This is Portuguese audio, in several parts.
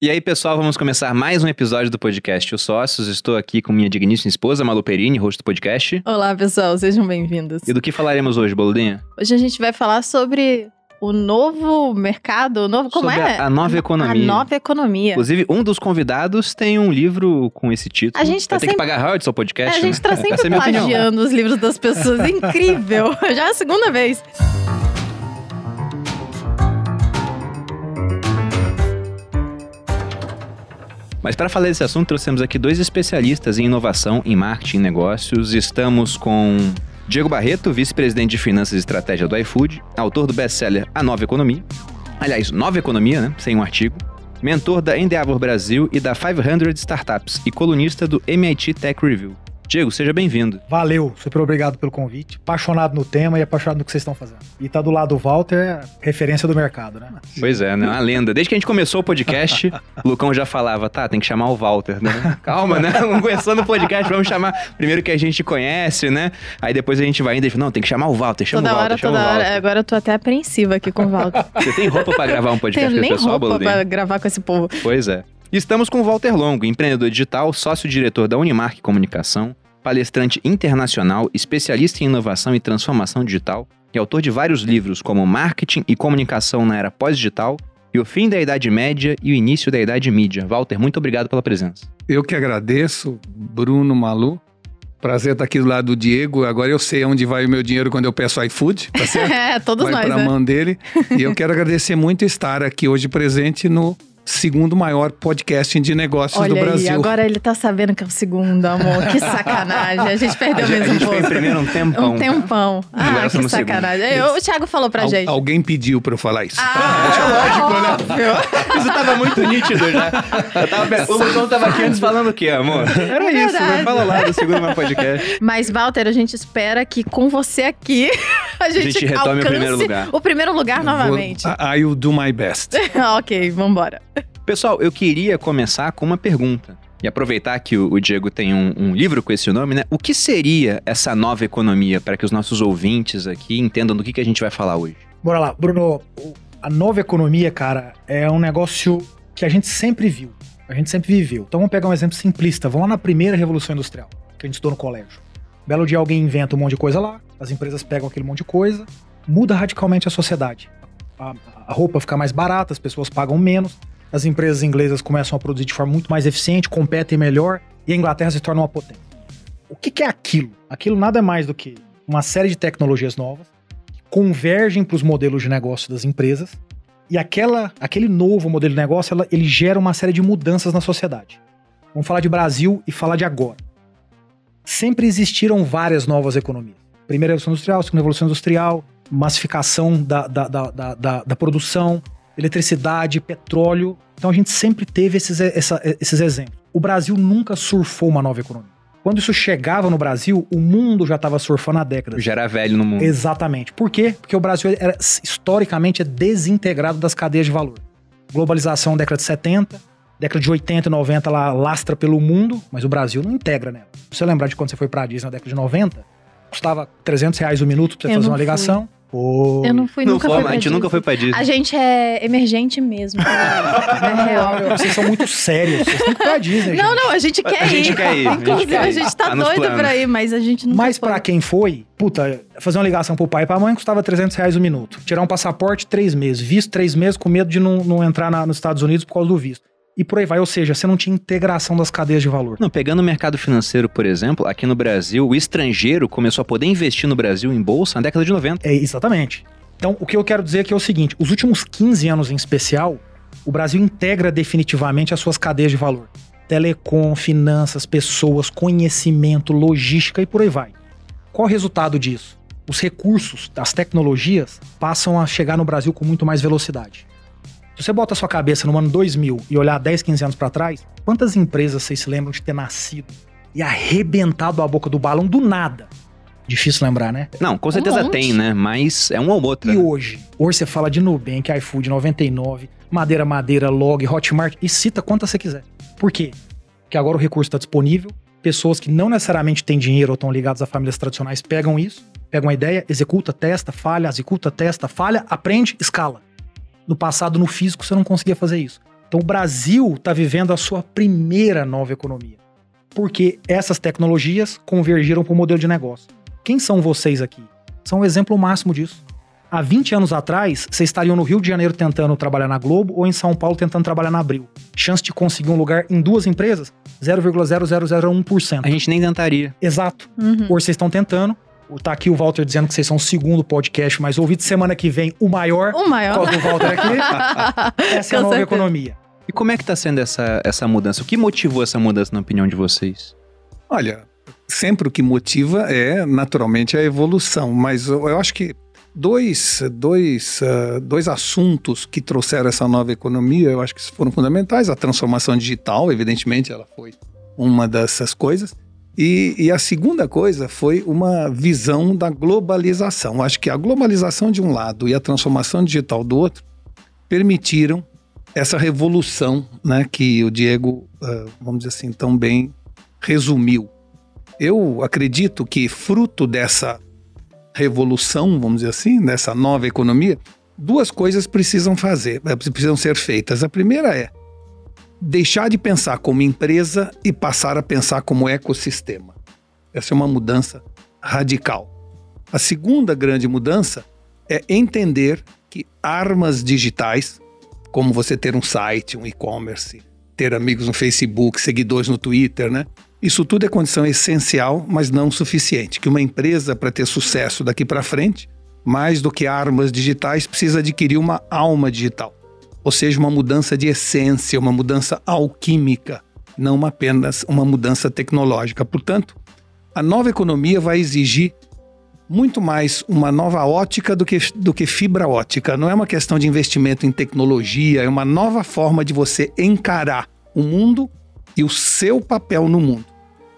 E aí, pessoal, vamos começar mais um episódio do podcast Os Sócios. Estou aqui com minha digníssima esposa, Malu Perini, host do podcast. Olá, pessoal, sejam bem-vindos. E do que falaremos hoje, Boludinha? Hoje a gente vai falar sobre o novo mercado, o novo, como Sobre é? a- nova economia. A nova economia. Inclusive, um dos convidados tem um livro com esse título. A gente tá Vai ter que sempre- pagar royalties ao É, podcast, a gente né? tá é sempre opinião. plagiando os livros das pessoas. Incrível! Já é a segunda vez. Mas para falar desse assunto, trouxemos aqui dois especialistas em inovação, em marketing e negócios. Estamos com Diego Barreto, vice-presidente de finanças e estratégia do iFood, autor do best-seller A Nova Economia. Aliás, Nova Economia, né? Sem um artigo. Mentor da Endeavor Brasil e da 500 Startups e colunista do MIT Tech Review. Diego, seja bem-vindo. Valeu, super obrigado pelo convite. Apaixonado no tema e apaixonado no que vocês estão fazendo. E tá do lado do Walter, referência do mercado, né? Pois é, né? Uma lenda. Desde que a gente começou o podcast, o Lucão já falava, tá, tem que chamar o Walter, né? Calma, né? Vamos começando o podcast, vamos chamar primeiro que a gente conhece, né? Aí depois a gente vai indo e fala, não, tem que chamar o Walter, chama toda o Walter, hora, chama toda o hora. Walter. Agora eu tô até apreensiva aqui com o Walter. Você tem roupa pra gravar um podcast Tenho com esse nem pessoal, roupa Boludinho? pra gravar com esse povo. Pois é. Estamos com o Walter Longo, empreendedor digital, sócio-diretor da Unimark Comunicação, palestrante internacional, especialista em inovação e transformação digital e autor de vários livros como Marketing e Comunicação na Era Pós-Digital e O Fim da Idade Média e o Início da Idade Mídia. Walter, muito obrigado pela presença. Eu que agradeço, Bruno Malu. Prazer estar aqui do lado do Diego. Agora eu sei onde vai o meu dinheiro quando eu peço iFood, tá certo? É, todos vai nós, para a né? mão dele. E eu quero agradecer muito estar aqui hoje presente no segundo maior podcasting de negócios Olha do aí, Brasil. agora ele tá sabendo que é o segundo, amor. Que sacanagem. A gente A perdeu a mesmo um gente foi em pouco. primeiro um tempão. Um tempão. Ah, Agora que sacanagem. Eu- o Thiago falou pra Al- gente. Alguém pediu para eu falar isso. Ah, óbvio. Isso tava muito nítido já. Eu tava, o Lucão tava aqui antes falando o quê, amor? Era É isso, né? Fala lá do segundo meu podcast. Mas, Walter, a gente espera que com você aqui a gente, gente retome o alcance primeiro lugar. O primeiro lugar novamente. Vou- I will do my best. ok, vambora. Pessoal, eu queria começar com uma pergunta. E aproveitar que o, Diego tem um, um livro com esse nome, né? O que seria essa nova economia para que os nossos ouvintes aqui entendam do que, que a gente vai falar hoje? Bora lá, Bruno. A nova economia, cara, é um negócio que a gente sempre viu. A gente sempre viveu. Então vamos pegar um exemplo simplista. Vamos lá na primeira revolução industrial, que a gente estudou no colégio. Belo dia alguém inventa um monte de coisa lá, as empresas pegam aquele monte de coisa, muda radicalmente a sociedade. A, a roupa fica mais barata, as pessoas pagam menos, as empresas inglesas começam a produzir de forma muito mais eficiente, competem melhor, e a Inglaterra se torna uma potência. O que, que é aquilo? Aquilo nada mais do que uma série de tecnologias novas que convergem para os modelos de negócio das empresas e aquela, aquele novo modelo de negócio ela- ele gera uma série de mudanças na sociedade. Vamos falar de Brasil e falar de agora. Sempre existiram várias novas economias. Primeira Revolução Industrial, Segunda Revolução Industrial, massificação da, da, da, da, da- da produção, eletricidade, petróleo. Então a gente sempre teve esses, essa- esses exemplos. O Brasil nunca surfou uma nova economia. Quando isso chegava no Brasil, o mundo já estava surfando há décadas. Já era velho no mundo. Exatamente. Por quê? Porque o Brasil era, historicamente é desintegrado das cadeias de valor. Globalização década de 70, década de 80 e 90 ela lastra pelo mundo, mas o Brasil não integra nela. Se você lembrar de quando você foi pra Disney na década de 90, custava 300 reais o minuto pra você Eu fazer uma fui. Pô. Eu não fui, Não nunca foi, a gente Disney. nunca foi pra Disney. A gente é emergente mesmo. é real. Vocês são muito sérios. Vocês têm que ir pra Disney, Não, gente. não, a gente quer A gente ir. quer ir, a gente Inclusive, a gente tá, Tá doido planos. pra ir, mas a gente nunca Mas foi. pra quem foi, puta, fazer uma ligação pro pai e pra mãe custava 300 reais o minuto. Tirar um passaporte, três meses. Visto, três meses, com medo de não, não entrar na- nos Estados Unidos por causa do visto. E por aí vai. Ou seja, você não tinha integração das cadeias de valor. Não, pegando o mercado financeiro, por exemplo, aqui no Brasil, o estrangeiro começou a poder investir no Brasil em bolsa na década de 90. É, exatamente. Então, o que eu quero dizer aqui é o seguinte: os últimos 15 anos em especial, o Brasil integra definitivamente as suas cadeias de valor. Telecom, finanças, pessoas, conhecimento, logística e por aí vai. Qual o resultado disso? Os recursos, as tecnologias passam a chegar no Brasil com muito mais velocidade. Se você bota a sua cabeça no ano 2000 e olhar 10, 15 anos para trás, quantas empresas vocês se lembram de ter nascido e arrebentado a boca do balão do nada? Difícil lembrar, né? Não, com certeza monte. tem, né? Mas é um ou outro. E hoje? Hoje você fala de Nubank, iFood 99, Madeira Madeira, Log, Hotmart e cita quantas você quiser. Por quê? Porque agora o recurso está disponível, pessoas que não necessariamente têm dinheiro ou estão ligadas a famílias tradicionais pegam isso, pegam a ideia, executa, testa, falha, executa, testa, falha, aprende, escala. No passado, no físico, você não conseguia fazer isso. Então o Brasil está vivendo a sua primeira nova economia. Porque essas tecnologias convergiram para o modelo de negócio. Quem são vocês aqui? São o exemplo máximo disso. Há 20 anos atrás, vocês estariam no Rio de Janeiro tentando trabalhar na Globo ou em São Paulo tentando trabalhar na Abril. Chance de conseguir um lugar em duas empresas? 0,0001%. A gente nem tentaria. Exato. Uhum. Hoje vocês estão tentando. Tá aqui o Walter dizendo que vocês são o segundo podcast mais ouvido. Semana que vem, o maior. O maior. do Walter aqui. Essa é a nova certeza. economia. E como é que tá sendo essa, essa mudança? O que motivou essa mudança, na opinião de vocês? Olha, sempre o que motiva é naturalmente a evolução, mas eu, acho que dois, dois, ah, dois assuntos que trouxeram essa nova economia, eu acho que foram fundamentais. A transformação digital, evidentemente, ela foi uma dessas coisas. E, e a segunda coisa foi uma visão da globalização. Acho que a globalização de um lado e a transformação digital do outro permitiram essa revolução né, que o Diego, ah, vamos dizer assim, tão bem resumiu. Eu acredito que fruto dessa revolução, vamos dizer assim, dessa nova economia, duas coisas precisam fazer, eh, precisam ser feitas. A primeira é deixar de pensar como empresa e passar a pensar como ecossistema. Essa é uma mudança radical. A segunda grande mudança é entender que armas digitais, como você ter um site, um e-commerce, ter amigos no Facebook, seguidores no Twitter, né? Isso tudo é condição essencial, mas não suficiente. Que uma empresa, para ter sucesso daqui para frente, mais do que armas digitais, precisa adquirir uma alma digital. Ou seja, uma mudança de essência, uma mudança alquímica, não apenas uma mudança tecnológica. Portanto, a nova economia vai exigir muito mais uma nova ótica do que, do que fibra ótica. Não é uma questão de investimento em tecnologia, é uma nova forma de você encarar o mundo e o seu papel no mundo.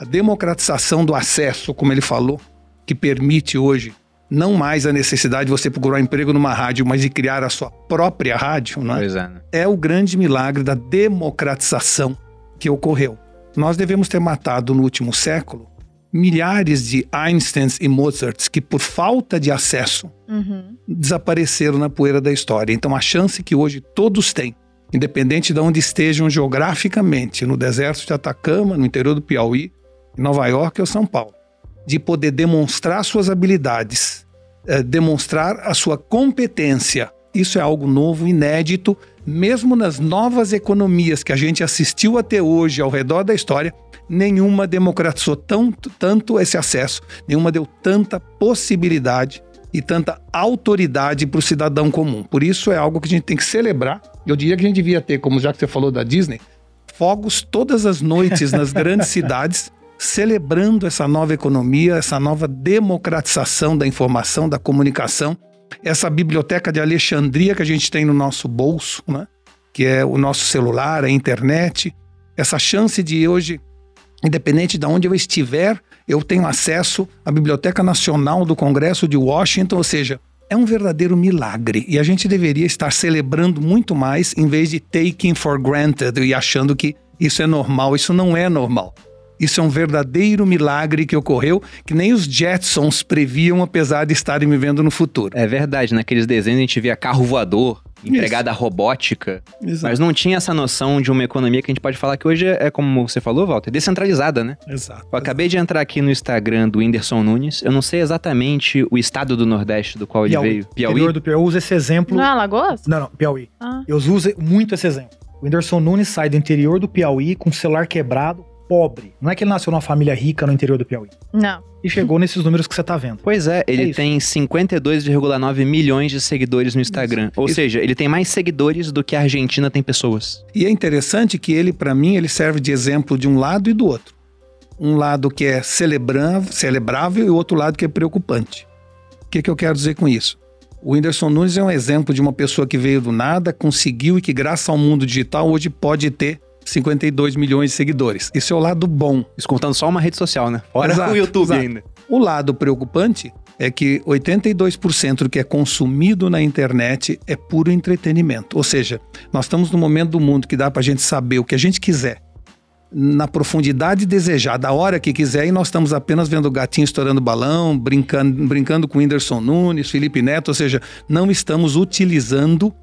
A democratização do acesso, como ele falou, que permite hoje não mais a necessidade de você procurar um emprego numa rádio, mas de criar a sua própria rádio, não é? Pois é, né? é o grande milagre da democratização que ocorreu. Nós devemos ter matado no último século milhares de Einsteins e Mozarts que, por falta de acesso, Uhum. desapareceram na poeira da história. Então, a chance que hoje todos têm, independente de onde estejam geograficamente, no deserto de Atacama, no interior do Piauí, em Nova York ou São Paulo, de poder demonstrar suas habilidades, eh, demonstrar a sua competência. Isso é algo novo, inédito, mesmo nas novas economias que a gente assistiu até hoje ao redor da história, nenhuma democratizou tanto esse acesso, nenhuma deu tanta possibilidade e tanta autoridade para o cidadão comum. Por isso é algo que a gente tem que celebrar. Eu diria que a gente devia ter, como já que você falou da Disney, fogos todas as noites nas grandes cidades, celebrando essa nova economia, essa nova democratização da informação, da comunicação, essa biblioteca de Alexandria que a gente tem no nosso bolso, né? que é o nosso celular, a internet, essa chance de hoje, independente de onde eu estiver, eu tenho acesso à Biblioteca Nacional do Congresso de Washington, ou seja, é um verdadeiro milagre e a gente deveria estar celebrando muito mais em vez de taking for granted e achando que isso é normal. Isso não é normal. Isso é um verdadeiro milagre que ocorreu, que nem os Jetsons previam, apesar de estarem vivendo no futuro. É verdade, naqueles desenhos a gente via carro voador, empregada robótica, mas não tinha essa noção de uma economia que a gente pode falar que hoje é, é como você falou, Walter, descentralizada, né? Exato. Eu acabei de entrar aqui no Instagram do Whindersson Nunes. Eu não sei exatamente o estado do Nordeste do qual ele Piauí. veio. Piauí. Interior do Piauí. Eu uso esse exemplo. Não é Alagoas? Não, não, Piauí. Ah. Eu uso muito esse exemplo. O Whindersson Nunes sai do interior do Piauí com o celular quebrado, pobre. Não é que ele nasceu numa família rica no interior do Piauí. Não. E chegou nesses números que você tá vendo. Pois é, ele É isso. tem 52,9 milhões de seguidores no Instagram. Ou Isso. seja, ele tem mais seguidores do que a Argentina tem pessoas. E é interessante que ele, para mim, ele serve de exemplo de um lado e do outro. Um lado que é celebrável, celebrável e o outro lado que é preocupante. O que, que eu quero dizer com isso? O Whindersson Nunes é um exemplo de uma pessoa que veio do nada, conseguiu e que, graças ao mundo digital, hoje pode ter 52 milhões de seguidores. Esse é o lado bom. Escutando só uma rede social, né? Fora Exato, o YouTube exato. ainda. O lado preocupante é que 82% do que é consumido na internet é puro entretenimento. Ou seja, nós estamos no momento do mundo que dá pra gente saber o que a gente quiser, na profundidade desejada, a hora que quiser, e nós estamos apenas vendo o gatinho estourando balão, brincando, brincando com o Whindersson Nunes, Felipe Neto, ou seja, não estamos utilizando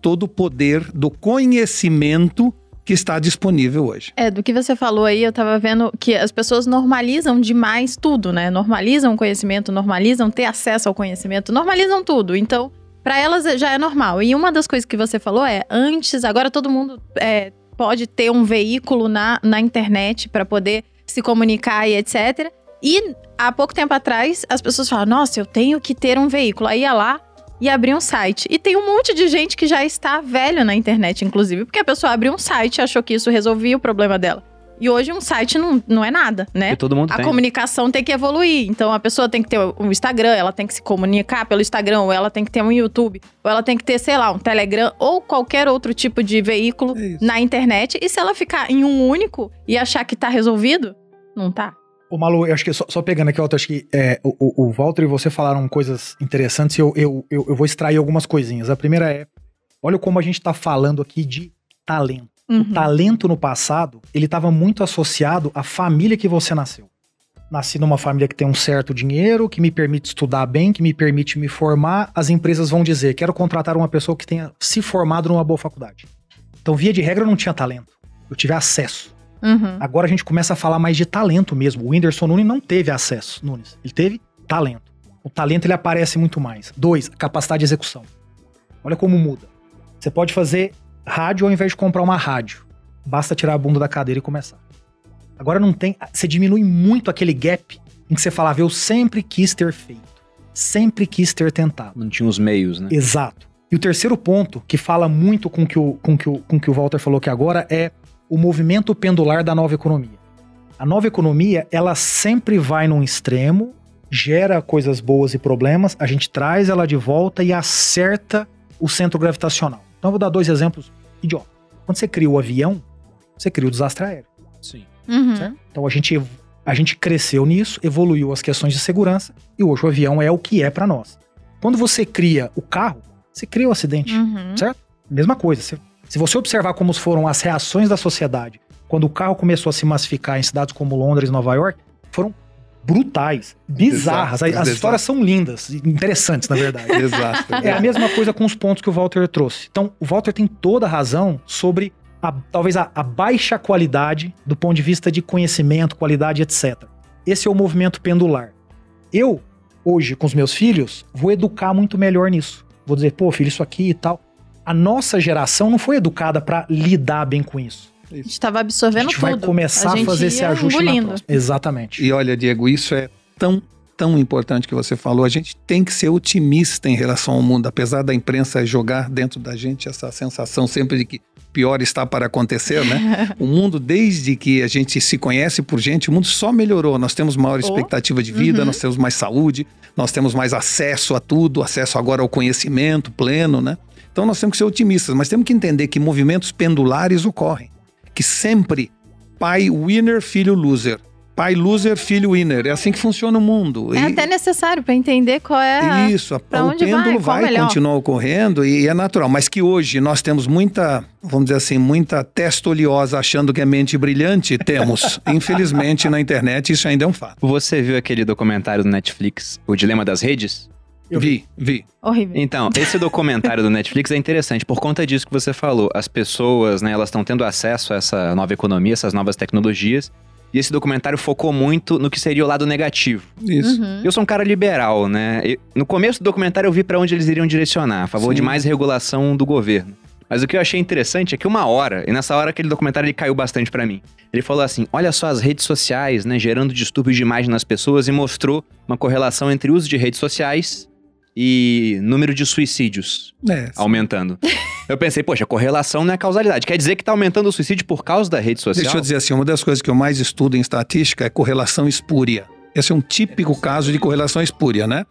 todo o poder do conhecimento que está disponível hoje. É, do que você falou aí, eu tava vendo que as pessoas normalizam demais tudo, né? Normalizam o conhecimento, normalizam ter acesso ao conhecimento, normalizam tudo. Então, para elas já é normal. E uma das coisas que você falou é, antes, agora todo mundo é, pode ter um veículo na, na internet para poder se comunicar e etc. E há pouco tempo atrás, as pessoas falam: nossa, eu tenho que ter um veículo. Aí ia lá, e abrir um site. E tem um monte de gente que já está velho na internet, inclusive, porque a pessoa abriu um site e achou que isso resolvia o problema dela. E hoje um site não, não é nada, né? Que todo mundo a tem. comunicação tem que evoluir. Então a pessoa tem que ter um Instagram, ela tem que se comunicar pelo Instagram, ou ela tem que ter um YouTube, ou ela tem que ter, sei lá, um Telegram, ou qualquer outro tipo de veículo É na internet. E se ela ficar em um único e achar que tá resolvido, não tá. Ô, Malu, eu acho que só, só pegando aqui, Walter, acho que é, o, o- o Walter e você falaram coisas interessantes e eu, eu, eu, eu vou extrair algumas coisinhas. A primeira é, olha como a gente tá falando aqui de talento. Uhum. Talento no passado, ele estava muito associado à família que você nasceu. Nasci numa família que tem um certo dinheiro, que me permite estudar bem, que me permite me formar. As empresas vão dizer: quero contratar uma pessoa que tenha se formado numa boa faculdade. Então, via de regra, eu não tinha talento. Eu tive acesso. Uhum. Agora a gente começa a falar mais de talento mesmo. O Whindersson Nunes não teve acesso, Nunes. Ele teve talento. O talento ele aparece muito mais. Dois, a capacidade de execução. Olha como muda. Você pode fazer rádio ao invés de comprar uma rádio. Basta tirar a bunda da cadeira e começar. Agora não tem. Você diminui muito aquele gap em que você falava, eu sempre quis ter feito. Sempre quis ter tentado. Não tinha os meios, né? Exato. E o terceiro ponto, que fala muito com que o, com que o, com que o Walter falou aqui agora, é o movimento pendular da nova economia. A nova economia, ela sempre vai num extremo, gera coisas boas e problemas, a gente traz ela de volta e acerta o centro gravitacional. Então eu vou dar dois exemplos idiotas. Quando você cria o avião, você cria o desastre aéreo. Sim. Uhum. Certo? Então a gente, a gente cresceu nisso, evoluiu as questões de segurança e hoje o avião é o que é para nós. Quando você cria o carro, você cria o acidente. Uhum. Certo? Mesma coisa. Se, se você observar como foram as reações da sociedade quando o carro começou a se massificar em cidades como Londres e Nova York, foram brutais, bizarras. As, as histórias são lindas, interessantes, na verdade. Exato. É a mesma coisa com os pontos que o Walter trouxe. Então, o Walter tem toda a razão sobre a- talvez a, a baixa qualidade do ponto de vista de conhecimento, qualidade, etc. Esse é o movimento pendular. Eu, hoje, com os meus filhos, vou educar muito melhor nisso. Vou dizer, pô, filho, isso aqui e tal. A nossa geração não foi educada pra lidar bem com isso. A gente tava A absorvendo gente tudo. vai começar a, gente fazer esse ajuste na engolindo. próxima. Exatamente. E olha, Diego, isso é tão, tão importante que você falou. A gente tem que ser otimista em relação ao mundo, apesar da imprensa jogar dentro da gente essa sensação sempre de que pior está para acontecer, né? o mundo, desde que a gente se conhece por gente, o mundo só melhorou. Nós temos maior Oh. expectativa de vida, Uhum. nós temos mais saúde, nós temos mais acesso a tudo, acesso agora ao conhecimento pleno, né? Então nós temos que ser otimistas, mas temos que entender que movimentos pendulares ocorrem. Que sempre pai winner, filho loser. Pai loser, filho winner. É assim que funciona o mundo. É E- até necessário pra entender qual é. a- isso, a- pra o onde pêndulo vai, vai, continuar ocorrendo e é natural. Mas que hoje nós temos muita, vamos dizer assim, muita testa oleosa achando que é mente brilhante, temos. Infelizmente, na internet, isso ainda é um fato. Você viu aquele documentário do Netflix, O Dilema das Redes? Eu vi, vi. Horrível. Então, esse documentário do Netflix é interessante por conta disso que você falou. As pessoas, né, elas estão tendo acesso a essa nova economia, essas novas tecnologias. E esse documentário focou muito no que seria o lado negativo. Isso. Uhum. Eu sou um cara liberal, né? E no começo do documentário eu vi pra onde eles iriam direcionar, a favor Sim. de mais regulação do governo. Mas o que eu achei interessante é que uma hora, e nessa hora aquele documentário ele caiu bastante pra mim. Ele falou assim: olha só as redes sociais, né, gerando distúrbios de imagem nas pessoas e mostrou uma correlação entre o uso de redes sociais e número de suicídios É, aumentando. eu pensei, poxa, correlação não é causalidade. Quer dizer que tá aumentando o suicídio por causa da rede social? Deixa eu dizer assim, uma das coisas que eu mais estudo em estatística é correlação espúria. Esse é um típico caso de correlação espúria, né?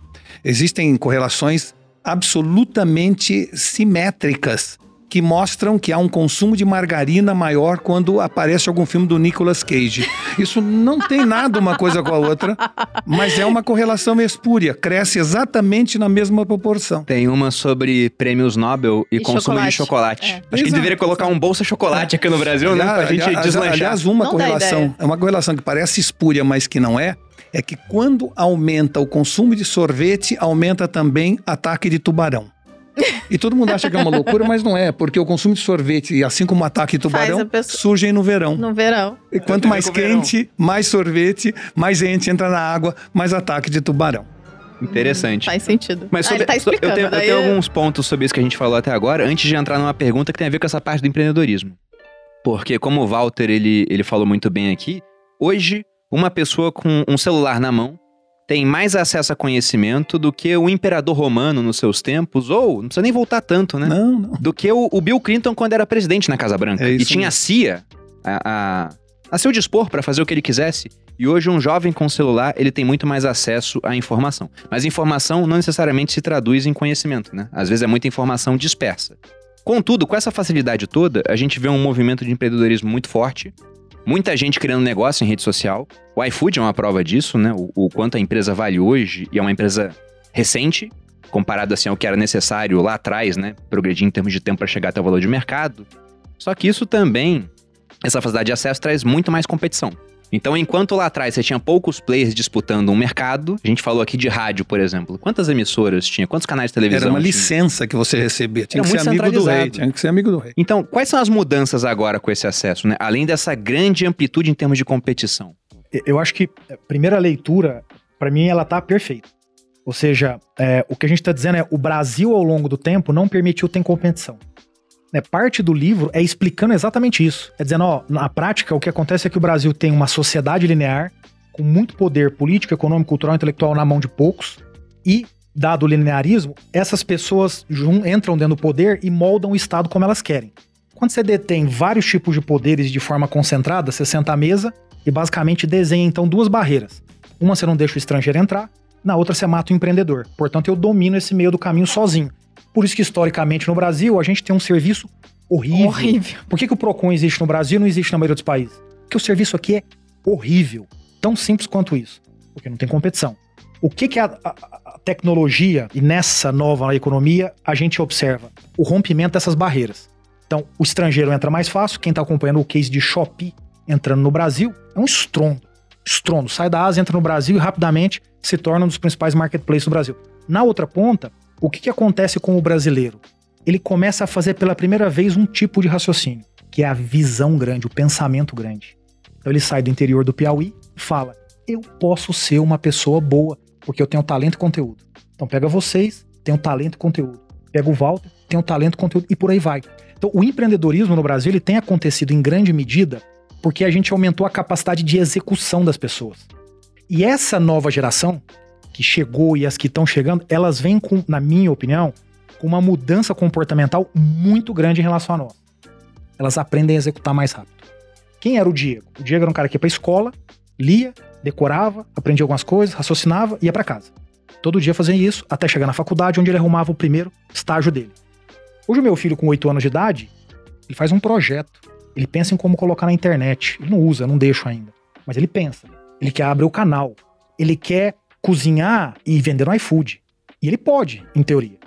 Existem correlações absolutamente simétricas que mostram que há um consumo de margarina maior quando aparece algum filme do Nicolas Cage. Isso não tem nada uma coisa com a outra, mas é uma correlação espúria, cresce exatamente na mesma proporção. Tem uma sobre prêmios Nobel e, E consumo de chocolate. chocolate. É. Acho que a gente Exato. deveria colocar um bolsa chocolate aqui no Brasil, né? Pra gente aliás, deslanchar. aliás, uma Não correlação, é uma correlação que parece espúria, mas que não é, é que quando aumenta o consumo de sorvete, aumenta também ataque de tubarão. E todo mundo acha que é uma loucura, mas não é, porque o consumo de sorvete, assim como o ataque de tubarão, pessoa... surgem no verão. No verão. E quanto mais quente, mais sorvete, mais gente entra na água, mais ataque de tubarão. Interessante. Faz sentido. Mas sobre, ah, tá eu tenho, eu tenho é- alguns pontos sobre isso que a gente falou até agora, antes de entrar numa pergunta que tem a ver com essa parte do empreendedorismo. Porque, como o Walter ele, ele falou muito bem aqui, hoje, uma pessoa com um celular na mão tem mais acesso a conhecimento do que o imperador romano nos seus tempos, ou não precisa nem voltar tanto, né? Não, não. Do que o, o Bill Clinton quando era presidente na Casa Branca. É e tinha a CIA a, a, a seu dispor para fazer o que ele quisesse. E hoje um jovem com celular, ele tem muito mais acesso à informação. Mas informação não necessariamente se traduz em conhecimento, né? Às vezes é muita informação dispersa. Contudo, com essa facilidade toda, a gente vê um movimento de empreendedorismo muito forte, muita gente criando negócio em rede social. O iFood é uma prova disso, né? O, o quanto a empresa vale hoje e é uma empresa recente, comparado assim ao que era necessário lá atrás, né? Progredir em termos de tempo para chegar até o valor de mercado. Só que isso também, essa facilidade de acesso traz muito mais competição. Então, enquanto lá atrás você tinha poucos players disputando um mercado, a gente falou aqui de rádio, por exemplo. Quantas emissoras tinha? Quantos canais de televisão? Era uma tinha? licença que você recebia. Tinha Era que muito ser amigo do centralizado. rei. Tinha que ser amigo do rei. Então, quais são as mudanças agora com esse acesso, né? Além dessa grande amplitude em termos de competição. Eu acho que a primeira leitura, para mim, ela tá perfeita. Ou seja, é, o que a gente está dizendo é o Brasil, ao longo do tempo, não permitiu ter competição. Né, parte do livro é explicando exatamente isso. É dizendo, ó, na prática, o que acontece é que o Brasil tem uma sociedade linear, com muito poder político, econômico, cultural, intelectual na mão de poucos, e, dado o linearismo, essas pessoas entram dentro do poder e moldam o Estado como elas querem. Quando você detém vários tipos de poderes de forma concentrada, você senta à mesa e basicamente desenha então duas barreiras. Uma você não deixa o estrangeiro entrar, na outra você mata o empreendedor. Portanto, eu domino esse meio do caminho sozinho. Por isso que, historicamente, no Brasil, a gente tem um serviço horrível. Horrível. Por que, que o PROCON existe no Brasil e não existe na maioria dos países? Porque o serviço aqui é horrível. Tão simples quanto isso. Porque não tem competição. O que, que é a, a- a tecnologia, e nessa nova economia, a gente observa? O rompimento dessas barreiras. Então, o estrangeiro entra mais fácil. Quem está acompanhando o case de Shopee entrando no Brasil é um estrondo. Estrondo. Sai da Ásia, entra no Brasil e rapidamente se torna um dos principais marketplaces do Brasil. Na outra ponta, o que, que acontece com o brasileiro? Ele começa a fazer pela primeira vez um tipo de raciocínio, que é a visão grande, o pensamento grande. Então ele sai do interior do Piauí e fala: Eu posso ser uma pessoa boa, porque eu tenho talento e conteúdo. Então pega vocês, tenho talento e conteúdo. Pega o Walter, tenho talento e conteúdo, e por aí vai. Então o empreendedorismo no Brasil ele tem acontecido em grande medida porque a gente aumentou a capacidade de execução das pessoas. E essa nova geração que chegou e as que estão chegando, elas vêm com, na minha opinião, com uma mudança comportamental muito grande em relação a nós. Elas aprendem a executar mais rápido. Quem era o Diego? O Diego era um cara que ia pra escola, lia, decorava, aprendia algumas coisas, raciocinava e ia pra casa. Todo dia fazia isso, até chegar na faculdade, onde ele arrumava o primeiro estágio dele. Hoje o meu filho com 8 anos de idade, ele faz um projeto. Ele pensa em como colocar na internet. Ele não usa, não deixo ainda. Mas ele pensa. Ele quer abrir o canal. Ele quer cozinhar e vender no iFood. E ele pode, em teoria.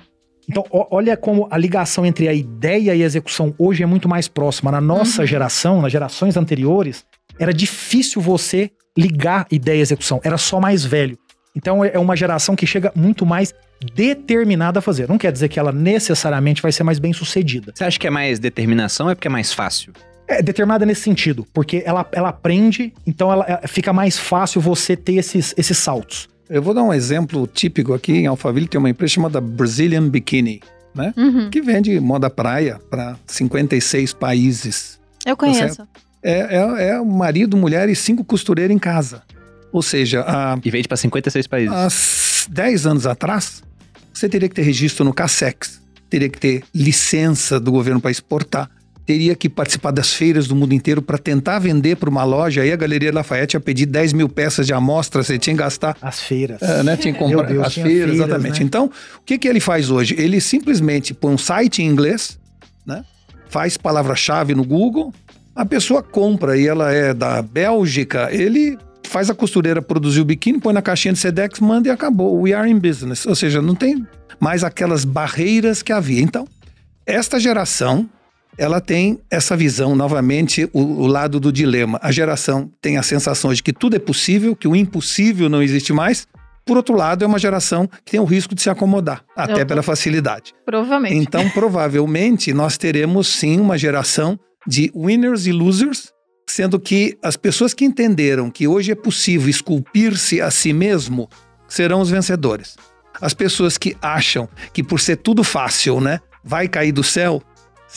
Então, olha como a ligação entre a ideia e a execução hoje é muito mais próxima. Na nossa geração, nas gerações anteriores, era difícil você ligar ideia e execução. Era só mais velho. Então, é é uma geração que chega muito mais determinada a fazer. Não quer dizer que ela necessariamente vai ser mais bem sucedida. Você acha que é mais determinação ou é porque é mais fácil? É determinada nesse sentido, porque ela, ela aprende, então ela, ela- fica mais fácil você ter esses, esses saltos. Eu vou dar um exemplo típico aqui. Em Alphaville tem uma empresa chamada Brazilian Bikini, né? Uhum. Que vende moda praia para 56 países. Eu conheço. É, é, é o marido, mulher e cinco costureiras em casa. Ou seja, há, E vende pra 56 países. há 10 anos atrás, você teria que ter registro no CASEX, teria que ter licença do governo para exportar, teria que participar das feiras do mundo inteiro para tentar vender para uma loja. Aí a Galeria Lafayette ia pedir 10 mil peças de amostra, você tinha que gastar As feiras. é, né? Tinha que comprar Deus, as feiras, feiras, exatamente. né? Então, o que, que ele faz hoje? Ele simplesmente põe um site em inglês, né? Faz palavra-chave no Google, a pessoa compra e ela é da Bélgica, ele faz a costureira produzir o biquíni, põe na caixinha de Sedex, manda e acabou. We are in business. Ou seja, não tem mais aquelas barreiras que havia. Então, esta geração, ela tem essa visão, novamente, o, o lado do dilema. A geração tem a sensação de que tudo é possível, que o impossível não existe mais, Por outro lado, é uma geração que tem o risco de se acomodar, até pela facilidade. Provavelmente. Então, provavelmente, nós teremos sim uma geração de winners e losers, sendo que as pessoas que entenderam que hoje é possível esculpir-se a si mesmo serão os vencedores. As pessoas que acham que por ser tudo fácil, né, vai cair do céu,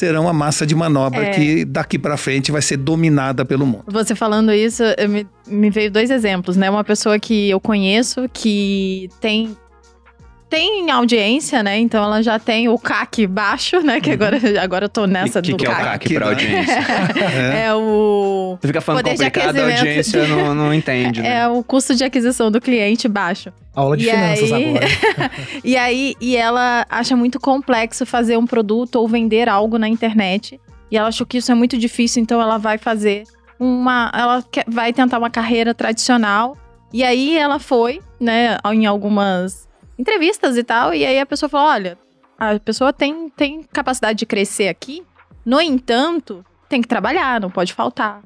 serão a massa de manobra É. que daqui para frente vai ser dominada pelo mundo. Você falando isso, me, me veio dois exemplos, né? Uma pessoa que eu conheço que tem tem audiência, né? Então ela já tem o CAC baixo, né? Que agora, agora eu tô nessa O que, do que é o CAC. CAC pra audiência? É. É o Você fica falando Poder de complicado, a audiência não, não entende, né? é o custo de aquisição do cliente baixo. Aula de E finanças aí- agora. E aí, e ela acha muito complexo fazer um produto ou vender algo na internet. E ela achou que isso é muito difícil, então ela vai fazer uma. Ela quer- vai tentar uma carreira tradicional. E aí ela foi, né, em algumas entrevistas e tal. E aí a pessoa falou: olha, a pessoa tem, tem capacidade de crescer aqui. No entanto, tem que trabalhar, não pode faltar.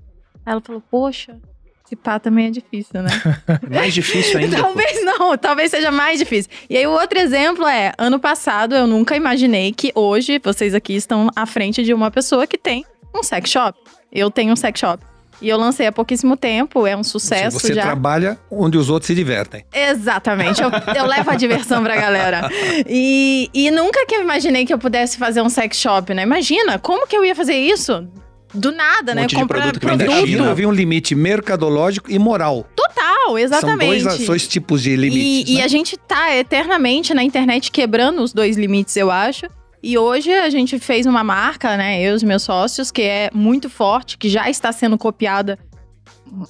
Aí ela falou: poxa, esse pá também é difícil, né? Mais difícil ainda. pô. Talvez não, talvez seja mais difícil. E aí o outro exemplo é, ano passado eu nunca imaginei que hoje vocês aqui estão à frente de uma pessoa que tem um sex shop. Eu tenho um sex shop. E eu lancei há pouquíssimo tempo, é um sucesso Você já. trabalha onde os outros se divertem. Exatamente, eu, eu levo a diversão pra galera. E, e nunca que eu imaginei que eu pudesse fazer um sex shop, né? Imagina, como que eu ia fazer isso? Do nada, Um né? de produto que vem da produto China. Havia um limite mercadológico e moral. total, exatamente. São dois, dois tipos de limites. E, e né? a gente tá eternamente na internet quebrando os dois limites, eu acho. E hoje a gente fez uma marca, né? Eu e os meus sócios, que é muito forte, que já está sendo copiada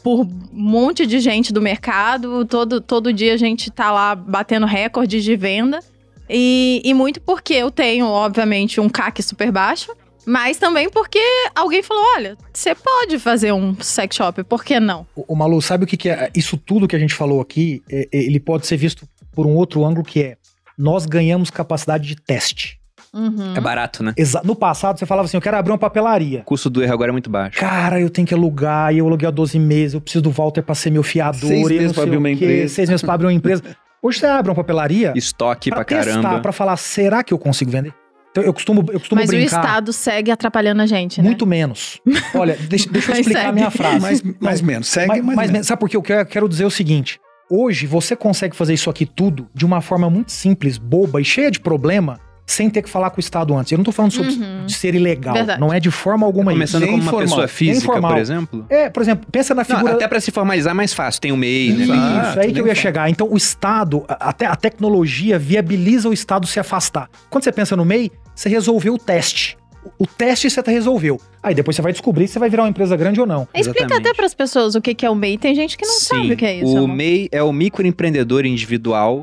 por um monte de gente do mercado. Todo, todo dia a gente tá lá batendo recordes de venda. E, e muito porque eu tenho, obviamente, um CAC super baixo. Mas também porque alguém falou: olha, você pode fazer um sex shop, por que não? O, o Malu, sabe o que, que é? Isso tudo que a gente falou aqui, é- é- ele pode ser visto por um outro ângulo que é nós ganhamos capacidade de teste. Uhum. É barato, né? Exa- no passado, você falava assim: eu quero abrir uma papelaria. O custo do erro agora é muito baixo. Cara, eu tenho que alugar, e eu aluguei há 12 meses, eu preciso do Walter pra ser meu fiador. Seis meses pra sei abrir o uma empresa. Seis meses pra abrir uma empresa. Hoje você abre uma papelaria Estoque pra, pra testar, caramba. pra falar, será que eu consigo vender? Então eu costumo, eu costumo Mas o brincar Estado segue atrapalhando a gente, né? muito menos. Olha, deixa, deixa eu Mas explicar a minha frase. Mais, mais menos. Segue, Mas, mais, mas menos. sabe por quê? Eu quero, quero dizer o seguinte: hoje você consegue fazer isso aqui tudo de uma forma muito simples, boba e cheia de problema, sem ter que falar com o Estado antes. Eu não tô falando sobre Uhum. de ser ilegal. Verdade. Não é de forma alguma isso. Começando Nem como uma informal, pessoa nem física, informal. por exemplo. É, por exemplo, pensa na Não, figura. até pra se formalizar é mais fácil. Tem o MEI, né? Isso, é aí que eu ia chegar. Então, o Estado, a- até a tecnologia viabiliza o Estado se afastar. Quando você pensa no MEI, você resolveu o teste. O- teste você resolveu. Aí depois você vai descobrir se você vai virar uma empresa grande ou não. Explica Exatamente. até para as pessoas o que que é o MEI. Tem gente que não Sim, sabe o que é isso. O amor. MEI é o microempreendedor individual.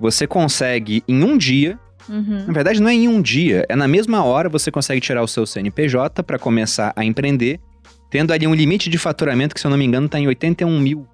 Você consegue, em um dia, Uhum. na verdade não é em um dia, é na mesma hora você consegue tirar o seu CNPJ para começar a empreender, tendo ali um limite de faturamento que, se eu não me engano, está em 81 mil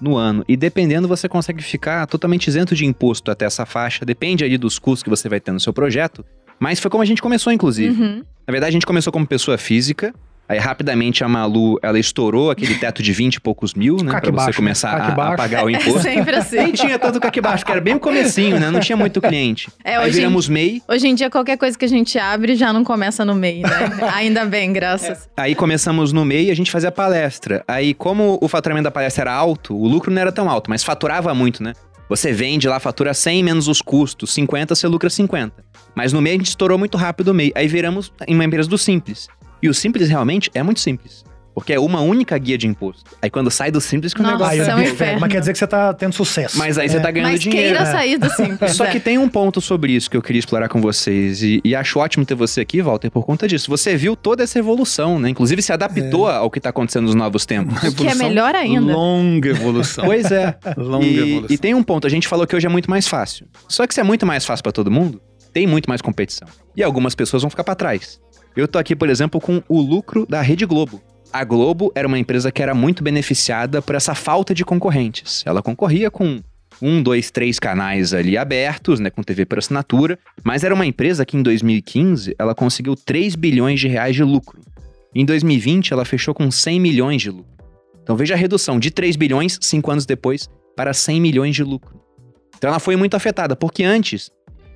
no ano. E dependendo, você consegue ficar totalmente isento de imposto até essa faixa. Depende ali dos custos que você vai ter no seu projeto. Mas foi como a gente começou, inclusive. Uhum. Na verdade, a gente começou como pessoa física. Aí, rapidamente, a Malu, ela estourou aquele teto de 20 e poucos mil, né? Caque Pra você baixo, começar né? Caque a, a pagar o É imposto. sempre assim. Nem tinha tanto caque baixo, que era bem o comecinho, né? Não tinha muito cliente. É, Aí hoje, viramos MEI. hoje em dia, qualquer coisa que a gente abre já não começa no MEI, né? Ainda bem, graças. Aí começamos no MEI e a gente fazia palestra. Aí, como o faturamento da palestra era alto, o lucro não era tão alto, mas faturava muito, né? Você vende lá, fatura 100 menos os custos, 50, você lucra 50. Mas no MEI a gente estourou muito rápido o MEI. Aí viramos em uma empresa do Simples. E o Simples realmente é muito simples. Porque é uma única guia de imposto. Aí quando sai do Simples que o Nossa, negócio eu é um inferno. Mas quer dizer que você tá tendo sucesso. Mas aí você É. tá ganhando Mas dinheiro. queira né? sair do simples. Só é. que tem um ponto sobre isso que eu queria explorar com vocês. E, e acho ótimo ter você aqui, Walter, por conta disso. Você viu toda essa evolução, né? Inclusive se adaptou ao que tá acontecendo nos novos tempos. Que é melhor ainda. Longa evolução. pois é. Longa E, evolução. e tem um ponto, a gente falou que hoje é muito mais fácil. Só que se é muito mais fácil pra todo mundo, tem muito mais competição. E algumas pessoas vão ficar pra trás. Eu tô aqui, por exemplo, com o lucro da Rede Globo. A Globo era uma empresa que era muito beneficiada por essa falta de concorrentes. Ela concorria com um, dois, três canais ali abertos, né, com TV por assinatura, mas era uma empresa que em 2015 ela conseguiu 3 bilhões de reais de lucro. Em 2020 ela fechou com 100 milhões de lucro. Então veja a redução de 3 bilhões cinco anos depois para 100 milhões de lucro. Então ela foi muito afetada, porque antes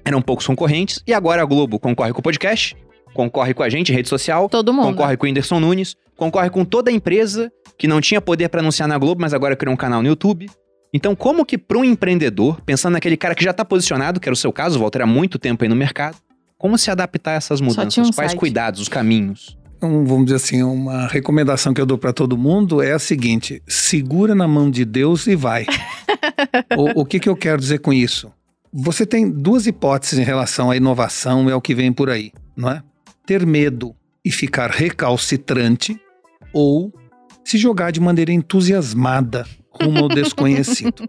eram poucos concorrentes e agora a Globo concorre com o podcast, concorre com a gente, rede social, Todo mundo. concorre com o Whindersson Nunes, concorre com toda a empresa que não tinha poder para anunciar na Globo, mas agora criou um canal no YouTube. Então, como que para um empreendedor, pensando naquele cara que já está posicionado, que era o seu caso, Walter, há muito tempo aí no mercado, como se adaptar a essas mudanças? um Quais site. cuidados, os caminhos? Então, vamos dizer assim, uma recomendação que eu dou para todo mundo é a seguinte: segura na mão de Deus e vai. o, o que, que eu quero dizer com isso? Você tem duas hipóteses em relação à inovação e ao que vem por aí, não é? Ter medo e ficar recalcitrante ou se jogar de maneira entusiasmada rumo ao desconhecido.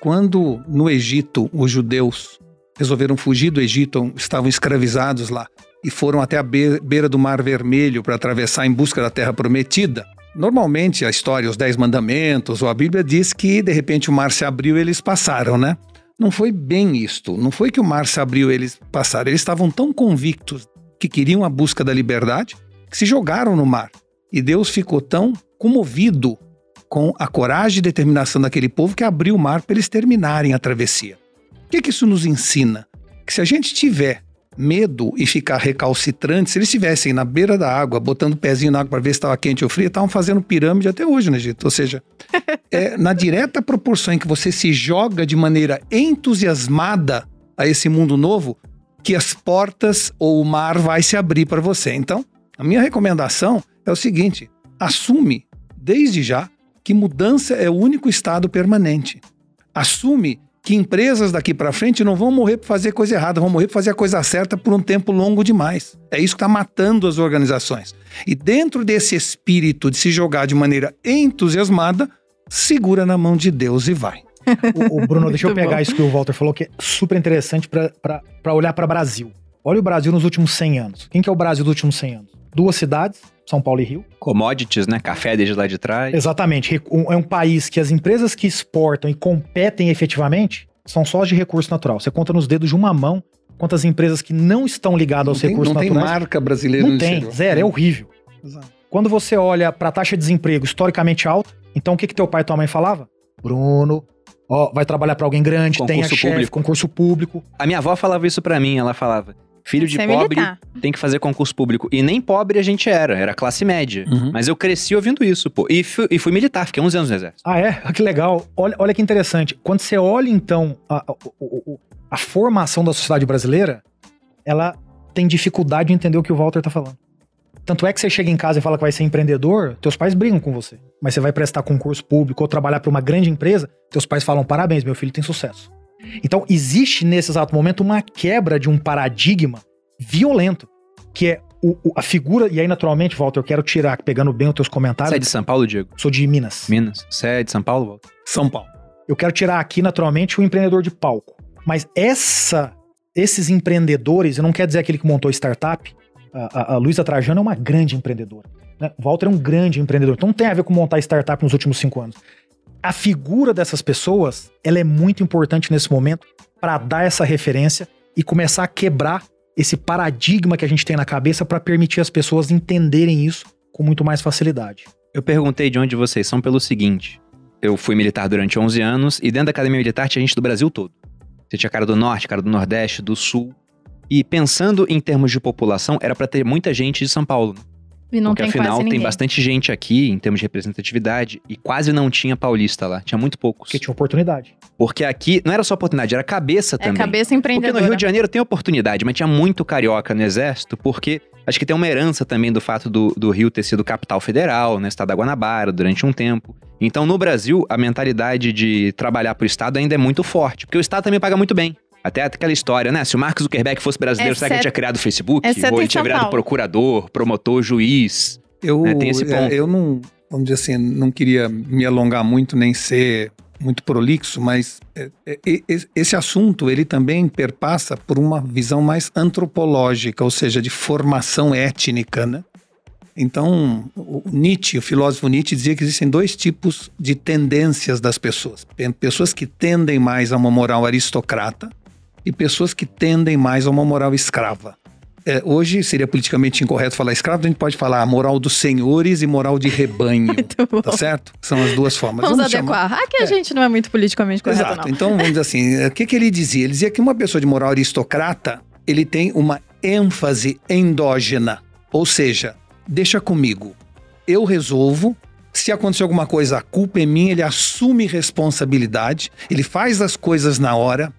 Quando no Egito os judeus resolveram fugir do Egito, estavam escravizados lá e foram até a be- beira do Mar Vermelho para atravessar em busca da Terra Prometida. Normalmente a história, os Dez Mandamentos ou a Bíblia diz que de repente o mar se abriu e eles passaram, né? Não foi bem isto. Não foi que o mar se abriu e eles passaram. Eles estavam tão convictos que queriam a busca da liberdade que se jogaram no mar. E Deus ficou tão comovido com a coragem e determinação daquele povo que abriu o mar para eles terminarem a travessia. O que, que isso nos ensina? Que se a gente tiver medo e ficar recalcitrante, se eles estivessem na beira da água, botando o pezinho na água para ver se estava quente ou frio, estavam fazendo pirâmide até hoje no Egito. Ou seja, é na direta proporção em que você se joga de maneira entusiasmada a esse mundo novo, que as portas ou o mar vai se abrir para você. Então, a minha recomendação é o seguinte: assume desde já que mudança é o único estado permanente. Assume que empresas daqui para frente não vão morrer por fazer coisa errada, vão morrer por fazer a coisa certa por um tempo longo demais. É isso que está matando as organizações. E dentro desse espírito de se jogar de maneira entusiasmada, segura na mão de Deus e vai. O, o Bruno, deixa eu pegar bom. isso que o Walter falou, que é super interessante para olhar para o Brasil. Olha o Brasil nos últimos 100 anos. Quem que é o Brasil dos últimos 100 anos? Duas cidades, São Paulo e Rio. Commodities, né? Café desde lá de trás. Exatamente. É um país que as empresas que exportam e competem efetivamente são só as de recurso natural. Você conta nos dedos de uma mão quantas empresas que não estão ligadas Não aos tem, recursos não tem naturais. marca brasileira não tem, exterior. zero, é horrível. Exato. Quando você olha para a taxa de desemprego historicamente alta, então o que, que teu pai e tua mãe falava? Bruno, ó, vai trabalhar para alguém grande, Concurso chefe, público. concurso público. A minha avó falava isso pra mim, ela falava: filho de Você é pobre militar. tem que fazer concurso público. E nem pobre a gente era, era classe média. Uhum. Mas eu cresci ouvindo isso, pô. E fui, e fui militar, fiquei 11 anos no exército. Ah, é? Ah, Que legal. Olha, olha que interessante. Quando você olha, então, a, a- o- a formação da sociedade brasileira, ela tem dificuldade de entender o que o Walter tá falando. Tanto é que você chega em casa e fala que vai ser empreendedor, teus pais brigam com você. Mas você vai prestar concurso público ou trabalhar para uma grande empresa, teus pais falam: parabéns, meu filho tem sucesso. Então, existe nesse exato momento uma quebra de um paradigma violento, que é o- o- a figura. E aí, naturalmente, Walter, eu quero tirar, pegando bem os teus comentários. Você é de São Paulo, Diego? Sou de Minas. Minas? Você é de São Paulo, Walter? São Paulo. Eu quero tirar aqui, naturalmente, o empreendedor de palco. Mas essa, esses empreendedores, eu não quero dizer aquele que montou startup. A, a, Luísa Trajano é uma grande empreendedora. Né? O Walter é um grande empreendedor. Então não tem a ver com montar startup nos últimos cinco anos. A figura dessas pessoas, ela é muito importante nesse momento para dar essa referência e começar a quebrar esse paradigma que a gente tem na cabeça para permitir as pessoas entenderem isso com muito mais facilidade. Eu perguntei de onde vocês são pelo seguinte. Eu fui militar durante 11 anos e dentro da academia militar tinha gente do Brasil todo. Você tinha cara do norte, cara do nordeste, do sul. E pensando em termos de população, era pra ter muita gente de São Paulo. E não Porque tem afinal tem bastante gente aqui em termos de representatividade e quase não tinha paulista lá, tinha muito poucos. Porque tinha oportunidade. Porque aqui não era só oportunidade, era cabeça É também. cabeça Porque empreendedora. no Rio de Janeiro tem oportunidade, mas tinha muito carioca no exército, porque acho que tem uma herança também do fato do, do Rio ter sido capital federal, né? Estado da Guanabara, durante um tempo. Então, no Brasil, a mentalidade de trabalhar pro Estado ainda é muito forte, porque o Estado também paga muito bem. Até aquela história, né? Se o Mark Zuckerberg fosse brasileiro, será que ele Exceto- tinha criado o Facebook? exceto Ou em ele tinha virado Paulo. procurador, promotor, juiz? Eu, É, tem esse é, ponto. eu não, vamos dizer assim, não queria me alongar muito nem ser muito prolixo, mas é, é, é, esse assunto ele também perpassa por uma visão mais antropológica, ou seja, de formação étnica, né? Então, o Nietzsche, o filósofo Nietzsche dizia que existem dois tipos de tendências das pessoas. Tem pessoas que tendem mais a uma moral aristocrata e pessoas que tendem mais a uma moral escrava. é, hoje seria politicamente incorreto falar escravo, a gente pode falar moral dos senhores e moral de rebanho. Muito bom. Tá certo? São as duas formas. Vamos, chamar- adequar. Aqui a gente não é muito politicamente correto, Exato. não. Então, vamos dizer assim, eh, o que, que ele dizia? Ele dizia que uma pessoa de moral aristocrata, ele tem uma ênfase endógena. Ou seja, deixa comigo. Eu resolvo. Se acontecer alguma coisa, a culpa é minha, ele assume responsabilidade, ele faz as coisas na hora,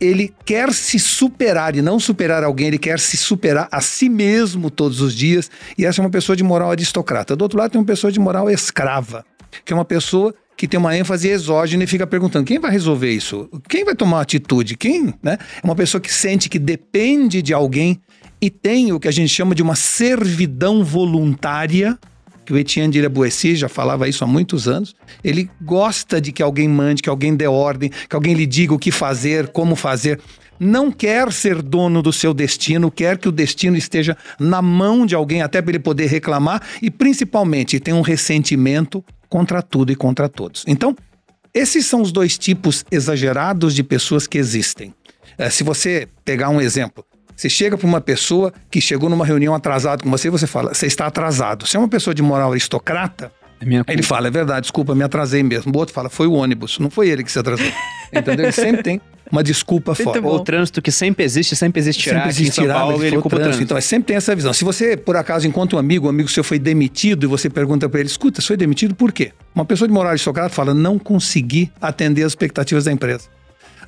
ele quer se superar e não superar alguém, ele quer se superar a si mesmo todos os dias. E essa é uma pessoa de moral aristocrata. Do outro lado, tem uma pessoa de moral escrava, que é uma pessoa que tem uma ênfase exógena e fica perguntando: quem vai resolver isso? Quem vai tomar atitude? Quem? Né? É uma pessoa que sente que depende de alguém e tem o que a gente chama de uma servidão voluntária que o Etienne de Boissy já falava isso há muitos anos. Ele gosta de que alguém mande, que alguém dê ordem, que alguém lhe diga o que fazer, como fazer. Não quer ser dono do seu destino, quer que o destino esteja na mão de alguém até para ele poder reclamar e principalmente tem um ressentimento contra tudo e contra todos. Então, esses são os dois tipos exagerados de pessoas que existem. Eh, se você pegar um exemplo, você chega para uma pessoa que chegou numa reunião atrasado com você e você fala, você está atrasado. Se é uma pessoa de moral aristocrata, É ele fala, é verdade, desculpa, me atrasei mesmo. O outro fala, foi o ônibus, não foi ele que se atrasou. Entendeu? Ele sempre tem uma desculpa fora. bom. Ou o trânsito que sempre existe, sempre existirá Sempre existirá, Paulo ele culpa o trânsito. trânsito. Então, é, sempre tem essa visão. Se você, por acaso, encontra um amigo, o amigo seu foi demitido e você pergunta para ele, escuta, você foi demitido por quê? Uma pessoa de moral aristocrata fala, não consegui atender as expectativas da empresa.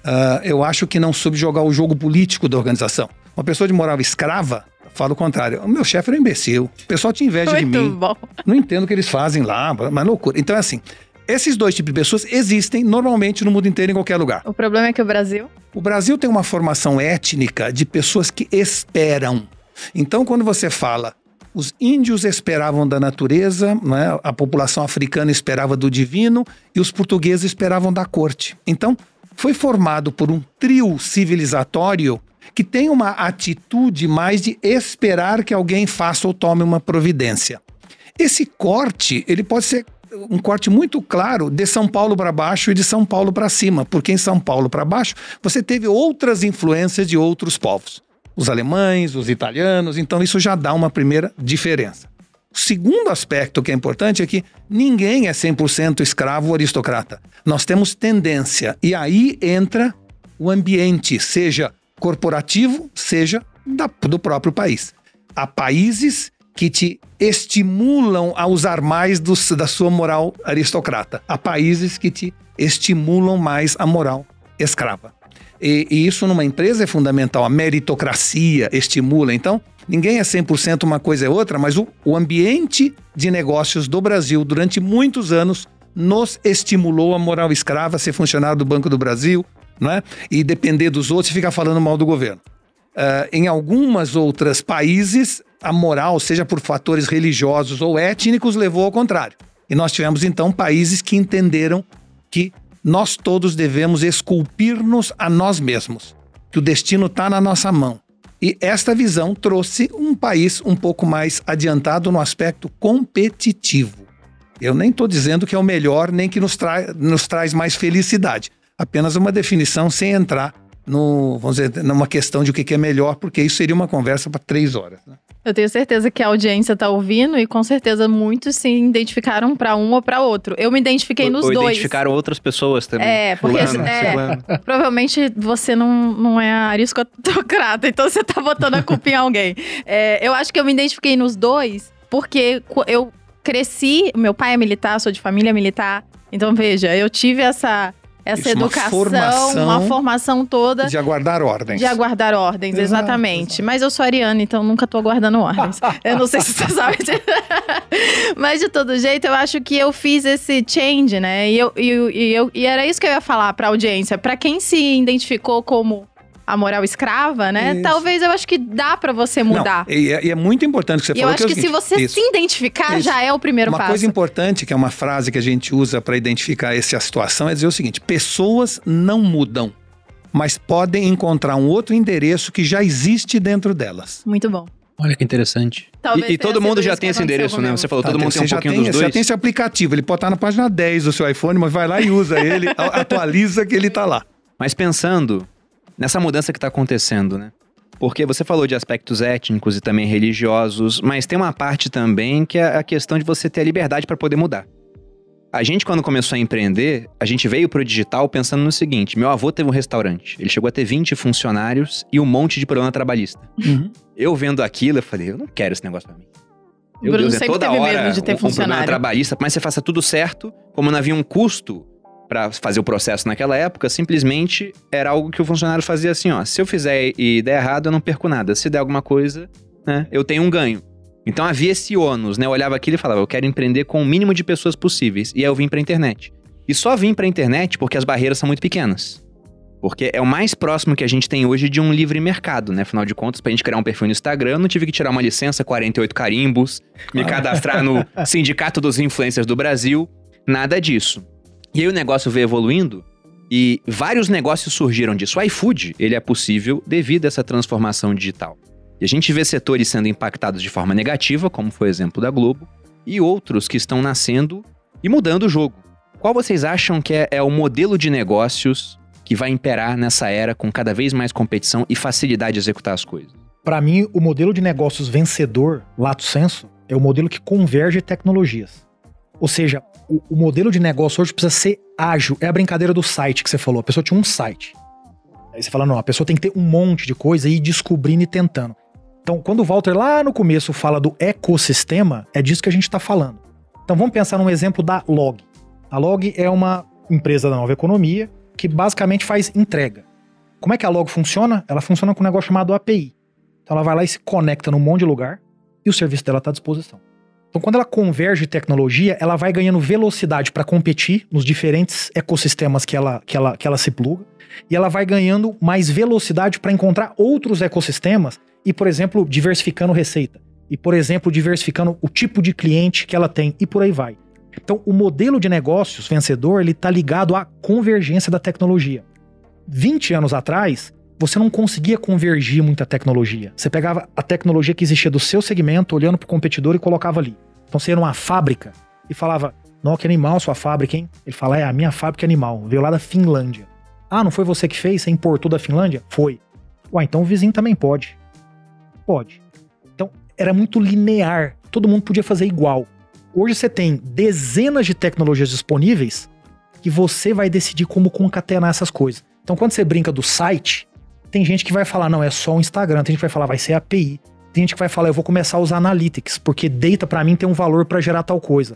Ah, eu acho que não soube jogar o jogo político da organização. Uma pessoa de moral escrava fala o contrário. O meu chefe era um imbecil. O pessoal tinha inveja de Muito mim. bom. Não entendo o que eles fazem lá, mas loucura. Então é assim, esses dois tipos de pessoas existem normalmente no mundo inteiro, em qualquer lugar. O problema é que o Brasil. O Brasil tem uma formação étnica de pessoas que esperam. Então, quando você fala, os índios esperavam da natureza, né? a população africana esperava do divino e os portugueses esperavam da corte. Então, foi formado por um trio civilizatório que tem uma atitude mais de esperar que alguém faça ou tome uma providência. Esse corte, ele pode ser um corte muito claro de São Paulo para baixo e de São Paulo para cima, porque em São Paulo para baixo você teve outras influências de outros povos, os alemães, os italianos, então isso já dá uma primeira diferença. O segundo aspecto que é importante é que ninguém é 100% escravo ou aristocrata. Nós temos tendência e aí entra o ambiente, seja corporativo, seja da- do próprio país. Há países que te estimulam a usar mais do- da sua moral aristocrata. Há países que te estimulam mais a moral escrava. E, e isso numa empresa é fundamental. A meritocracia estimula. Então, ninguém é 100% uma coisa é outra, mas o, o ambiente de negócios do Brasil durante muitos anos nos estimulou a moral escrava, ser funcionário do Banco do Brasil, né? e depender dos outros e ficar falando mal do governo. Ah, em algumas outras países, a moral, seja por fatores religiosos ou étnicos, levou ao contrário. E nós tivemos então países que entenderam que nós todos devemos esculpir-nos a nós mesmos, que o destino está na nossa mão. E esta visão trouxe um país um pouco mais adiantado no aspecto competitivo. Eu nem estou dizendo que é o melhor, nem que nos, tra nos traz mais felicidade. Apenas uma definição sem entrar no, vamos dizer, numa questão de o que é melhor, porque isso seria uma conversa para três horas. né? Eu tenho certeza que a audiência tá ouvindo e com certeza muitos se identificaram pra um ou pra outro. Eu me identifiquei Ou- nos ou dois. identificaram outras pessoas também. É, porque Fulano, é, provavelmente você não, não é aristocrata, então você tá botando a culpa em alguém. É, eu acho que eu me identifiquei nos dois porque eu cresci, meu pai é militar, sou de família militar, então veja, eu tive essa, essa Isso, uma educação, formação uma formação toda. De aguardar ordens. De aguardar ordens, Exato, exatamente. Mas eu sou ariana, então nunca tô aguardando ordens. eu não sei se você sabe. de- Mas de todo jeito, eu acho que eu fiz esse change, né? E, eu, e, eu- e, eu, e era isso que eu ia falar pra audiência. Pra quem se identificou como a moral escrava, né? Isso. Talvez eu acho que dá pra você Não, mudar. e, é, e é muito importante que você E eu falou. acho é o que se você isso. se identificar, Isso. já é o primeiro Uma passo. coisa importante, que é uma frase que a gente usa para identificar essa situação, é dizer o seguinte: pessoas não mudam, mas podem encontrar um outro endereço que já existe dentro delas. Muito bom. Olha que interessante. Talvez E, e todo mundo já tem que esse endereço, né? Você falou, todo Tá, mundo tem um pouquinho tem, dos você já dois. tem esse aplicativo, ele pode estar na página 10 do seu iPhone, mas vai lá e usa ele, atualiza que ele está lá. Mas pensando nessa mudança que está acontecendo, né? Porque você falou de aspectos étnicos e também religiosos, mas tem uma parte também que é a questão de você ter a liberdade para poder mudar. A gente, quando começou a empreender, a gente veio pro digital pensando no seguinte: meu avô teve um restaurante, ele chegou a ter 20 funcionários e um monte de problema trabalhista. Uhum. Eu vendo aquilo, eu falei, eu não quero esse negócio pra mim. Meu Bruno Deus, é sempre toda teve hora medo de ter um, um problema funcionário. trabalhista, mas você faça tudo certo, como não havia um custo pra fazer o processo naquela época, simplesmente era algo que o funcionário fazia assim, ó, se eu fizer e der errado, eu não perco nada. Se der alguma coisa, né, eu tenho um ganho. Então havia esse ônus, né? Eu olhava aquilo e falava, eu quero empreender com o mínimo de pessoas possíveis. E aí eu vim pra internet. E só vim pra internet porque as barreiras são muito pequenas. Porque é o mais próximo que a gente tem hoje de um livre mercado, né? Afinal de contas, pra gente criar um perfil no Instagram, eu não tive que tirar uma licença, 48 carimbos, me cadastrar no Sindicato dos Influencers do Brasil, nada disso. E aí o negócio veio evoluindo e vários negócios surgiram disso. O iFood, ele é possível devido a essa transformação digital. E a gente vê setores sendo impactados de forma negativa, como foi o exemplo da Globo, e outros que estão nascendo e mudando o jogo. Qual vocês acham que é, é o modelo de negócios que vai imperar nessa era com cada vez mais competição e facilidade de executar as coisas? Para mim, o modelo de negócios vencedor, lato senso, é o modelo que converge tecnologias. Ou seja, o, o modelo de negócio hoje precisa ser ágil. É a brincadeira do site que você falou. A pessoa tinha um site. Aí você fala, não, a pessoa tem que ter um monte de coisa e ir descobrindo e tentando. Então, quando o Walter lá no começo fala do ecossistema, é disso que a gente está falando. Então, vamos pensar num exemplo da Log. A Log é uma empresa da nova economia que basicamente faz entrega. Como é que a Log funciona? Ela funciona com um negócio chamado API. Então, ela vai lá e se conecta num monte de lugar e o serviço dela está à disposição. Então, quando ela converge tecnologia, ela vai ganhando velocidade para competir nos diferentes ecossistemas que ela, que, ela, que ela se pluga, e ela vai ganhando mais velocidade para encontrar outros ecossistemas e, por exemplo, diversificando receita. E, por exemplo, diversificando o tipo de cliente que ela tem e por aí vai. Então, o modelo de negócios vencedor, ele está ligado à convergência da tecnologia. 20 anos atrás, você não conseguia convergir muita tecnologia. Você pegava a tecnologia que existia do seu segmento, olhando para o competidor e colocava ali. Então você ia numa fábrica e falava: Não, que animal sua fábrica, hein? Ele fala: É, a minha fábrica é animal, veio lá da Finlândia. Ah, não foi você que fez? Você importou da Finlândia? Foi. Ué, então o vizinho também pode. Pode. Então era muito linear. Todo mundo podia fazer igual. Hoje você tem dezenas de tecnologias disponíveis que você vai decidir como concatenar essas coisas. Então, quando você brinca do site, tem gente que vai falar, não, é só o Instagram. Tem gente que vai falar, vai ser API. Tem gente que vai falar, eu vou começar a usar Analytics, porque data para mim tem um valor para gerar tal coisa.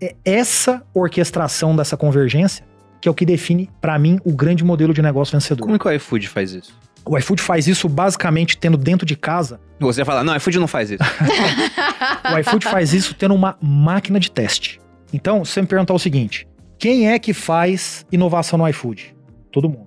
É essa orquestração dessa convergência que é o que define, para mim, o grande modelo de negócio vencedor. Como que o iFood faz isso? O iFood faz isso basicamente tendo dentro de casa. Você fala, não, o iFood não faz isso. O iFood faz isso tendo uma máquina de teste. Então, se você me perguntar o seguinte: quem é que faz inovação no iFood? Todo mundo.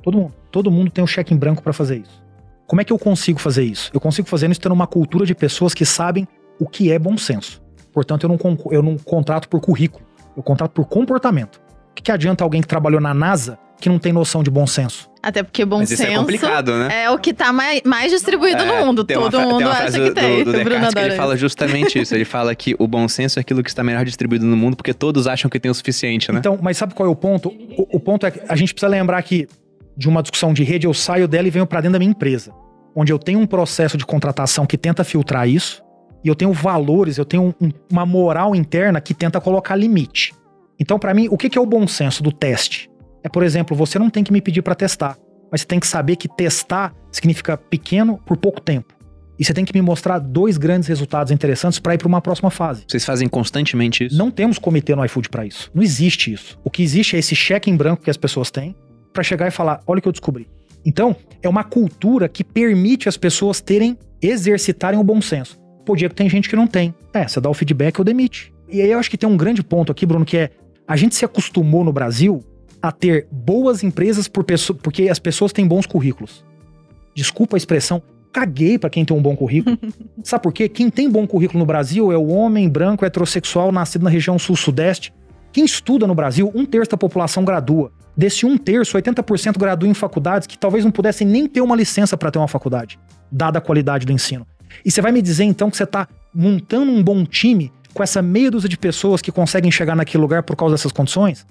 Todo mundo. Todo mundo tem um cheque em branco para fazer isso. Como é que eu consigo fazer isso? Eu consigo fazer isso tendo uma cultura de pessoas que sabem o que é bom senso. Portanto, eu não, eu não contrato por currículo, eu contrato por comportamento. O que, que adianta alguém que trabalhou na NASA que não tem noção de bom senso? Até porque bom Mas isso senso é complicado, né? é o que tá mais, mais distribuído É, no mundo. Todo mundo tem uma acha que do, tem. Do, do o Bruno Descartes que ele fala justamente isso. Ele fala que o bom senso é aquilo que está melhor distribuído no mundo porque todos acham que tem o suficiente, né? Então, mas sabe qual é o ponto? O, o ponto é que a gente precisa lembrar que de uma discussão de rede, eu saio dela e venho para dentro da minha empresa, onde eu tenho um processo de contratação que tenta filtrar isso, e eu tenho valores, eu tenho um- uma moral interna que tenta colocar limite. Então, para mim, o que que é o bom senso do teste? É, por exemplo, você não tem que me pedir para testar, mas você tem que saber que testar significa pequeno por pouco tempo. E você tem que me mostrar dois grandes resultados interessantes para ir para uma próxima fase. Vocês fazem constantemente isso? Não temos comitê no iFood para isso. Não existe isso. O que existe é esse cheque em branco que as pessoas têm para chegar e falar: olha o que eu descobri. Então, é uma cultura que permite as pessoas terem, exercitarem o bom senso. Pô, Diego, tem gente que não tem. É, você dá o feedback ou demite. E aí eu acho que tem um grande ponto aqui, Bruno, que é a gente se acostumou no Brasil a ter boas empresas por pesso- porque as pessoas têm bons currículos. Desculpa a expressão, caguei pra quem tem um bom currículo. Sabe por quê? Quem tem bom currículo no Brasil é o homem branco heterossexual nascido na região sul-sudeste. Quem estuda no Brasil, um terço da população gradua. Desse um terço, 80% gradua em faculdades que talvez não pudessem nem ter uma licença para ter uma faculdade, dada a qualidade do ensino. E você vai me dizer então que você está montando um bom time com essa meia dúzia de pessoas que conseguem chegar naquele lugar por causa dessas condições?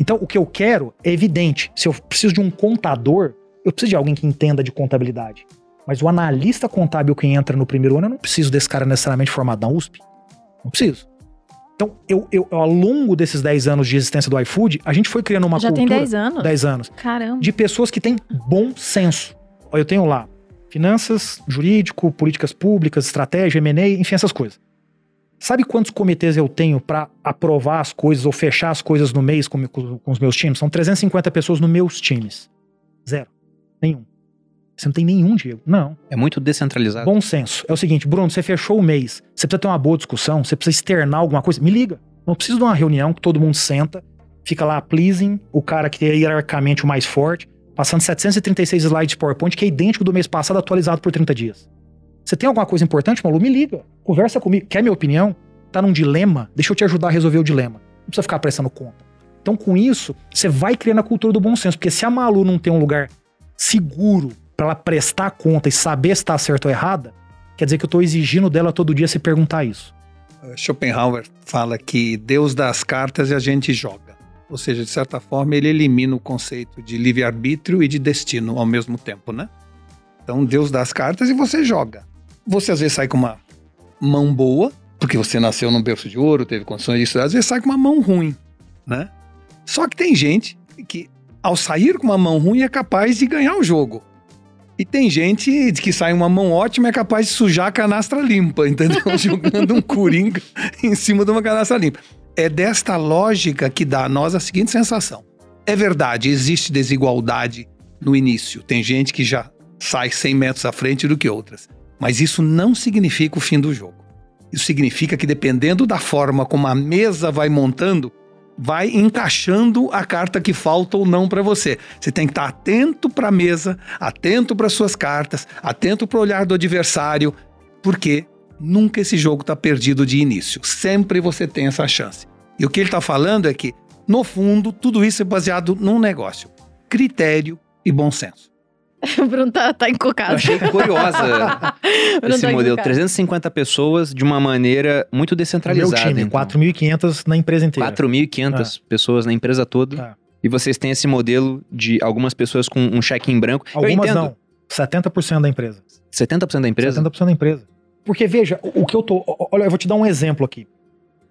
Então, o que eu quero é evidente. Se eu preciso de um contador, eu preciso de alguém que entenda de contabilidade. Mas o analista contábil que entra no primeiro ano, eu não preciso desse cara necessariamente formado na USP. Não preciso. Então, eu, eu, ao longo desses 10 anos de existência do iFood, a gente foi criando uma Já cultura... tem 10 anos? 10 anos. Caramba. De pessoas que têm bom senso. Eu tenho lá finanças, jurídico, políticas públicas, estratégia, M&A, enfim, essas coisas. Sabe quantos comitês eu tenho para aprovar as coisas ou fechar as coisas no mês com, com- com os meus times? São 350 pessoas nos meus times. Zero. Nenhum. Você não tem nenhum, Diego? Não. É muito descentralizado. Bom senso. É o seguinte, Bruno, você fechou o mês, você precisa ter uma boa discussão, você precisa externar alguma coisa, me liga. Não preciso de uma reunião que todo mundo senta, fica lá pleasing, o cara que é hierarquicamente o mais forte, passando 736 slides de PowerPoint, que é idêntico do mês passado, atualizado por 30 dias. Você tem alguma coisa importante, Malu? Me liga. Conversa comigo. Quer minha opinião? Tá num dilema? Deixa eu te ajudar a resolver o dilema. Não precisa ficar prestando conta. Então, com isso, você vai criando a cultura do bom senso. Porque se a Malu não tem um lugar seguro para ela prestar conta e saber se tá certo ou errada, quer dizer que eu tô exigindo dela todo dia se perguntar isso. Schopenhauer fala que Deus dá as cartas e a gente joga. Ou seja, de certa forma, ele elimina o conceito de livre-arbítrio e de destino ao mesmo tempo, né? Então, Deus dá as cartas e você joga. Você às vezes sai com uma mão boa, porque você nasceu num berço de ouro, teve condições de estudar, às vezes sai com uma mão ruim, né? Só que tem gente que, ao sair com uma mão ruim, é capaz de ganhar o jogo. E tem gente que sai uma mão ótima e é capaz de sujar a canastra limpa, entendeu? Jogando um coringa em cima de uma canastra limpa. É desta lógica que dá a nós a seguinte sensação. É verdade, existe desigualdade no início. Tem gente que já sai 100 metros à frente do que outras. Mas isso não significa o fim do jogo. Isso significa que dependendo da forma como a mesa vai montando, vai encaixando a carta que falta ou não para você. Você tem que estar atento para a mesa, atento para suas cartas, atento para o olhar do adversário, porque nunca esse jogo está perdido de início. Sempre você tem essa chance. E o que ele está falando é que, no fundo, tudo isso é baseado num negócio: critério e bom senso. o Bruno tá, tá Eu encucado. achei curiosa Bruno esse tá modelo. encucado. 350 pessoas de uma maneira muito No meu descentralizada. time, então. 4.500 na empresa inteira. 4.500 pessoas na empresa toda. É. E vocês têm esse modelo de algumas pessoas com um cheque em branco. Eu Algumas não. 70% da empresa. 70% da empresa? 70% da empresa. Porque, veja, o que eu tô. Olha, eu vou te dar um exemplo aqui.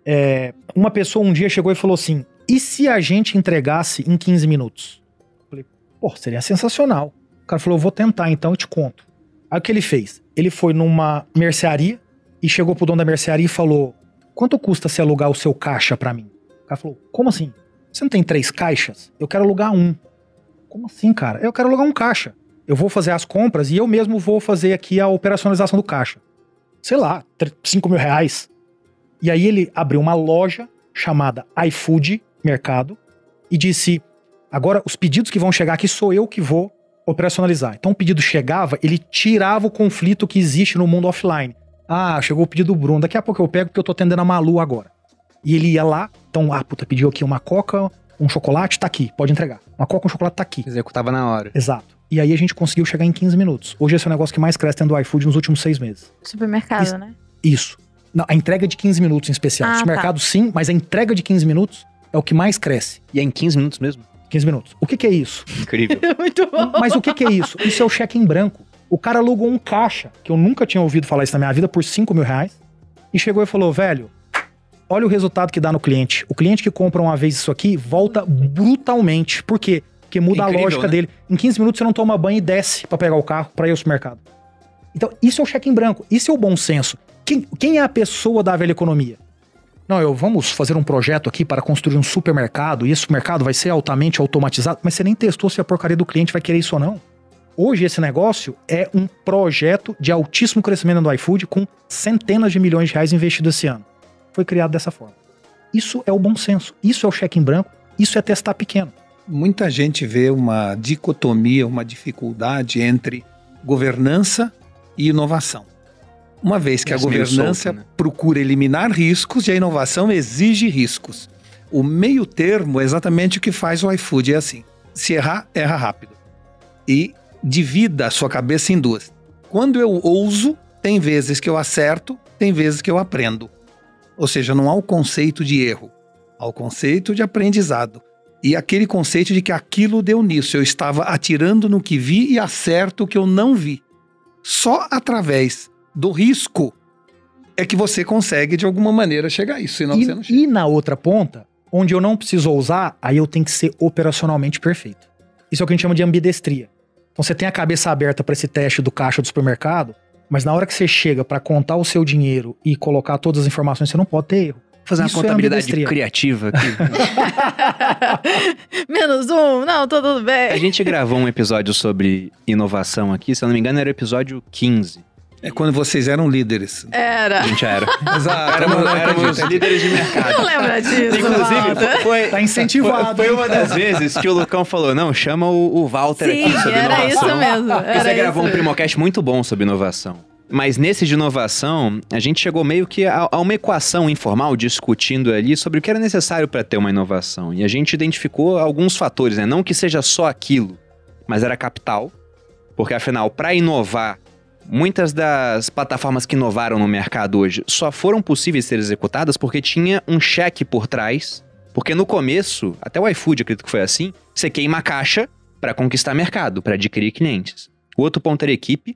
É, uma pessoa um dia chegou e falou assim: e se a gente entregasse em 15 minutos? Eu falei, pô, seria sensacional. O cara falou, eu vou tentar, então eu te conto. Aí o que ele fez? Ele foi numa mercearia e chegou pro dono da mercearia e falou: quanto custa se alugar o seu caixa pra mim? O cara falou, como assim? Você não tem três caixas? Eu quero alugar um. Como assim, cara? Eu quero alugar um caixa. Eu vou fazer as compras e eu mesmo vou fazer aqui a operacionalização do caixa. Sei lá, 5 mil reais. E aí ele abriu uma loja chamada iFood Mercado e disse: agora os pedidos que vão chegar aqui sou eu que vou operacionalizar. Então o pedido chegava, ele tirava o conflito que existe no mundo offline. Ah, chegou o pedido do Bruno, daqui a pouco eu pego porque eu tô atendendo a Malu agora. E ele ia lá, então, ah, puta, pediu aqui uma coca, um chocolate, tá aqui, pode entregar. Uma coca, um chocolate tá aqui. Executava na hora. Exato. E aí a gente conseguiu chegar em 15 minutos. Hoje esse é o negócio que mais cresce dentro do iFood nos últimos seis meses. Supermercado, Isso. né? Isso. Não, a entrega de 15 minutos em especial. Ah, o mercado sim, mas a entrega de 15 minutos é o que mais cresce. E é em 15 minutos mesmo? 15 minutos. O que, que é isso? Incrível. Muito bom. Mas o que, que é isso? Isso é o cheque em branco. O cara alugou um caixa, que eu nunca tinha ouvido falar isso na minha vida, por 5 mil reais. E chegou e falou, velho, olha o resultado que dá no cliente. O cliente que compra uma vez isso aqui volta brutalmente. Por quê? Porque muda Incrível, a lógica né? dele. Em 15 minutos você não toma banho e desce pra pegar o carro pra ir ao supermercado. Então, isso é o cheque em branco. Isso é o bom senso. Quem, quem é a pessoa da velha economia? Não, eu vamos fazer um projeto aqui para construir um supermercado e esse supermercado vai ser altamente automatizado, mas você nem testou se a porcaria do cliente vai querer isso ou não. Hoje esse negócio é um projeto de altíssimo crescimento do iFood com centenas de milhões de reais investidos esse ano. Foi criado dessa forma. Isso é o bom senso, isso é o cheque em branco, isso é testar pequeno. Muita gente vê uma dicotomia, uma dificuldade entre governança e inovação. Uma vez que Parece a governança solto, né? procura eliminar riscos e a inovação exige riscos. O meio termo é exatamente o que faz o iFood, é assim. Se errar, erra rápido. E divida a sua cabeça em duas. Quando eu ouso, tem vezes que eu acerto, tem vezes que eu aprendo. Ou seja, não há o conceito de erro, há o conceito de aprendizado. E aquele conceito de que aquilo deu nisso, eu estava atirando no que vi e acerto o que eu não vi. Só através do risco é que você consegue, de alguma maneira, chegar a isso. Senão e, você não chega. e na outra ponta, onde eu não preciso ousar, aí eu tenho que ser operacionalmente perfeito. Isso é o que a gente chama de ambidestria. Então você tem a cabeça aberta para esse teste do caixa do supermercado, mas na hora que você chega para contar o seu dinheiro e colocar todas as informações, você não pode ter erro. Fazer uma Isso é contabilidade ambidestria. criativa aqui. Menos um, não, tá tudo bem. A gente gravou um episódio sobre inovação aqui, se eu não me engano, era o episódio 15. É quando vocês eram líderes. Era. A gente era. Exato. éramos éramos líderes de mercado. Não lembra disso, Inclusive, Walter? foi, Tá incentivado. foi, foi uma das vezes que o Lucão falou: não, chama o, o Walter Sim, aqui sobre era inovação. isso mesmo. Era você gravou um. Primocast muito bom sobre inovação. Mas nesse de inovação, a gente chegou meio que a, a uma equação informal discutindo ali sobre o que era necessário para ter uma inovação. E a gente identificou alguns fatores, né? Não que seja só aquilo, mas era capital. Porque afinal, para inovar, muitas das plataformas que inovaram no mercado hoje só foram possíveis ser executadas porque tinha um cheque por trás. Porque no começo, até o iFood acredito que foi assim, você queima a caixa para conquistar mercado, para adquirir clientes. O outro ponto era equipe.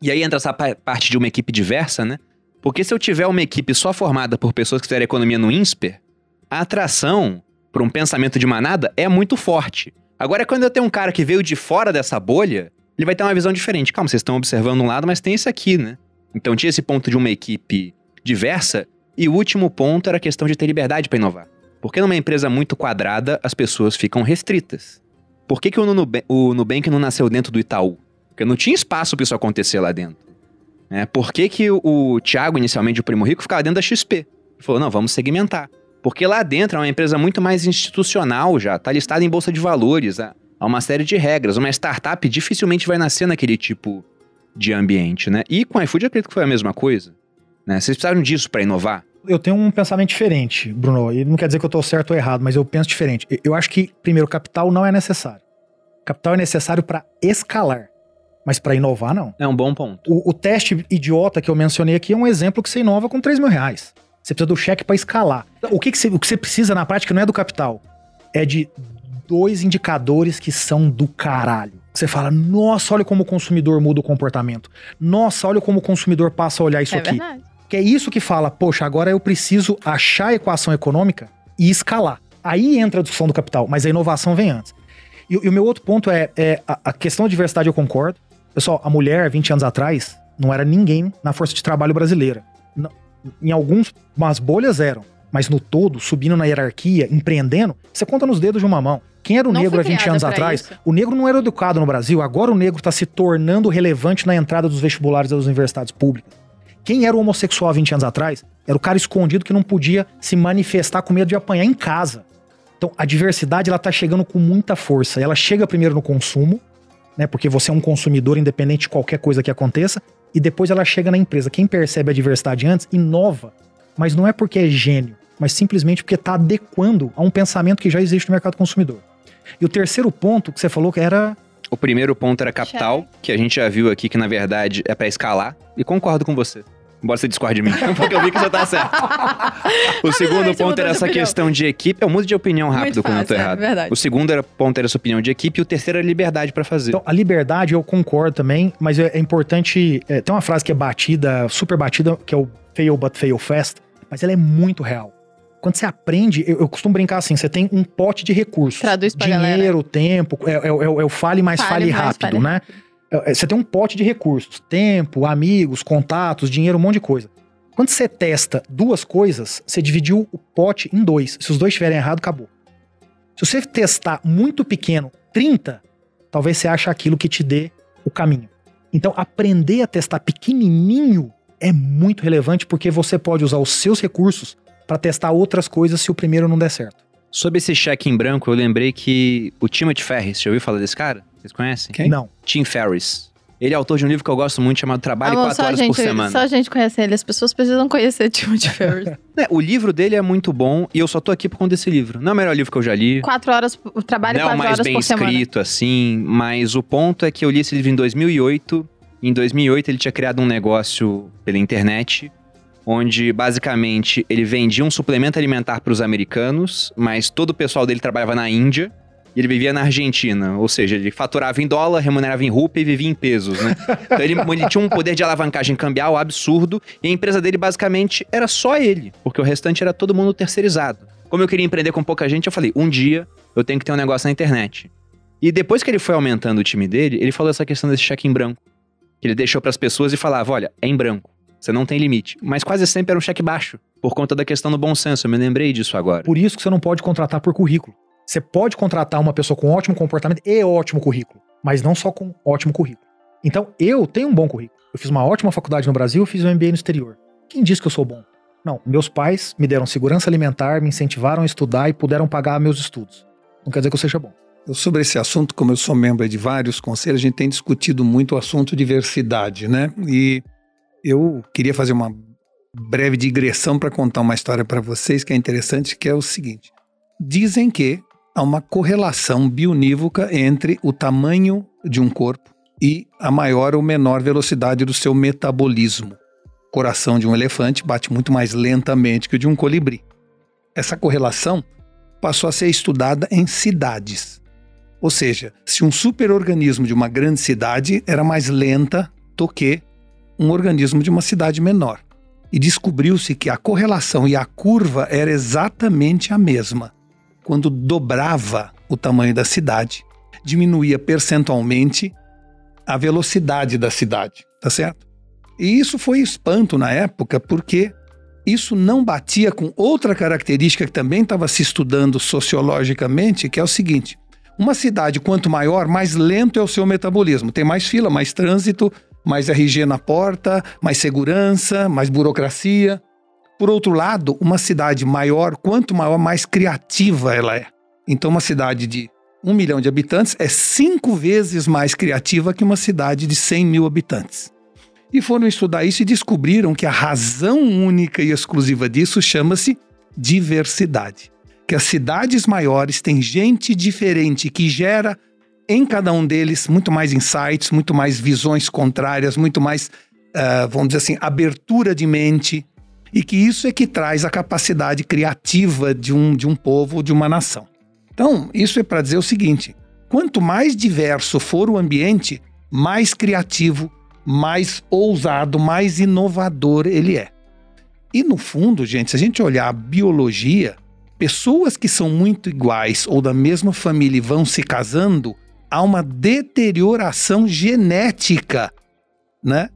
E aí entra essa pa- parte de uma equipe diversa, né? Porque se eu tiver uma equipe só formada por pessoas que fizeram economia no INSPER, a atração para um pensamento de manada é muito forte. Agora, quando eu tenho um cara que veio de fora dessa bolha, ele vai ter uma visão diferente. Calma, vocês estão observando um lado, mas tem esse aqui, né? Então tinha esse ponto de uma equipe diversa. E o último ponto era a questão de ter liberdade para inovar. Porque numa empresa muito quadrada, as pessoas ficam restritas. Por que, que o, Nubank, o Nubank não nasceu dentro do Itaú? Porque não tinha espaço para isso acontecer lá dentro. Né? Por que, que o, o Thiago, inicialmente o Primo Rico, ficava dentro da XP? Ele falou, não, vamos segmentar. Porque lá dentro é uma empresa muito mais institucional já, tá listada em bolsa de valores, há há uma série de regras. Uma startup dificilmente vai nascer naquele tipo de ambiente, né? E com o iFood eu acredito que foi a mesma coisa. Né? Vocês precisaram disso para inovar? Eu tenho um pensamento diferente, Bruno. E não quer dizer que eu tô certo ou errado, mas eu penso diferente. Eu- Eu acho que, primeiro, capital não é necessário. Capital é necessário para escalar, mas para inovar, não. É um bom ponto. O, o teste idiota que eu mencionei aqui é um exemplo que você inova com 3 mil reais. Você precisa do cheque para escalar. O que, que você, o que você precisa na prática não é do capital, é de dois indicadores que são do caralho. Você fala, nossa, olha como o consumidor muda o comportamento. Nossa, olha como o consumidor passa a olhar isso É aqui. verdade. Que é isso que fala, poxa, agora eu preciso achar a equação econômica e escalar. Aí entra a discussão do capital, mas a inovação vem antes. E, e o meu outro ponto é, é a, a questão da diversidade, eu concordo. Pessoal, a mulher, 20 anos atrás, não era ninguém na força de trabalho brasileira. Não- em algumas bolhas eram, mas no todo, subindo na hierarquia, empreendendo, você conta nos dedos de uma mão. Quem era o Não negro há 20 criada anos atrás? isso. O negro não era educado no Brasil, agora o negro está se tornando relevante na entrada dos vestibulares das universidades públicas. Quem era o homossexual há 20 anos atrás? Era o cara escondido que não podia se manifestar com medo de apanhar em casa. Então, a diversidade ela tá chegando com muita força. Ela chega primeiro no consumo, né? Porque você é um consumidor independente de qualquer coisa que aconteça, e depois ela chega na empresa. Quem percebe a diversidade antes inova, mas não é porque é gênio, mas simplesmente porque está adequando a um pensamento que já existe no mercado consumidor. E o terceiro ponto que você falou que era O primeiro ponto era capital, que a gente já viu aqui que na verdade é para escalar, e concordo com você. Embora você discorde de mim, porque eu vi que você tá certo. O segundo ponto era essa opinião. questão de equipe. Eu mudo de opinião rápido quando eu tô é errado. verdade. O segundo era, ponto era essa opinião de equipe, e o terceiro era liberdade para fazer. Então, a liberdade eu concordo também, mas é, é importante. é, tem uma frase que é batida, super batida, que é o fail but fail fast, mas ela é muito real. Quando você aprende, eu, eu costumo brincar assim: você tem um pote de recursos. Traduz pra Dinheiro, tempo, é, é, é, o- é o fale mais fale, Fale mais, rápido, fale né? É, é, Você tem um pote de recursos: tempo, amigos, contatos, dinheiro, um monte de coisa. Quando você testa duas coisas, você dividiu o pote em dois. Se os dois estiverem errado, acabou. Se você testar muito pequeno, 30, talvez você ache aquilo que te dê o caminho. Então, aprender a testar pequenininho é muito relevante porque você pode usar os seus recursos para testar outras coisas se o primeiro não der certo. Sobre esse cheque em branco, eu lembrei que o Timothy Ferris, já ouviu falar desse cara? Vocês conhecem? Quem? Não. Tim Ferriss. Ele é autor de um livro que eu gosto muito chamado Trabalhe Amor, 4 só a Horas gente, por Semana. Só a gente conhece ele. As pessoas precisam conhecer Timothy Ferris. É, o livro dele é muito bom e eu só tô aqui por conta desse livro. Não é o melhor livro que eu já li. quatro horas, o trabalho não é o quatro mais horas bem por semana. escrito, assim, mas o ponto é que eu li esse livro em 2008. Em 2008 ele tinha criado um negócio pela internet, onde basicamente ele vendia um suplemento alimentar para os americanos, mas todo o pessoal dele trabalhava na Índia. E ele vivia na Argentina, ou seja, ele faturava em dólar, remunerava em rúpia e vivia em pesos, né? Então ele, ele tinha um poder de alavancagem cambial absurdo e a empresa dele basicamente era só ele, porque o restante era todo mundo terceirizado. Como eu queria empreender com pouca gente, eu falei, um dia eu tenho que ter um negócio na internet. E depois que ele foi aumentando o time dele, ele falou essa questão desse cheque em branco. Que ele deixou para as pessoas e falava, olha, é em branco. Você não tem limite. Mas quase sempre era um cheque baixo, por conta da questão do bom senso. Eu me lembrei disso agora. Por isso que você não pode contratar por currículo. Você pode contratar uma pessoa com ótimo comportamento e ótimo currículo, mas não só com ótimo currículo. Então, eu tenho um bom currículo. Eu fiz uma ótima faculdade no Brasil, fiz um MBA no exterior. Quem diz que eu sou bom? Não, meus pais me deram segurança alimentar, me incentivaram a estudar e puderam pagar meus estudos. Não quer dizer que eu seja bom. Eu, sobre esse assunto, como eu sou membro de vários conselhos, a gente tem discutido muito o assunto diversidade, né? E eu queria fazer uma breve digressão para contar uma história para vocês que é interessante, que é o seguinte. Dizem que há uma correlação bionívoca entre o tamanho de um corpo e a maior ou menor velocidade do seu metabolismo. O coração de um elefante bate muito mais lentamente que o de um colibri. Essa correlação passou a ser estudada em cidades. Ou seja, se um superorganismo de uma grande cidade era mais lenta do que um organismo de uma cidade menor. E descobriu-se que a correlação e a curva era exatamente a mesma. Quando dobrava o tamanho da cidade, diminuía percentualmente a velocidade da cidade, tá certo? E isso foi espanto na época, porque isso não batia com outra característica que também estava se estudando sociologicamente, que é o seguinte: uma cidade, quanto maior, mais lento é o seu metabolismo. Tem mais fila, mais trânsito, mais RG na porta, mais segurança, mais burocracia. Por outro lado, uma cidade maior, quanto maior, mais criativa ela é. Então, uma cidade de um milhão de habitantes é cinco vezes mais criativa que uma cidade de 100 mil habitantes. E foram estudar isso e descobriram que a razão única e exclusiva disso chama-se diversidade. Que as cidades maiores têm gente diferente que gera em cada um deles muito mais insights, muito mais visões contrárias, muito mais, uh, vamos dizer assim, abertura de mente. E que isso é que traz a capacidade criativa de um, de um povo, de uma nação. Então, isso é para dizer o seguinte: quanto mais diverso for o ambiente, mais criativo, mais ousado, mais inovador ele é. E no fundo, gente, se a gente olhar a biologia, pessoas que são muito iguais ou da mesma família e vão se casando, há uma deterioração genética, né?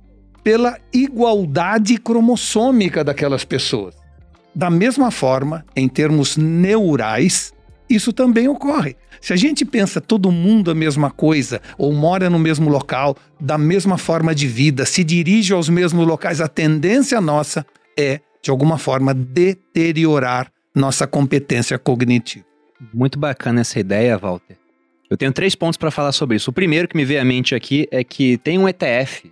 Pela igualdade cromossômica daquelas pessoas. Da mesma forma, em termos neurais, isso também ocorre. Se a gente pensa todo mundo a mesma coisa, ou mora no mesmo local, da mesma forma de vida, se dirige aos mesmos locais, a tendência nossa é, de alguma forma, deteriorar nossa competência cognitiva. Muito bacana essa ideia, Walter. Eu tenho três pontos para falar sobre isso. O primeiro que me veio à mente aqui é que tem um ETF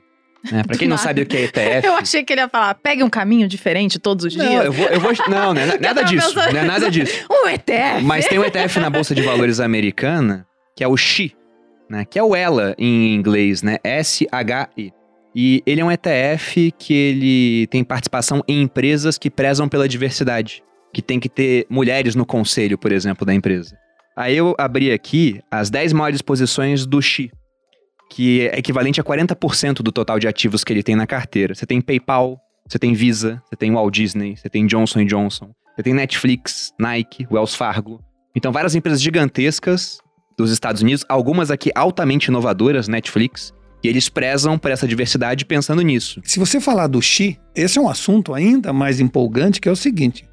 né? Para quem não sabe o que é ETF. Eu achei que ele ia falar, pegue um caminho diferente todos os não, dias. Eu vou, eu vou, não, né? nada disso. Não é nada disso. um ETF. Mas tem um ETF na Bolsa de Valores americana, que é o XI, né? Que é o ELA em inglês, né? S-H-I. E ele é um ETF que ele tem participação em empresas que prezam pela diversidade. Que tem que ter mulheres no conselho, por exemplo, da empresa. Aí eu abri aqui as 10 maiores posições do XI que é equivalente a 40% do total de ativos que ele tem na carteira. Você tem PayPal, você tem Visa, você tem Walt Disney, você tem Johnson Johnson, você tem Netflix, Nike, Wells Fargo. Então, várias empresas gigantescas dos Estados Unidos, algumas aqui altamente inovadoras, Netflix, e eles prezam por essa diversidade pensando nisso. Se você falar do Xi, esse é um assunto ainda mais empolgante, que é o seguinte: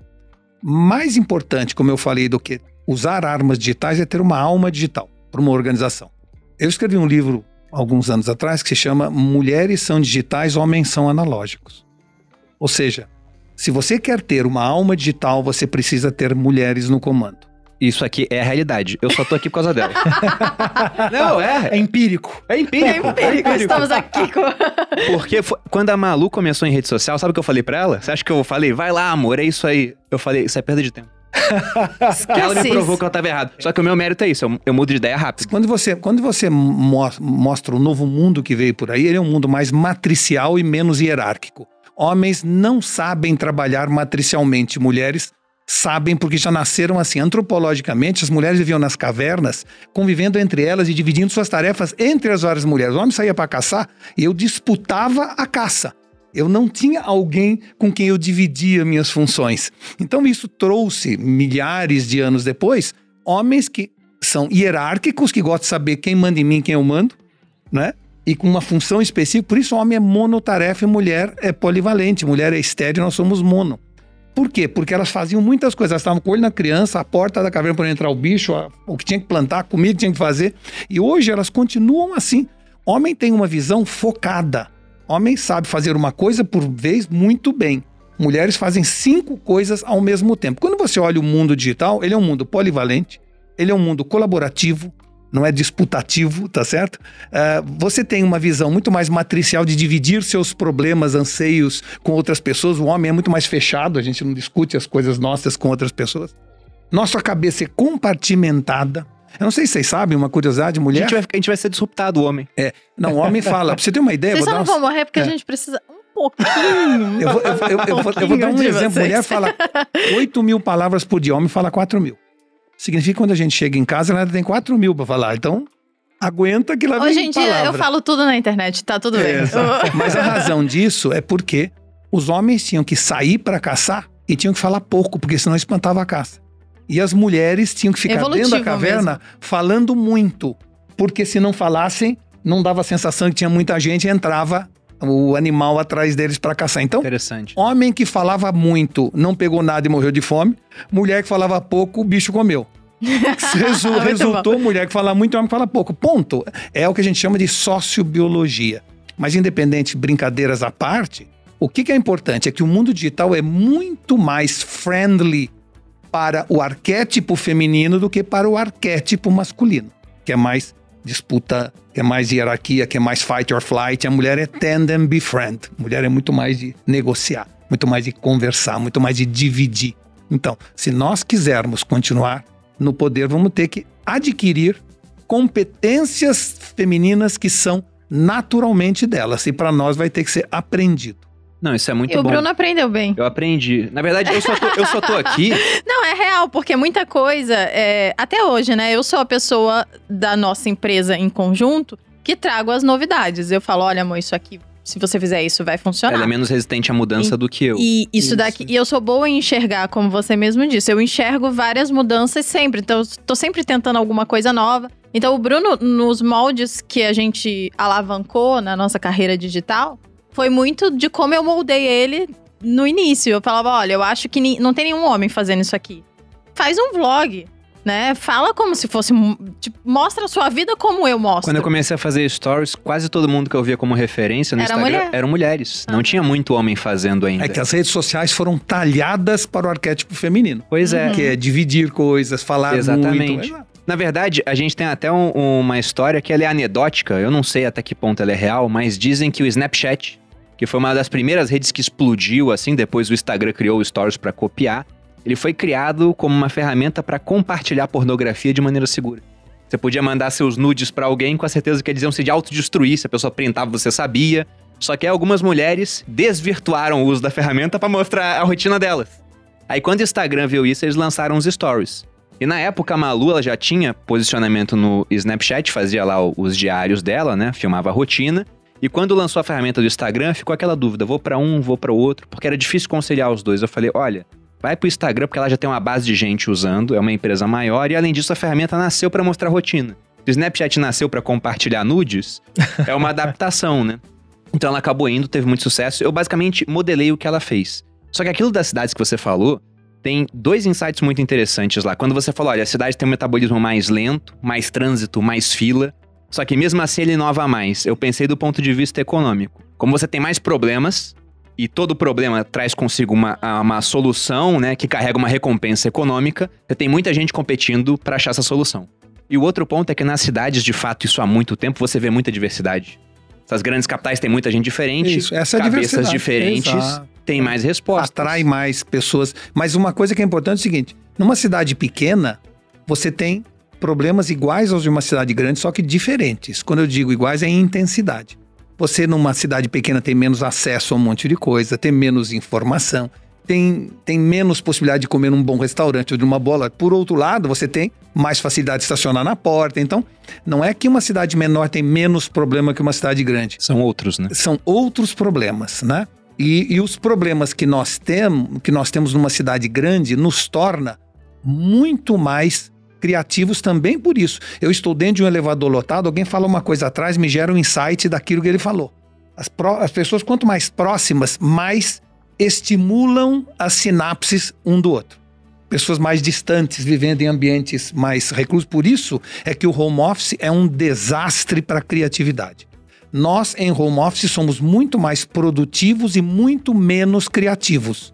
mais importante, como eu falei, do que usar armas digitais é ter uma alma digital para uma organização. Eu escrevi um livro alguns anos atrás que se chama Mulheres são digitais, homens são analógicos. Ou seja, se você quer ter uma alma digital, você precisa ter mulheres no comando. Isso aqui é a realidade. Eu só tô aqui por causa dela. Não, é. É empírico. É empírico. É empírico. Estamos aqui com. Porque foi, quando a Malu começou em rede social, sabe o que eu falei pra ela? Você acha que eu falei, vai lá, amor, é isso aí? Eu falei, isso é perda de tempo. Ela me provou que eu estava errado. Só que o meu mérito é isso, eu, eu mudo de ideia rápido. Quando você, quando você mostra o novo mundo que veio por aí, ele é um mundo mais matricial e menos hierárquico. Homens não sabem trabalhar matricialmente, mulheres sabem porque já nasceram assim. Antropologicamente, as mulheres viviam nas cavernas, convivendo entre elas e dividindo suas tarefas entre as várias mulheres. O homem saía para caçar e eu disputava a caça. Eu não tinha alguém com quem eu dividia minhas funções. Então isso trouxe, milhares de anos depois, homens que são hierárquicos, que gostam de saber quem manda em mim, quem eu mando, né? E com uma função específica. Por isso, homem é monotarefa e mulher é polivalente. Mulher é estéreo, nós somos mono. Por quê? Porque elas faziam muitas coisas. Elas estavam com o olho na criança, a porta da caverna para entrar o bicho, a, o que tinha que plantar, a comida que tinha que fazer. E hoje elas continuam assim. Homem tem uma visão focada. Homem sabe fazer uma coisa por vez muito bem. Mulheres fazem cinco coisas ao mesmo tempo. Quando você olha o mundo digital, ele é um mundo polivalente, ele é um mundo colaborativo, não é disputativo, tá certo? Uh, você tem uma visão muito mais matricial de dividir seus problemas, anseios com outras pessoas. O homem é muito mais fechado, a gente não discute as coisas nossas com outras pessoas. Nossa cabeça é compartimentada. Eu não sei se vocês sabem, uma curiosidade, mulher. A gente vai, a gente vai ser disruptado, o homem. É. Não, o homem fala. Pra você ter uma ideia. Vocês só não vão morrer porque é. a gente precisa um pouquinho. Eu vou, eu, eu, eu, vou, eu vou dar um exemplo. Vocês. Mulher fala 8 mil palavras por dia, homem fala 4 mil. Significa que quando a gente chega em casa, ela tem 4 mil para falar. Então, aguenta que lá vem Hoje em dia eu falo tudo na internet, tá tudo bem. Mas a razão disso é porque os homens tinham que sair para caçar e tinham que falar pouco, porque senão espantava a caça. E as mulheres tinham que ficar Evolutivo dentro da caverna mesmo. falando muito, porque se não falassem, não dava a sensação que tinha muita gente e entrava o animal atrás deles para caçar. Então, Interessante. homem que falava muito não pegou nada e morreu de fome. Mulher que falava pouco, o bicho comeu. Resu resultou mulher que fala muito, homem que fala pouco. Ponto. É o que a gente chama de sociobiologia. Mas independente, brincadeiras à parte, o que, que é importante é que o mundo digital é muito mais friendly para o arquétipo feminino do que para o arquétipo masculino, que é mais disputa, que é mais hierarquia, que é mais fight or flight. A mulher é tend and befriend. A mulher é muito mais de negociar, muito mais de conversar, muito mais de dividir. Então, se nós quisermos continuar no poder, vamos ter que adquirir competências femininas que são naturalmente delas. E para nós vai ter que ser aprendido. Não, isso é muito e bom. o Bruno aprendeu bem. Eu aprendi. Na verdade, eu só tô, eu só tô aqui. Não, é real, porque muita coisa. É, até hoje, né? Eu sou a pessoa da nossa empresa em conjunto que trago as novidades. Eu falo: olha, amor, isso aqui se você fizer isso, vai funcionar. Ela é menos resistente à mudança e, do que eu. E isso, isso, daqui. E eu sou boa em enxergar, como você mesmo disse. Eu enxergo várias mudanças sempre. Então, eu tô sempre tentando alguma coisa nova. Então, o Bruno, nos moldes que a gente alavancou na nossa carreira digital, foi muito de como eu moldei ele no início. Eu falava, olha, eu acho que não tem nenhum homem fazendo isso aqui. Faz um vlog, né? Fala como se fosse. Tipo, mostra a sua vida como eu mostro. Quando eu comecei a fazer stories, quase todo mundo que eu via como referência no Era Instagram mulher. eram mulheres. Ah. Não tinha muito homem fazendo ainda. É que as redes sociais foram talhadas para o arquétipo feminino. Pois é. Que é dividir coisas, falar Exatamente. muito. Na verdade, a gente tem até um- uma história que ela é anedótica, eu não sei até que ponto ela é real, mas dizem que o Snapchat, que foi uma das primeiras redes que explodiu assim, depois o Instagram criou o Stories para copiar, ele foi criado como uma ferramenta para compartilhar pornografia de maneira segura. Você podia mandar seus nudes para alguém com a certeza que eles iam se de autodestruir, se a pessoa printava, você sabia. Só que algumas mulheres desvirtuaram o uso da ferramenta para mostrar a rotina delas. Aí quando o Instagram viu isso, eles lançaram os stories. E na época a Malu ela já tinha posicionamento no Snapchat, fazia lá os diários dela, né? Filmava a rotina. E quando lançou a ferramenta do Instagram, ficou aquela dúvida: vou pra um, vou para o outro, porque era difícil conciliar os dois. Eu falei: olha, vai pro Instagram porque ela já tem uma base de gente usando, é uma empresa maior e além disso a ferramenta nasceu para mostrar rotina. O Snapchat nasceu para compartilhar nudes, é uma adaptação, né? Então ela acabou indo, teve muito sucesso. Eu basicamente modelei o que ela fez. Só que aquilo das cidades que você falou, tem dois insights muito interessantes lá. Quando você falou, olha, a cidade tem um metabolismo mais lento, mais trânsito, mais fila. Só que mesmo assim ele inova mais. Eu pensei do ponto de vista econômico. Como você tem mais problemas, e todo problema traz consigo uma, uma solução, né, que carrega uma recompensa econômica, você tem muita gente competindo para achar essa solução. E o outro ponto é que nas cidades, de fato, isso há muito tempo, você vê muita diversidade. Essas grandes capitais têm muita gente diferente, Isso, essa é cabeças diferentes, Exato. tem mais respostas. Atrai mais pessoas. Mas uma coisa que é importante é o seguinte: numa cidade pequena, você tem problemas iguais aos de uma cidade grande, só que diferentes. Quando eu digo iguais, é em intensidade. Você, numa cidade pequena, tem menos acesso a um monte de coisa, tem menos informação. tem, tem menos possibilidade de comer num bom restaurante ou de uma bola. Por outro lado, você tem mais facilidade de estacionar na porta. Então, não é que uma cidade menor tem menos problema que uma cidade grande. São outros, né? São outros problemas, né? E, e os problemas que nós, tem, que nós temos numa cidade grande nos torna muito mais criativos também por isso. Eu estou dentro de um elevador lotado, alguém fala uma coisa atrás, me gera um insight daquilo que ele falou. As, pró, as pessoas, quanto mais próximas, mais estimulam as sinapses um do outro. Pessoas mais distantes, vivendo em ambientes mais reclusos. Por isso é que o home office é um desastre para a criatividade. Nós, em home office, somos muito mais produtivos e muito menos criativos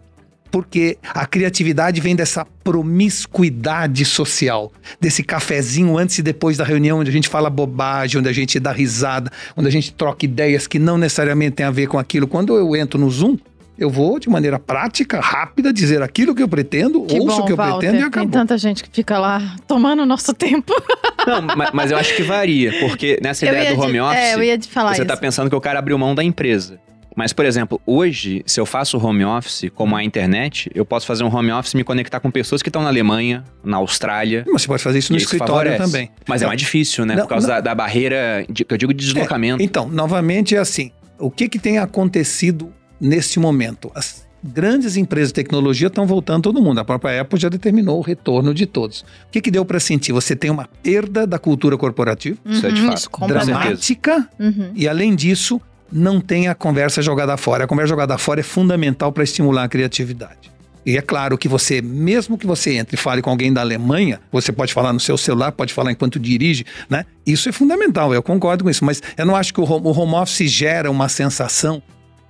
porque a criatividade vem dessa promiscuidade social, desse cafezinho antes e depois da reunião, onde a gente fala bobagem, onde a gente dá risada, onde a gente troca ideias que não necessariamente têm a ver com aquilo. Quando eu entro no Zoom, eu vou de maneira prática, rápida, dizer aquilo que eu pretendo, Que ouço bom, o que eu Walter. pretendo e Tem acabou. tanta gente que fica lá tomando o nosso tempo. Não, ma- mas, eu acho que varia, porque nessa Eu ideia ia do home de- office, É, eu ia te falar você isso. tá pensando que o cara abriu mão da empresa. Mas, por exemplo, hoje, se eu faço home office, como a internet, eu posso fazer um home office e me conectar com pessoas que estão na Alemanha, na Austrália. Mas você pode fazer isso no isso escritório favorece. também. Mas é mais difícil, né? Não, Por causa da, da barreira, de, que eu digo de deslocamento. Então, novamente é assim. O que, que tem acontecido neste momento? As grandes empresas de tecnologia estão voltando todo mundo. A própria Apple já determinou o retorno de todos. O que, que deu para sentir? Você tem uma perda da cultura corporativa, Isso é de Uhum, fato. dramática, Uhum. e além disso, não tem a conversa jogada fora. A conversa jogada fora é fundamental para estimular a criatividade. E é claro que você, mesmo que você entre e fale com alguém da Alemanha, você pode falar no seu celular, pode falar enquanto dirige, né? Isso é fundamental, eu concordo com isso. Mas eu não acho que o home, office gera uma sensação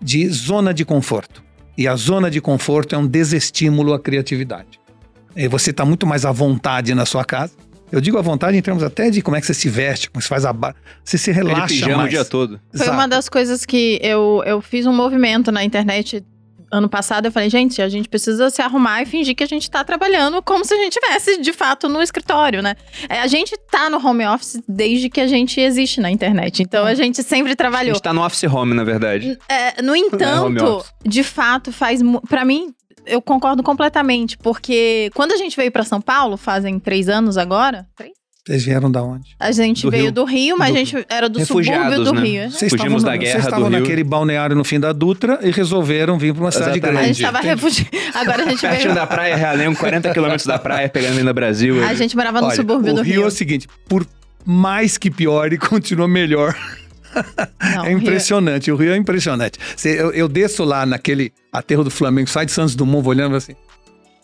de zona de conforto. E a zona de conforto é um desestímulo à criatividade. E você está muito mais à vontade na sua casa. Eu digo à vontade em termos até de como é que você se veste, como você faz a barra. Você se relaxa pijama mais. o dia todo. Foi Exato. uma das coisas que eu, eu fiz um movimento na internet ano passado. Eu falei, gente, a gente precisa se arrumar e fingir que a gente tá trabalhando como se a gente estivesse de fato no escritório, né? É, a gente tá no home office desde que a gente existe na internet. Então a gente sempre A trabalhou. gente tá no office home, na verdade. É, no home entanto, office. de fato, faz. Pra mim, eu concordo completamente. Porque quando a gente veio pra São Paulo, fazem três anos agora. Três? Vocês vieram da onde? A gente Do veio Rio. do Rio, mas Do- a gente era do Refugiados, subúrbio do né? Rio. Vocês Fugimos estavam da guerra Vocês do estavam Rio. naquele balneário no fim da Dutra e resolveram vir para uma cidade Exatamente. grande. A gente tava Tem- refugiado. Agora a gente Pertinho veio. da praia, Realengo, 40 quilômetros da praia, pegando ainda Brasil. A gente morava no Olha, subúrbio o do Rio, Rio. é o seguinte, por mais que piore, continua melhor. Não, é Rio- impressionante, o Rio é impressionante. Eu, eu desço lá naquele aterro do Flamengo, sai de Santos Dumont, vou olhando assim.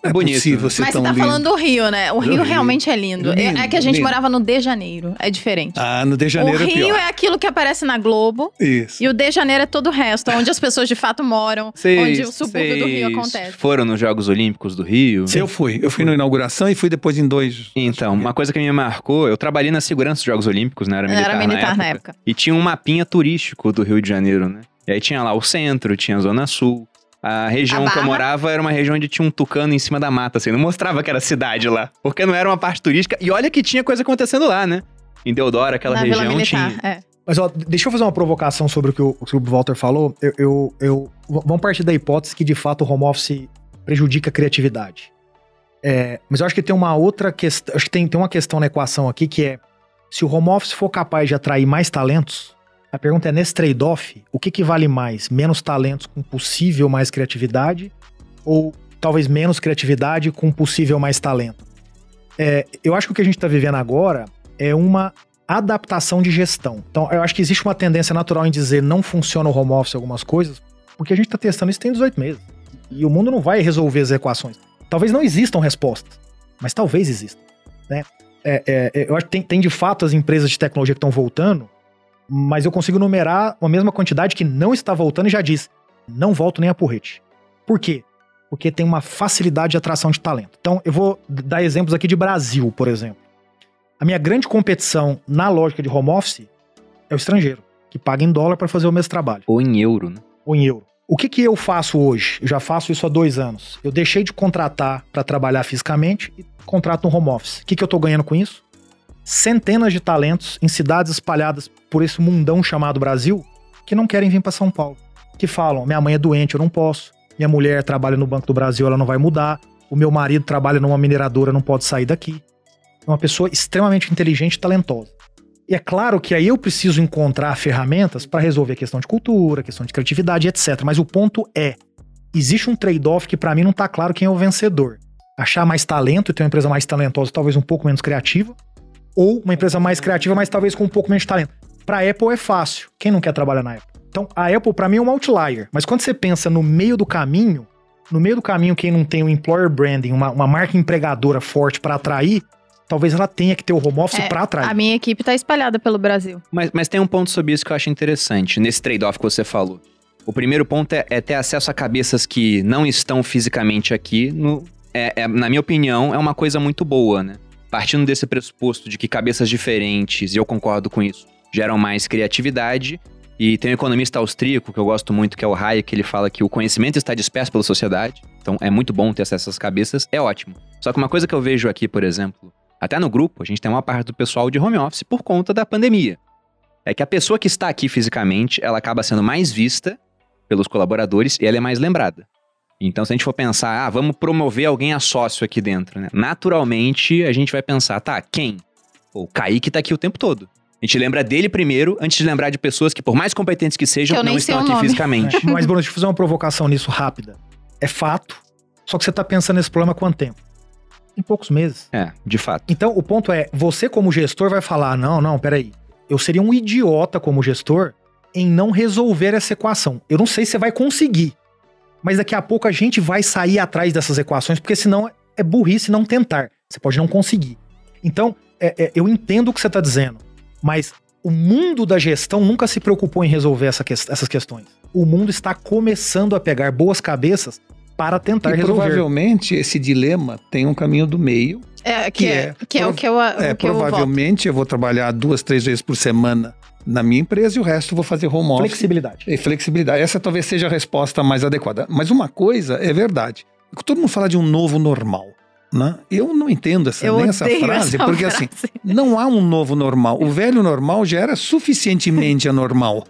Não é Bonito, possível né? ser Mas você tá lindo. falando do Rio, né? O Rio, Rio. realmente é lindo. É- Lindo, é que a gente lindo. morava no De Janeiro. É diferente. Ah, no de o Janeiro é Rio pior. é aquilo que aparece na Globo. Isso. E o De Janeiro é todo o resto, onde as pessoas de fato moram, onde o subúrbio do Rio vocês acontece. foram nos Jogos Olímpicos do Rio? Eu fui, eu fui na inauguração e fui depois em dois. Então, uma coisa que me marcou, eu trabalhei na segurança dos Jogos Olímpicos, né? Era Era militar, militar na, na época, época. E tinha um mapinha turístico do Rio de Janeiro, né? E aí tinha lá o centro, tinha a Zona Sul. A região A que eu morava era uma região onde tinha um tucano em cima da mata, assim. Não mostrava que era cidade lá. Porque não era uma parte turística. E olha que tinha coisa acontecendo lá, né? Em Deodoro, aquela na região Militar. tinha. É. Mas ó, deixa eu fazer uma provocação sobre o que o, o que o Walter falou. Eu, eu, eu- vamos partir da hipótese que de fato o home office prejudica a criatividade. É, mas eu acho que tem uma outra questão. Acho que tem, tem uma questão na equação aqui que é: se o home office for capaz de atrair mais talentos, a pergunta é nesse trade-off, o que, que vale mais? Menos talentos com possível mais criatividade? Ou talvez menos criatividade com possível mais talento? É, eu acho que o que a gente está vivendo agora é uma adaptação de gestão. Então, eu acho que existe uma tendência natural em dizer não funciona o home office algumas coisas, porque a gente está testando isso tem 18 meses. E o mundo não vai resolver as equações. Talvez não existam respostas, mas talvez existam. Né? É, é, é, eu acho que tem, tem de fato as empresas de tecnologia que estão voltando, mas eu consigo numerar uma mesma quantidade que não está voltando e já diz: não volto nem a porrete. Por quê? Porque tem uma facilidade de atração de talento. Então, eu vou dar exemplos aqui de Brasil, por exemplo. A minha grande competição na lógica de home office é o estrangeiro, que paga em dólar para fazer o mesmo trabalho, Ou em euro, né? ou em euro. O que, que eu faço hoje? Eu já faço isso há dois anos. Eu deixei de contratar para trabalhar fisicamente e contrato no home office. O que, que eu estou ganhando com isso? Centenas de talentos em cidades espalhadas por esse mundão chamado Brasil que não querem vir para São Paulo. Que falam: minha mãe é doente, eu não posso. Minha mulher trabalha no Banco do Brasil, ela não vai mudar. O meu marido trabalha numa mineradora, não pode sair daqui. É uma pessoa extremamente inteligente e talentosa. E é claro que aí eu preciso encontrar ferramentas para resolver a questão de cultura, questão de criatividade, etc. Mas o ponto é, existe um trade-off que para mim não tá claro quem é o vencedor. Achar mais talento e ter uma empresa mais talentosa, talvez um pouco menos criativa, ou uma empresa mais criativa, mas talvez com um pouco menos de talento. Para Apple é fácil. Quem não quer trabalhar na Apple? Então, a Apple para mim é um outlier, mas quando você pensa no meio do caminho, no meio do caminho quem não tem um employer branding, uma, uma marca empregadora forte para atrair, talvez ela tenha que ter o home office É, para atrair. A minha equipe tá espalhada pelo Brasil. Mas, mas tem um ponto sobre isso que eu acho interessante, nesse trade-off que você falou. O primeiro ponto é, é ter acesso a cabeças que não estão fisicamente aqui. No, é- é, na minha opinião, é uma coisa muito boa, né? Partindo desse pressuposto de que cabeças diferentes, e eu concordo com isso, geram mais criatividade. E tem um economista austríaco que eu gosto muito, que é o Hayek, que ele fala que o conhecimento está disperso pela sociedade. Então é muito bom ter acesso essas cabeças, é ótimo. Só que uma coisa que eu vejo aqui, por exemplo, até no grupo, a gente tem uma parte do pessoal de home office por conta da pandemia. É que a pessoa que está aqui fisicamente, ela acaba sendo mais vista pelos colaboradores e ela é mais lembrada. Então, se a gente for pensar, ah, vamos promover alguém a sócio aqui dentro, né? Naturalmente, a gente vai pensar, tá, quem? Pô, o Kaique tá aqui o tempo todo. A gente lembra dele primeiro, antes de lembrar de pessoas que, por mais competentes que sejam, Que não estão aqui nome. fisicamente. É, Mas, Bruno, deixa eu fazer uma provocação nisso rápida. É fato, só que você tá pensando nesse problema há quanto tempo? Em poucos meses. É, de fato. Então, o ponto é, você como gestor vai falar, não, não, peraí, eu seria um idiota como gestor em não resolver essa equação. Eu não sei se você vai conseguir, mas daqui a pouco a gente vai sair atrás dessas equações, porque senão é burrice não tentar. Você pode não conseguir. Então, é- é, eu entendo o que você está dizendo, mas o mundo da gestão nunca se preocupou em resolver essa ques- essas questões. O mundo está começando a pegar boas cabeças para tentar E resolver. provavelmente esse dilema tem um caminho do meio. É, que, Que é, é- que é o que eu, É, que eu voto. provavelmente eu vou trabalhar duas, três vezes por semana na minha empresa e o resto eu vou fazer home office. Flexibilidade. E flexibilidade. Essa talvez seja a resposta mais adequada. Mas uma coisa é verdade. Todo mundo fala de um novo normal. Né? Eu não entendo essa, Eu nem essa frase, essa porque frase. assim, não há um novo normal. O velho normal já era suficientemente anormal.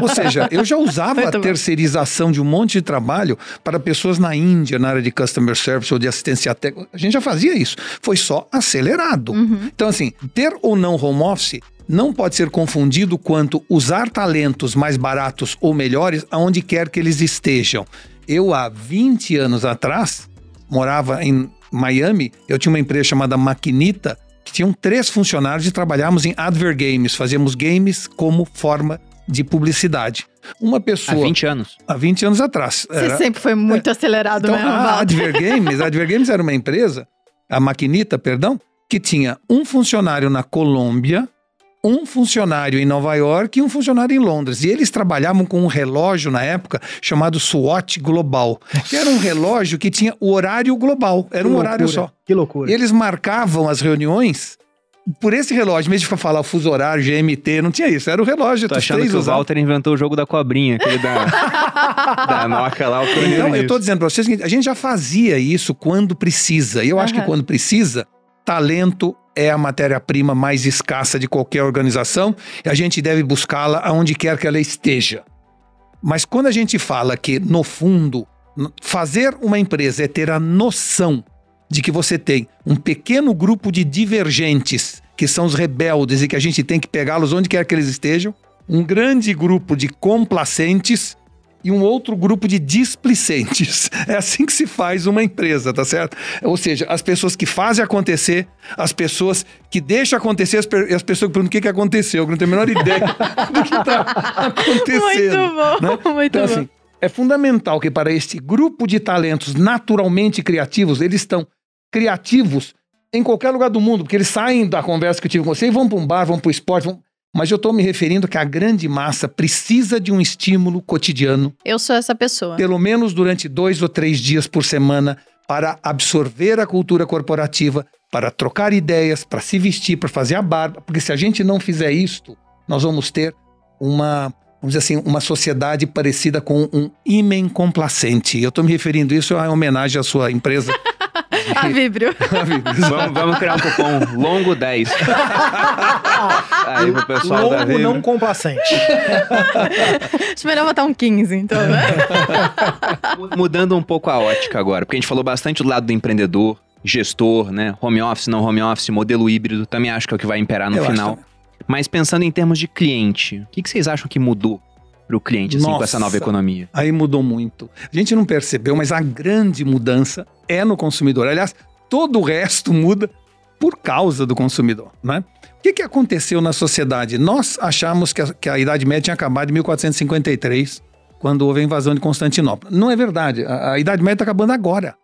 Ou seja, eu já usava a bom. terceirização de um monte de trabalho para pessoas na Índia, na área de customer service ou de assistência técnica. A gente já fazia isso. Foi só acelerado. Uhum. Então, assim, ter ou não home office não pode ser confundido quanto usar talentos mais baratos ou melhores aonde quer que eles estejam. Eu, há 20 anos atrás, morava em Miami, eu tinha uma empresa chamada Maquinita, que tinham três funcionários e trabalhávamos em adver games, fazíamos games como forma de publicidade. Uma Há pessoa, 20 anos. há 20 anos atrás. Você era- sempre foi muito acelerado então, mesmo, a. Adver Games, a Adver Games era uma empresa, a Maquinita, perdão, que tinha um funcionário na Colômbia, um funcionário em Nova York e um funcionário em Londres. E eles trabalhavam com um relógio na época chamado SWOT Global, que era um relógio que tinha o horário global, era Que um horário loucura, só. Que loucura. E eles marcavam as reuniões por esse relógio, em vez de falar o fuso horário, GMT, não tinha isso, era o relógio. Tô achando três que o. Walter inventou o jogo da cobrinha, aquele da, da Noca lá, o Então, eu tô dizendo pra vocês o seguinte, a gente já fazia isso quando precisa. E eu acho que quando precisa, talento é a matéria-prima mais escassa de qualquer organização e a gente deve buscá-la aonde quer que ela esteja. Mas quando a gente fala que, no fundo, fazer uma empresa é ter a noção de que você tem um pequeno grupo de divergentes, que são os rebeldes e que a gente tem que pegá-los onde quer que eles estejam, um grande grupo de complacentes e um outro grupo de displicentes. É assim que se faz uma empresa, tá certo? Ou seja, as pessoas que fazem acontecer, as pessoas que deixam acontecer as pe- as pessoas que perguntam o que, que aconteceu, que não tem a menor ideia do que está acontecendo. Muito bom, né? muito Então, bom. assim, é fundamental que para este grupo de talentos naturalmente criativos, eles estão criativos em qualquer lugar do mundo, porque eles saem da conversa que eu tive com você e vão para um bar, vão para o esporte, vão... mas eu estou me referindo que a grande massa precisa de um estímulo cotidiano, Eu sou essa pessoa. pelo menos durante dois ou três dias por semana, para absorver a cultura corporativa, para trocar ideias, para se vestir, para fazer a barba, porque se a gente não fizer isto, nós vamos ter uma, vamos dizer assim, uma sociedade parecida com um ímen complacente. Eu estou me referindo isso em homenagem à sua empresa. A Vibrio. vamos, vamos criar um cupom longo 10. Aí pro pessoal da Longo Vibrio. não complacente. Acho melhor botar um 15, então, né? Mudando um pouco a ótica agora, porque a gente falou bastante do lado do empreendedor, gestor, né? Home office, não home office, modelo híbrido, também acho que é o que vai imperar no Eu final. Mas pensando em termos de cliente, o que, que vocês acham que mudou pro cliente, assim, com Nossa. essa nova economia? Aí mudou muito. A gente não percebeu, mas a grande mudança é no consumidor. Aliás, todo o resto muda por causa do consumidor, né? O que, que aconteceu na sociedade? Nós achamos que a, que a Idade Média tinha acabado em 1453, quando houve a invasão de Constantinopla. Não é verdade. A, a Idade Média está acabando agora,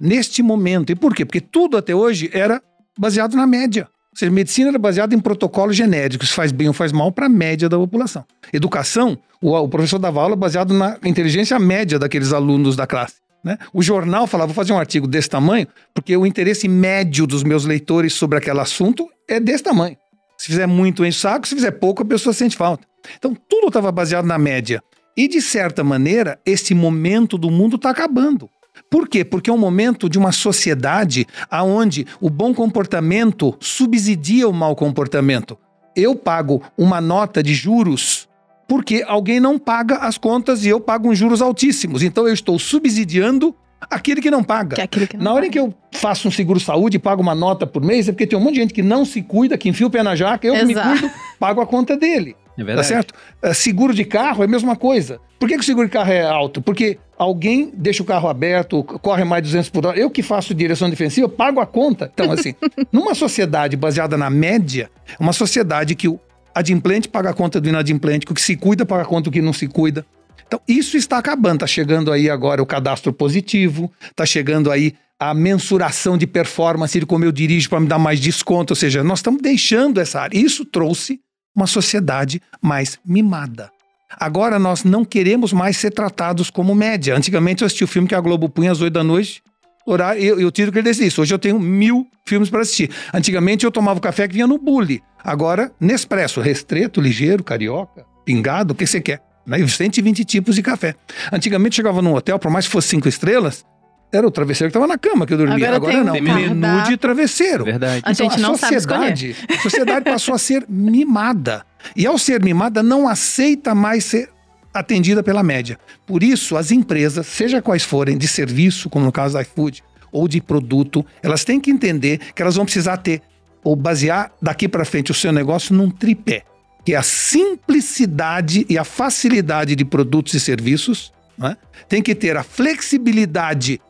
neste momento. E por quê? Porque tudo até hoje era baseado na média. Ou seja, medicina era baseada em protocolos genéricos, faz bem ou faz mal para a média da população. Educação, o, o professor dava aula baseado na inteligência média daqueles alunos da classe. Né? O jornal falava, vou fazer um artigo desse tamanho, porque o interesse médio dos meus leitores sobre aquele assunto é desse tamanho. Se fizer muito, enche o saco, se fizer pouco, a pessoa sente falta. Então, tudo estava baseado na média. E, de certa maneira, esse momento do mundo está acabando. Por quê? Porque é um momento de uma sociedade onde o bom comportamento subsidia o mau comportamento. Eu pago uma nota de juros porque alguém não paga as contas e eu pago uns juros altíssimos. Então eu estou subsidiando aquele que não paga. Que é que não Na hora paga. em que eu faço um seguro saúde e pago uma nota por mês, é porque tem um monte de gente que não se cuida, que enfia o pé na jaca, eu que me cuido, pago a conta dele. É Tá certo? Eh, seguro de carro é a mesma coisa. Por que, que o seguro de carro é alto? Porque alguém deixa o carro aberto, corre mais de 200 por hora. Eu que faço direção defensiva, eu pago a conta. Então, assim, numa sociedade baseada na média, uma sociedade que o adimplente paga a conta do inadimplente, que o que se cuida paga a conta do que não se cuida. Então, isso está acabando. Está chegando aí agora o cadastro positivo, está chegando aí a mensuração de performance de como eu dirijo para me dar mais desconto. Ou seja, nós estamos deixando essa área. Isso trouxe uma sociedade mais mimada. Agora nós não queremos mais ser tratados como média. Antigamente eu assisti o filme que a Globo punha às 8 da noite, horário, eu, eu tiro que ele isso. Hoje eu tenho mil filmes para assistir. Antigamente eu tomava o café que vinha no bule. Agora, Nespresso, restreto, ligeiro, carioca, pingado, o que você quer. Né? 120 tipos de café. Antigamente chegava num hotel, por mais que fosse cinco estrelas, era o travesseiro que estava na cama que eu dormia. Agora Agora, tem não, menu de travesseiro. Verdade. A gente não sabe sociedade, a sociedade passou a ser mimada. E ao ser mimada, não aceita mais ser atendida pela média. Por isso, as empresas, seja quais forem, de serviço, como no caso da iFood, ou de produto, elas têm que entender que elas vão precisar ter, ou basear daqui para frente o seu negócio num tripé, que é a simplicidade e a facilidade de produtos e serviços, né? tem que ter a flexibilidade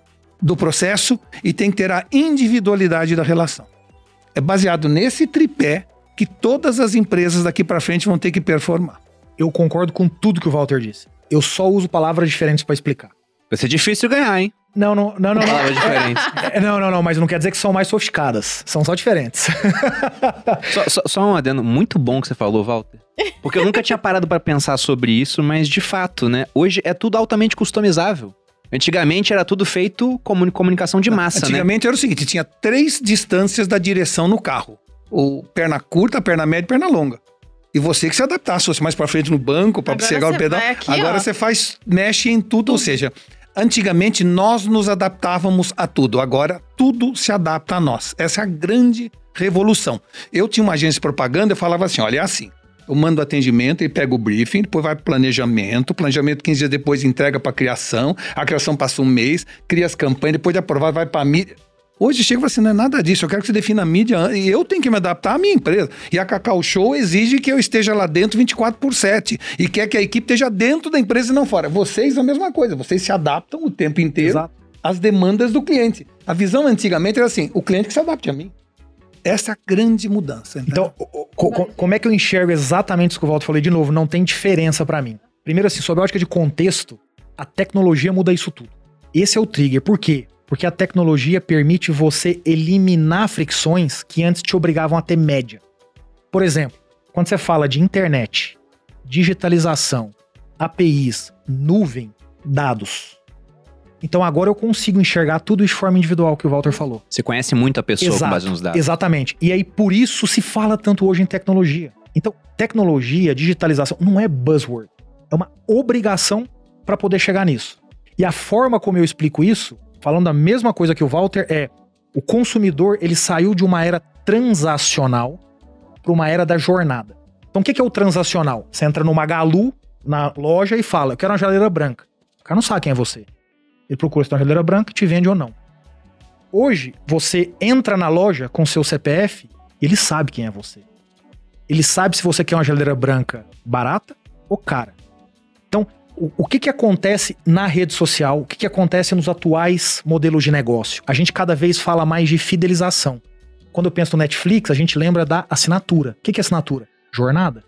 do processo e tem que ter a individualidade da relação. É baseado nesse tripé que todas as empresas daqui para frente vão ter que performar. Eu concordo com tudo que o Walter disse. Eu só uso palavras diferentes pra explicar. Vai ser difícil ganhar, hein? Não, não, não, não. Palavras Não, diferentes. É, não, não, não, mas não quer dizer que são mais sofisticadas. São só diferentes. Só, só- só um adendo muito bom que você falou, Walter. Porque eu nunca tinha parado pra pensar sobre isso, mas de fato, né? Hoje é tudo altamente customizável. Antigamente era tudo feito como comunicação de massa, né? Antigamente era o seguinte: tinha três distâncias da direção no carro: o perna curta, perna média e perna longa. E você que se adaptasse, fosse mais para frente no banco, para chegar o pedal. aqui, Agora ó. você faz, mexe em tudo, ou seja, antigamente nós nos adaptávamos a tudo. Agora tudo se adapta a nós. Essa é a grande revolução. Eu tinha uma agência de propaganda, eu falava assim: olha, é assim. Eu mando atendimento, ele pega o briefing, depois vai pro planejamento, planejamento 15 dias depois entrega para criação, a criação passa um mês, cria as campanhas, depois de aprovado vai para mídia. Hoje chega e fala assim, não é nada disso, eu quero que você defina a mídia e eu tenho que me adaptar à minha empresa. E a Cacau Show exige que eu esteja lá dentro 24 por 7 e quer que a equipe esteja dentro da empresa e não fora. Vocês a mesma coisa, vocês se adaptam o tempo inteiro Exato. às demandas do cliente. A visão antigamente era assim, o cliente que se adapte a mim. Essa é a grande mudança. Então, co- co- como é que eu enxergo exatamente isso que o Walter falou de novo? Não tem diferença pra mim. Primeiro, assim, sob a ótica de contexto, a tecnologia muda isso tudo. Esse é o trigger. Por quê? Porque a tecnologia permite você eliminar fricções que antes te obrigavam a ter média. Por exemplo, quando você fala de internet, digitalização, APIs, nuvem, dados. Então agora eu consigo enxergar tudo de forma individual que o Walter falou. Você conhece muito a pessoa com base nos dados. Exatamente. E aí, por isso se fala tanto hoje em tecnologia. Então, tecnologia, digitalização, não é buzzword. É uma obrigação para poder chegar nisso. E a forma como eu explico isso, falando a mesma coisa que o Walter, é O consumidor, ele saiu de uma era transacional para uma era da jornada. Então, o que que é o transacional? Você entra no Magalu, na loja, e fala, eu quero uma geladeira branca. O cara não sabe quem é você. Ele procura se tem uma geladeira branca, te vende ou não. Hoje, você entra na loja com seu CPF ele sabe quem é você. Ele sabe se você quer uma geladeira branca barata ou cara. Então, o, o que, que acontece na rede social? O que, que acontece nos atuais modelos de negócio? A gente cada vez fala mais de fidelização. Quando eu penso no Netflix, a gente lembra da assinatura. O que, que é assinatura? Jornada.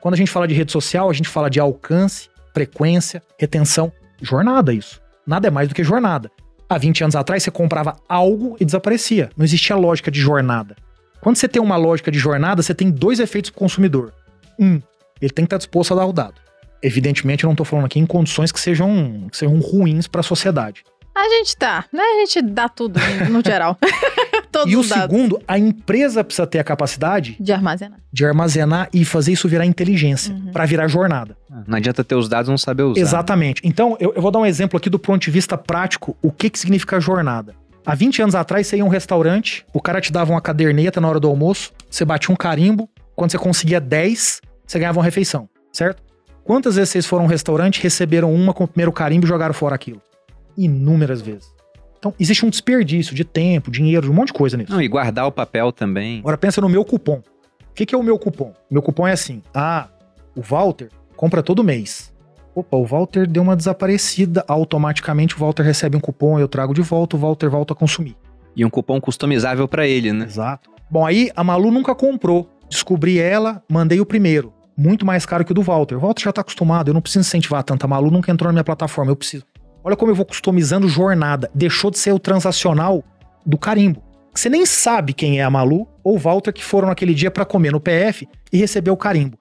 Quando a gente fala de rede social, a gente fala de alcance, frequência, retenção. Jornada, isso. Nada é mais do que jornada. Há 20 anos atrás, você comprava algo e desaparecia. Não existia lógica de jornada. Quando você tem uma lógica de jornada, você tem dois efeitos para o consumidor. Um, ele tem que estar disposto a dar o dado. Evidentemente, eu não estou falando aqui em condições que sejam, que sejam ruins para a sociedade. A gente tá, né? A gente dá tudo no geral. Todos e o os dados. segundo, a empresa precisa ter a capacidade De armazenar. de armazenar e fazer isso virar inteligência, Uhum. para virar jornada. Não adianta ter os dados e não saber usar. Exatamente. Então, eu, eu vou dar um exemplo aqui do ponto de vista prático, o que, que significa jornada. Há 20 anos atrás, você ia a um restaurante, o cara te dava uma caderneta na hora do almoço, você batia um carimbo, quando você conseguia 10, você ganhava uma refeição, certo? Quantas vezes vocês foram a um restaurante, receberam uma com o primeiro carimbo e jogaram fora aquilo? Inúmeras vezes. Então, existe um desperdício de tempo, dinheiro, de um monte de coisa nisso. Não, e guardar o papel também. Agora pensa no meu cupom. O que, que é o meu cupom? Meu cupom é assim: ah, o Walter compra todo mês. Opa, o Walter deu uma desaparecida. Automaticamente o Walter recebe um cupom, eu trago de volta, o Walter volta a consumir. E um cupom customizável pra ele, né? Exato. Bom, aí a Malu nunca comprou. Descobri ela, mandei o primeiro. Muito mais caro que o do Walter. O Walter já tá acostumado, eu não preciso incentivar tanto. A Malu nunca entrou na minha plataforma, eu preciso. Olha como eu vou customizando jornada. Deixou de ser o transacional do carimbo. Você nem sabe quem é a Malu ou o Walter que foram naquele dia pra comer no PF e receber o carimbo.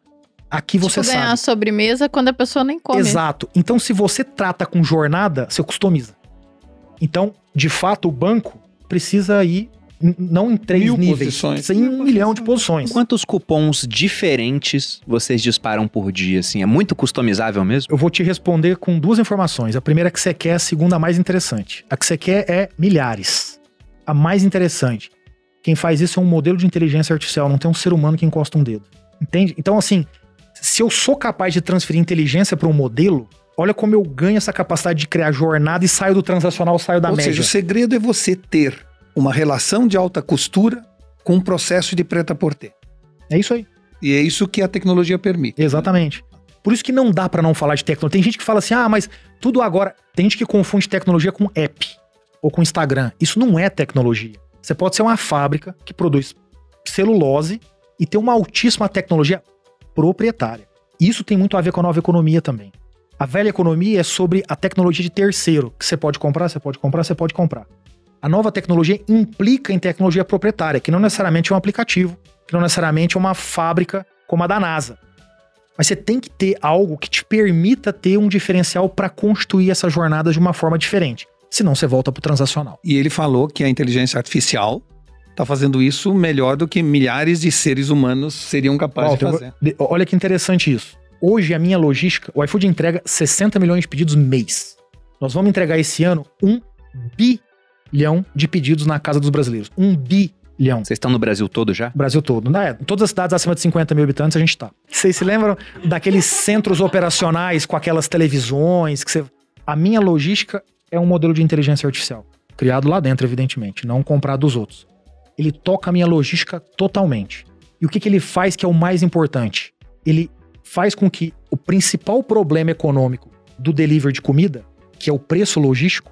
Aqui você tipo, ganhar sabe. a sobremesa quando a pessoa nem come. Exato. Então, se você trata com jornada, você customiza. Então, de fato, o banco precisa ir não em três Mil níveis, posições. precisa ir em um milhão de posições. Quantos cupons diferentes vocês disparam por dia, assim? É muito customizável mesmo? Eu vou te responder com duas informações. A primeira que você quer, a segunda a mais interessante. A que você quer é milhares. A mais interessante. Quem faz isso é um modelo de inteligência artificial, não tem um ser humano que encosta um dedo. Entende? Então, assim, se eu sou capaz de transferir inteligência para um modelo, olha como eu ganho essa capacidade de criar jornada e saio do transacional, saio da Ou média. seja, o segredo é você ter uma relação de alta costura com um processo de preta por ter. É isso aí. E é isso que a tecnologia permite. Exatamente. Por isso que não dá pra não falar de tecnologia. Tem gente que fala assim: "Ah, mas tudo agora". Tem gente que confunde tecnologia com app ou com Instagram. Isso não é tecnologia. Você pode ser uma fábrica que produz celulose e ter uma altíssima tecnologia proprietária. Isso tem muito a ver com a nova economia também. A velha economia é sobre a tecnologia de terceiro, que você pode comprar, você pode comprar, você pode comprar. A nova tecnologia implica em tecnologia proprietária, que não necessariamente é um aplicativo, que não necessariamente é uma fábrica como a da NASA. Mas você tem que ter algo que te permita ter um diferencial para construir essa jornada de uma forma diferente. Senão você volta pro transacional. E ele falou que a inteligência artificial está fazendo isso melhor do que milhares de seres humanos seriam capazes Walter, de fazer. olha que interessante isso. Hoje a minha logística, o iFood entrega 60 milhões de pedidos mês. Nós vamos entregar esse ano um bilhão de pedidos na casa dos brasileiros. Um bilhão. Vocês estão no Brasil todo já? Brasil todo. Né? Todas as cidades acima de 50 mil habitantes a gente tá. Vocês se lembram daqueles centros operacionais com aquelas televisões que você... A minha logística é um modelo de inteligência artificial. Criado lá dentro, evidentemente, não comprado dos outros. Ele toca a minha logística totalmente. E o que, que ele faz que é o mais importante? Ele faz com que o principal problema econômico do delivery de comida, que é o preço logístico,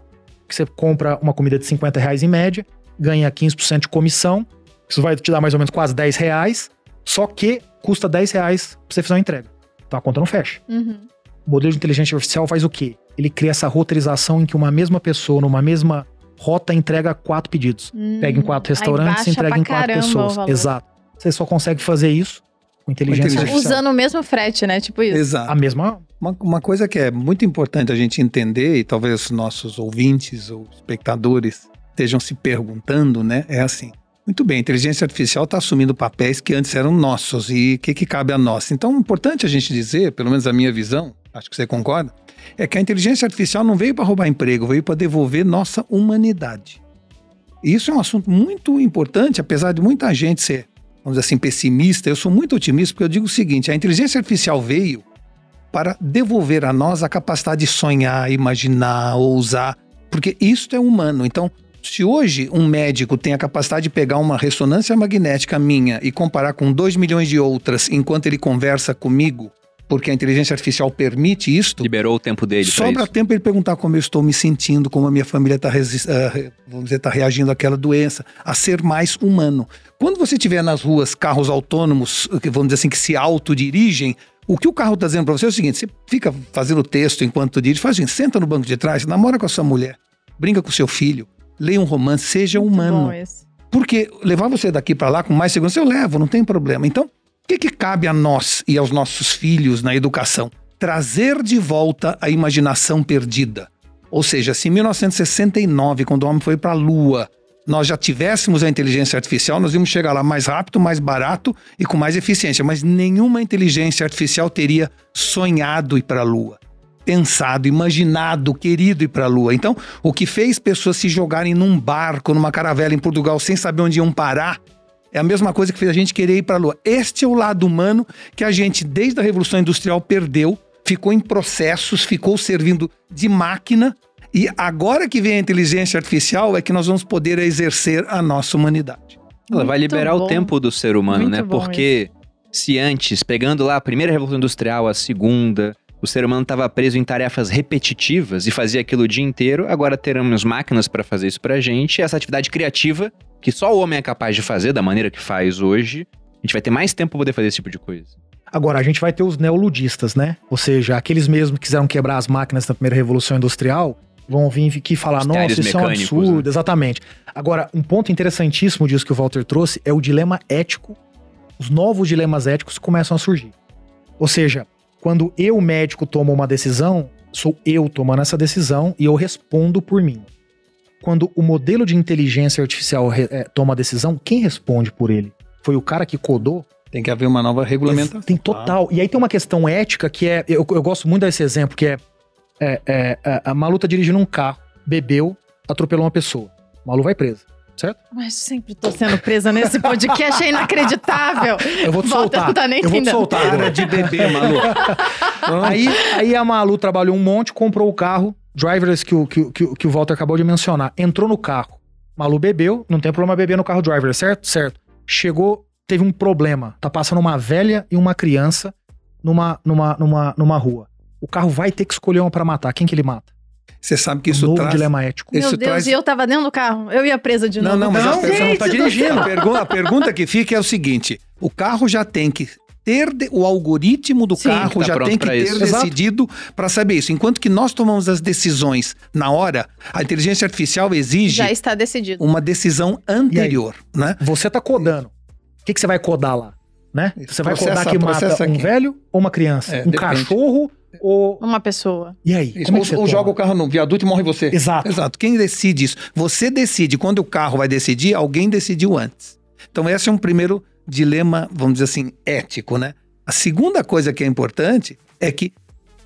que você compra uma comida de 50 reais em média, ganha 15% de comissão, isso vai te dar mais ou menos quase 10 reais, só que custa 10 reais pra você fazer uma entrega. Então a conta não fecha. Uhum. O modelo de inteligência artificial faz o quê? Ele cria essa roteirização em que uma mesma pessoa, numa mesma rota, entrega quatro pedidos. Pega em quatro Hum, Aí restaurantes e entrega em quatro pessoas. Exato. Você só consegue fazer isso com inteligência, inteligência. artificial. Usando o mesmo frete, né? Tipo isso. Exato. A mesma. Uma, uma coisa que é muito importante a gente entender, e talvez os nossos ouvintes ou espectadores estejam se perguntando, né? É assim. Muito bem, a inteligência artificial está assumindo papéis que antes eram nossos e o que, que cabe a nós. Então, é importante a gente dizer, pelo menos a minha visão, acho que você concorda, é que a inteligência artificial não veio para roubar emprego, veio para devolver nossa humanidade. E isso é um assunto muito importante, apesar de muita gente ser, vamos dizer assim, pessimista. Eu sou muito otimista porque eu digo o seguinte: a inteligência artificial veio para devolver a nós a capacidade de sonhar, imaginar, ousar, porque isso é humano. Então, se hoje um médico tem a capacidade de pegar uma ressonância magnética minha e comparar com 2 milhões de outras enquanto ele conversa comigo, porque a inteligência artificial permite isto. Liberou o tempo dele. Sobra tempo ele perguntar como eu estou me sentindo, como a minha família está uh, dizer, tá reagindo àquela doença, a ser mais humano. Quando você tiver nas ruas carros autônomos, vamos dizer assim, que se autodirigem, o que o carro está dizendo para você é o seguinte: você fica fazendo texto enquanto dirige, faz assim, senta no banco de trás, namora com a sua mulher, brinca com o seu filho, leia um romance, seja humano. Porque levar você daqui para lá com mais segurança, eu levo, não tem problema. Então, que, que cabe a nós e aos nossos filhos na educação? Trazer de volta a imaginação perdida. Ou seja, se em 1969, quando o homem foi para a Lua, nós já tivéssemos a inteligência artificial, nós íamos chegar lá mais rápido, mais barato e com mais eficiência. Mas nenhuma inteligência artificial teria sonhado ir para a Lua, pensado, imaginado, querido ir para a Lua. Então, o que fez pessoas se jogarem num barco, numa caravela em Portugal, sem saber onde iam parar, é a mesma coisa que fez a gente querer ir para a Lua. Este é o lado humano que a gente, desde a Revolução Industrial, perdeu, ficou em processos, ficou servindo de máquina. E agora que vem a inteligência artificial é que nós vamos poder exercer a nossa humanidade. Ela vai liberar bom. o tempo do ser humano, Muito né? Porque isso. se antes, pegando lá a primeira Revolução Industrial, a segunda, o ser humano estava preso em tarefas repetitivas e fazia aquilo o dia inteiro, agora teremos máquinas para fazer isso para a gente. E essa atividade criativa que só o homem é capaz de fazer da maneira que faz hoje, a gente vai ter mais tempo para poder fazer esse tipo de coisa. Agora, a gente vai ter os neoludistas, né? Ou seja, aqueles mesmos que quiseram quebrar as máquinas na primeira revolução industrial, vão vir aqui falar, nossa, isso é um absurdo, né? exatamente. Agora, um ponto interessantíssimo disso que o Walter trouxe é o dilema ético. Os novos dilemas éticos começam a surgir. Ou seja, quando eu, médico, tomo uma decisão, sou eu tomando essa decisão e eu respondo por mim quando o modelo de inteligência artificial é, toma a decisão, quem responde por ele? Foi o cara que codou? Tem que haver uma nova regulamentação. Tem total. E aí tem uma questão ética que é. Eu, eu gosto muito desse exemplo, que é, é, é, é a Malu tá dirigindo um carro, bebeu, atropelou uma pessoa. Malu vai presa certo? Mas sempre tô sendo presa nesse podcast, é inacreditável. Eu vou te soltar. Não tá nem eu vou te soltar. Cara de bebê, Malu. aí, aí a Malu trabalhou um monte, comprou o carro, driverless que o, que, que, que o Walter acabou de mencionar, entrou no carro. Malu bebeu, não tem problema beber no carro driverless, certo? Certo. Chegou, teve um problema. Tá passando uma velha e uma criança numa, numa, numa, numa rua. O carro vai ter que escolher uma para matar. Quem que ele mata? Você sabe que isso novo traz... dilema ético. Meu isso Deus, traz... e eu tava dentro do carro. Eu ia presa de novo. Não, não, mas não, a pessoa não tá dirigindo. A pergunta, a pergunta que fica é o seguinte: o carro já tem que ter de, o algoritmo do Sim, carro tá já tem que ter isso. decidido para saber isso. Enquanto que nós tomamos as decisões na hora, a inteligência artificial exige já está decidido. uma decisão anterior, né? Você está codando. O que, que você vai codar lá? Né? Você vai codar que mata um velho ou uma criança? É, um depende. cachorro ou... Uma pessoa. E aí? Isso, como é ou, ou joga o carro no viaduto e morre você. Exato. Exato. Quem decide isso? Você decide. Quando o carro vai decidir, alguém decidiu antes. Então esse é um primeiro dilema, vamos dizer assim, ético, né? A segunda coisa que é importante é que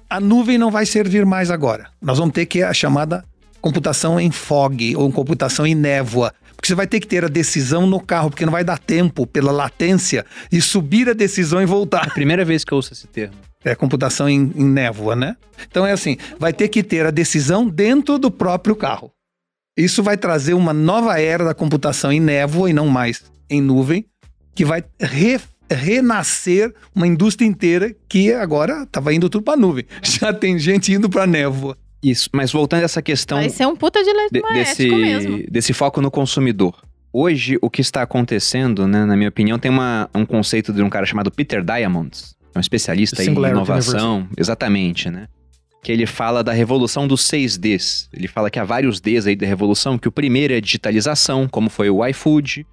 a nuvem não vai servir mais agora. Nós vamos ter que a chamada computação em fog ou computação em névoa. Porque você vai ter que ter a decisão no carro, porque não vai dar tempo pela latência e subir a decisão e voltar. É a primeira vez que eu ouço esse termo. É computação em, em névoa, né? Então é assim, vai ter que ter a decisão dentro do próprio carro. Isso vai trazer uma nova era da computação em névoa e não mais em nuvem, que vai re, renascer uma indústria inteira que agora estava indo tudo para nuvem. Já tem gente indo para névoa. Isso, mas voltando a essa questão. Vai ser um puta de leite de, desse, mesmo. desse foco no consumidor. Hoje, o que está acontecendo, né, na minha opinião, tem uma, um conceito de um cara chamado Peter Diamond, é um especialista em inovação. Universe. Exatamente, né? Que ele fala da revolução dos seis Ds. Ele fala que há vários Ds aí da revolução, que o primeiro é digitalização, como foi o iFood,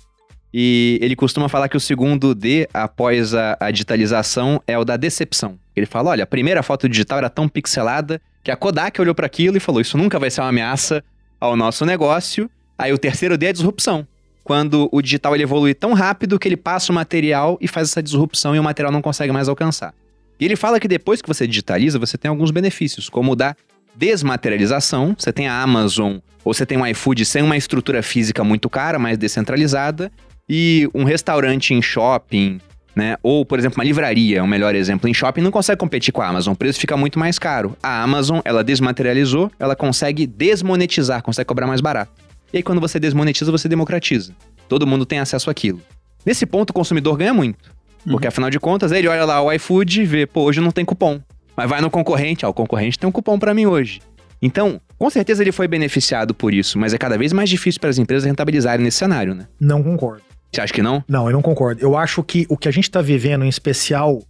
e ele costuma falar que o segundo D, após a, a, digitalização, é o da decepção. Ele fala: olha, a primeira foto digital era tão pixelada que a Kodak olhou para aquilo e falou: isso nunca vai ser uma ameaça ao nosso negócio. Aí o terceiro D é a disrupção. Quando o digital ele evolui tão rápido que ele passa o material e faz essa disrupção e o material não consegue mais alcançar. E ele fala que depois que você digitaliza, você tem alguns benefícios, como o da desmaterialização. Você tem a Amazon ou você tem um iFood sem uma estrutura física muito cara, mais descentralizada, e um restaurante em shopping, né? Ou, por exemplo, uma livraria, é um melhor exemplo, em shopping não consegue competir com a Amazon, o preço fica muito mais caro. A Amazon, ela desmaterializou, ela consegue desmonetizar, consegue cobrar mais barato. E aí quando você desmonetiza, você democratiza. Todo mundo tem acesso àquilo. Nesse ponto, o consumidor ganha muito. Porque afinal de contas, ele olha lá o iFood e vê, pô, hoje não tem cupom. Mas vai no concorrente, ó, o concorrente tem um cupom para mim hoje. Então, com certeza ele foi beneficiado por isso, mas é cada vez mais difícil para as empresas rentabilizarem nesse cenário, né? Não concordo. Você acha que não? Não, eu não concordo. Eu acho que o que a gente está vivendo, em especial,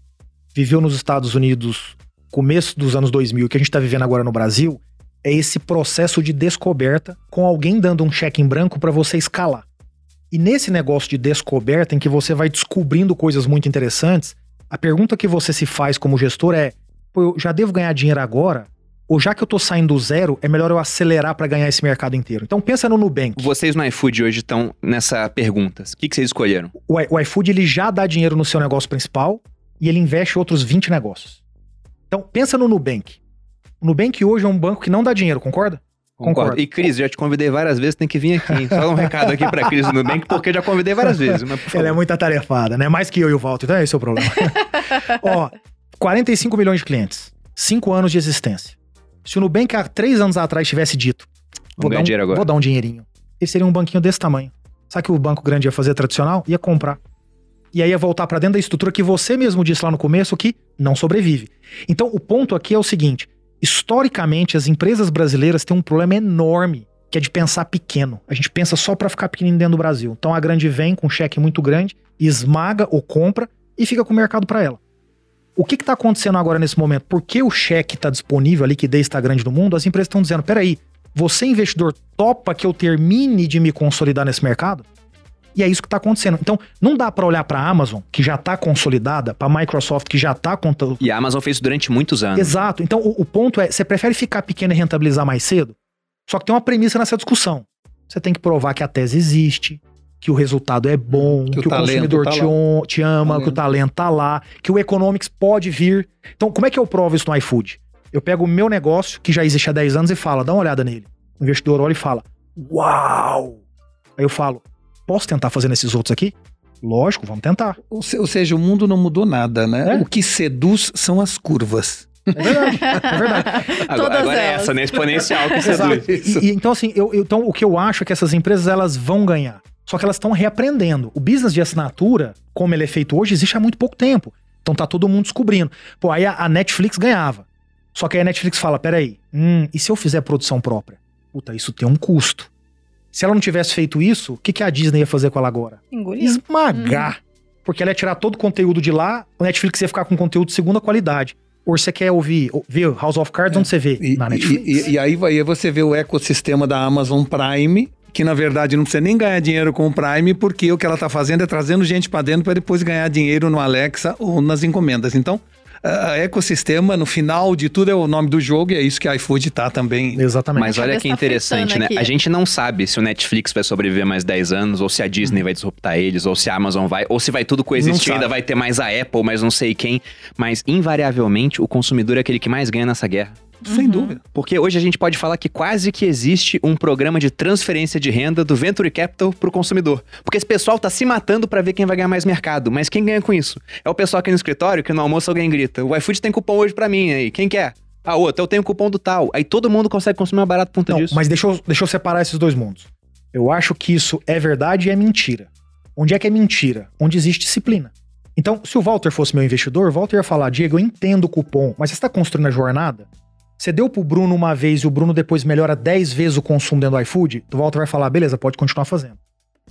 viveu nos Estados Unidos começo dos anos 2000, o que a gente está vivendo agora no Brasil, é esse processo de descoberta com alguém dando um cheque em branco para você escalar. E nesse negócio de descoberta, em que você vai descobrindo coisas muito interessantes, a pergunta que você se faz como gestor é: pô, eu já devo ganhar dinheiro agora? Ou já que eu tô saindo do zero, é melhor eu acelerar para ganhar esse mercado inteiro? Então pensa no Nubank. Vocês no iFood hoje estão nessa pergunta. O que, que vocês escolheram? O, o iFood ele já dá dinheiro no seu negócio principal e ele investe outros 20 negócios. Então pensa no Nubank. O Nubank hoje é um banco que não dá dinheiro, concorda? Concordo. E Cris, já te convidei várias vezes, tem que vir aqui. Só um recado aqui pra Cris do Nubank, porque já convidei várias vezes. Ela é muito atarefada, né? Mais que eu e o Walter, então esse é o problema. Ó, 45 milhões de clientes, 5 anos de existência. Se o Nubank há 3 anos atrás tivesse dito, ganhar dar um, vou dar um dinheirinho, ele seria um banquinho desse tamanho. Sabe que o banco grande ia fazer tradicional? Ia comprar. E aí ia voltar pra dentro da estrutura que você mesmo disse lá no começo que não sobrevive. Então o ponto aqui é o seguinte: historicamente as empresas brasileiras têm um problema enorme que é de pensar pequeno. A gente pensa só pra ficar pequenininho dentro do Brasil. Então a grande vem com um cheque muito grande, esmaga ou compra e fica com o mercado pra ela. O que está acontecendo agora nesse momento? Porque o cheque está disponível, a liquidez está grande no mundo, as empresas estão dizendo: peraí, você, investidor, topa que eu termine de me consolidar nesse mercado? E é isso que está acontecendo. Então, não dá para olhar para a Amazon, que já está consolidada, para a Microsoft, que já está conta... E a Amazon fez isso durante muitos anos. Exato. Então, o, o ponto é: você prefere ficar pequeno e rentabilizar mais cedo? Só que tem uma premissa nessa discussão. Você tem que provar que a tese existe, que o resultado é bom, que, Que o o, consumidor tá te, on- te ama, Talento. que o talento tá lá, que o economics pode vir. Então, como é que eu provo isso no iFood? Eu pego o meu negócio, que já existe há 10 anos, e falo, dá uma olhada nele. O investidor olha e fala, uau! Aí eu falo, posso tentar fazer nesses outros aqui? Lógico, vamos tentar. Ou, se- ou seja, o mundo não mudou nada, né? É. O que seduz são as curvas. É verdade, é verdade. Agora, agora é essa, né? Exponencial que você seduz. E- e então, assim, eu, eu- então, o que eu acho é que essas empresas elas vão ganhar. Só que elas estão reaprendendo. O business de assinatura, como ele é feito hoje, existe há muito pouco tempo. Então tá todo mundo descobrindo. Pô, aí a, a Netflix ganhava. Só que aí a Netflix fala: peraí, hum, e se eu fizer produção própria? Puta, isso tem um custo. Se ela não tivesse feito isso, o que, que a Disney ia fazer com ela agora? Engolir. Esmagar. Porque ela ia tirar todo o conteúdo de lá, o Netflix ia ficar com conteúdo de segunda qualidade. Ou você quer ouvir, ou- ver House of Cards, onde você vê? E, Na e- Netflix. e- e aí vai aí você vê o ecossistema da Amazon Prime, que na verdade não precisa nem ganhar dinheiro com o Prime, porque o que ela está fazendo é trazendo gente para dentro para depois ganhar dinheiro no Alexa ou nas encomendas. Então, a ecossistema, no final de tudo, é o nome do jogo e é isso que a iFood tá também. Exatamente. Mas olha que tá interessante, né? aqui. A gente não sabe se o Netflix vai sobreviver mais 10 anos, ou se a Disney vai disruptar eles, ou se a Amazon vai, ou se vai tudo coexistir, ainda vai ter mais a Apple, mas não sei quem. Mas, invariavelmente, o consumidor é aquele que mais ganha nessa guerra. Sem dúvida. Porque hoje a gente pode falar que quase que existe um programa de transferência de renda do Venture Capital pro consumidor. Porque esse pessoal tá se matando pra ver quem vai ganhar mais mercado. Mas quem ganha com isso? É o pessoal aqui no escritório que no almoço alguém grita: o iFood tem cupom hoje pra mim aí. Quem quer? Ah, outro, eu tenho cupom do tal. Aí todo mundo consegue consumir mais barato por conta Não, disso. mas deixa eu, deixa eu separar esses dois mundos. Eu acho que isso é verdade e é mentira. Onde é que é mentira? Onde existe disciplina. Então, se o Walter fosse meu investidor, o Walter ia falar: Diego, eu entendo o cupom, mas você está construindo a jornada? Você deu pro Bruno uma vez e o Bruno depois melhora 10 vezes o consumo dentro do iFood? O Walter vai falar: beleza, pode continuar fazendo.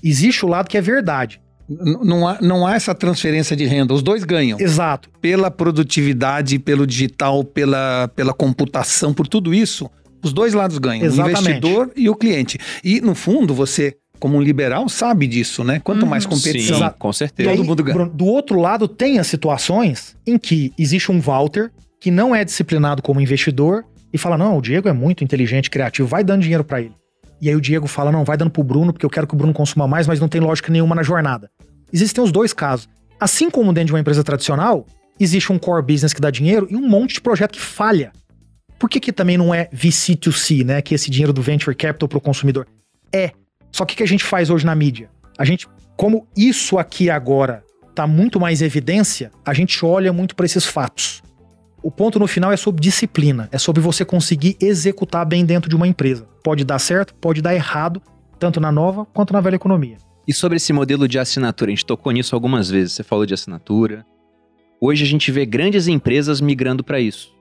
Existe o lado que é verdade. N- Não há, não há essa transferência de renda. Os dois ganham. Exato. Pela produtividade, pelo digital, pela, pela computação, por tudo isso, os dois lados ganham. Exatamente. O investidor e o cliente. E, no fundo, você, como um liberal, sabe disso, né? Quanto mais Sim, competição. com E certeza. aí, Todo mundo ganha. Bruno, do outro lado, tem as situações em que existe um Walter que não é disciplinado como investidor e fala: não, o Diego é muito inteligente, criativo, vai dando dinheiro pra ele. E aí o Diego fala: não, vai dando pro Bruno, porque eu quero que o Bruno consuma mais, mas não tem lógica nenhuma na jornada. Existem os dois casos. Assim como dentro de uma empresa tradicional, existe um core business que dá dinheiro e um monte de projeto que falha. Por que, que também não é VC2C, né? Que esse dinheiro do venture capital para o consumidor? É. Só que o que a gente faz hoje na mídia? A gente, como isso aqui agora tá muito mais evidência, a gente olha muito para esses fatos. O ponto no final é sobre disciplina, é sobre você conseguir executar bem dentro de uma empresa. Pode dar certo, pode dar errado, tanto na nova quanto na velha economia. E sobre esse modelo de assinatura, a gente tocou nisso algumas vezes. Você falou de assinatura. Hoje a gente vê grandes empresas migrando para isso.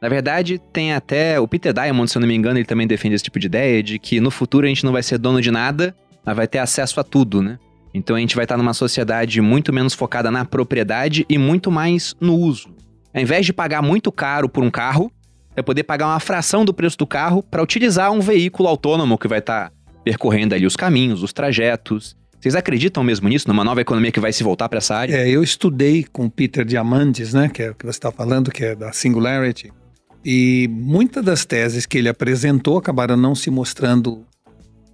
Na verdade, tem até o Peter Diamond, se eu não me engano, ele também defende esse tipo de ideia de que no futuro a gente não vai ser dono de nada, mas vai ter acesso a tudo, né? Então a gente vai estar numa sociedade muito menos focada na propriedade e muito mais no uso. Ao invés de pagar muito caro por um carro, é poder pagar uma fração do preço do carro para utilizar um veículo autônomo que vai estar percorrendo ali os caminhos, os trajetos. Vocês acreditam mesmo nisso, numa nova economia que vai se voltar para essa área? É, eu estudei com o Peter Diamandis, né, que é o que você está falando, que é da Singularity, e muitas das teses que ele apresentou acabaram não se mostrando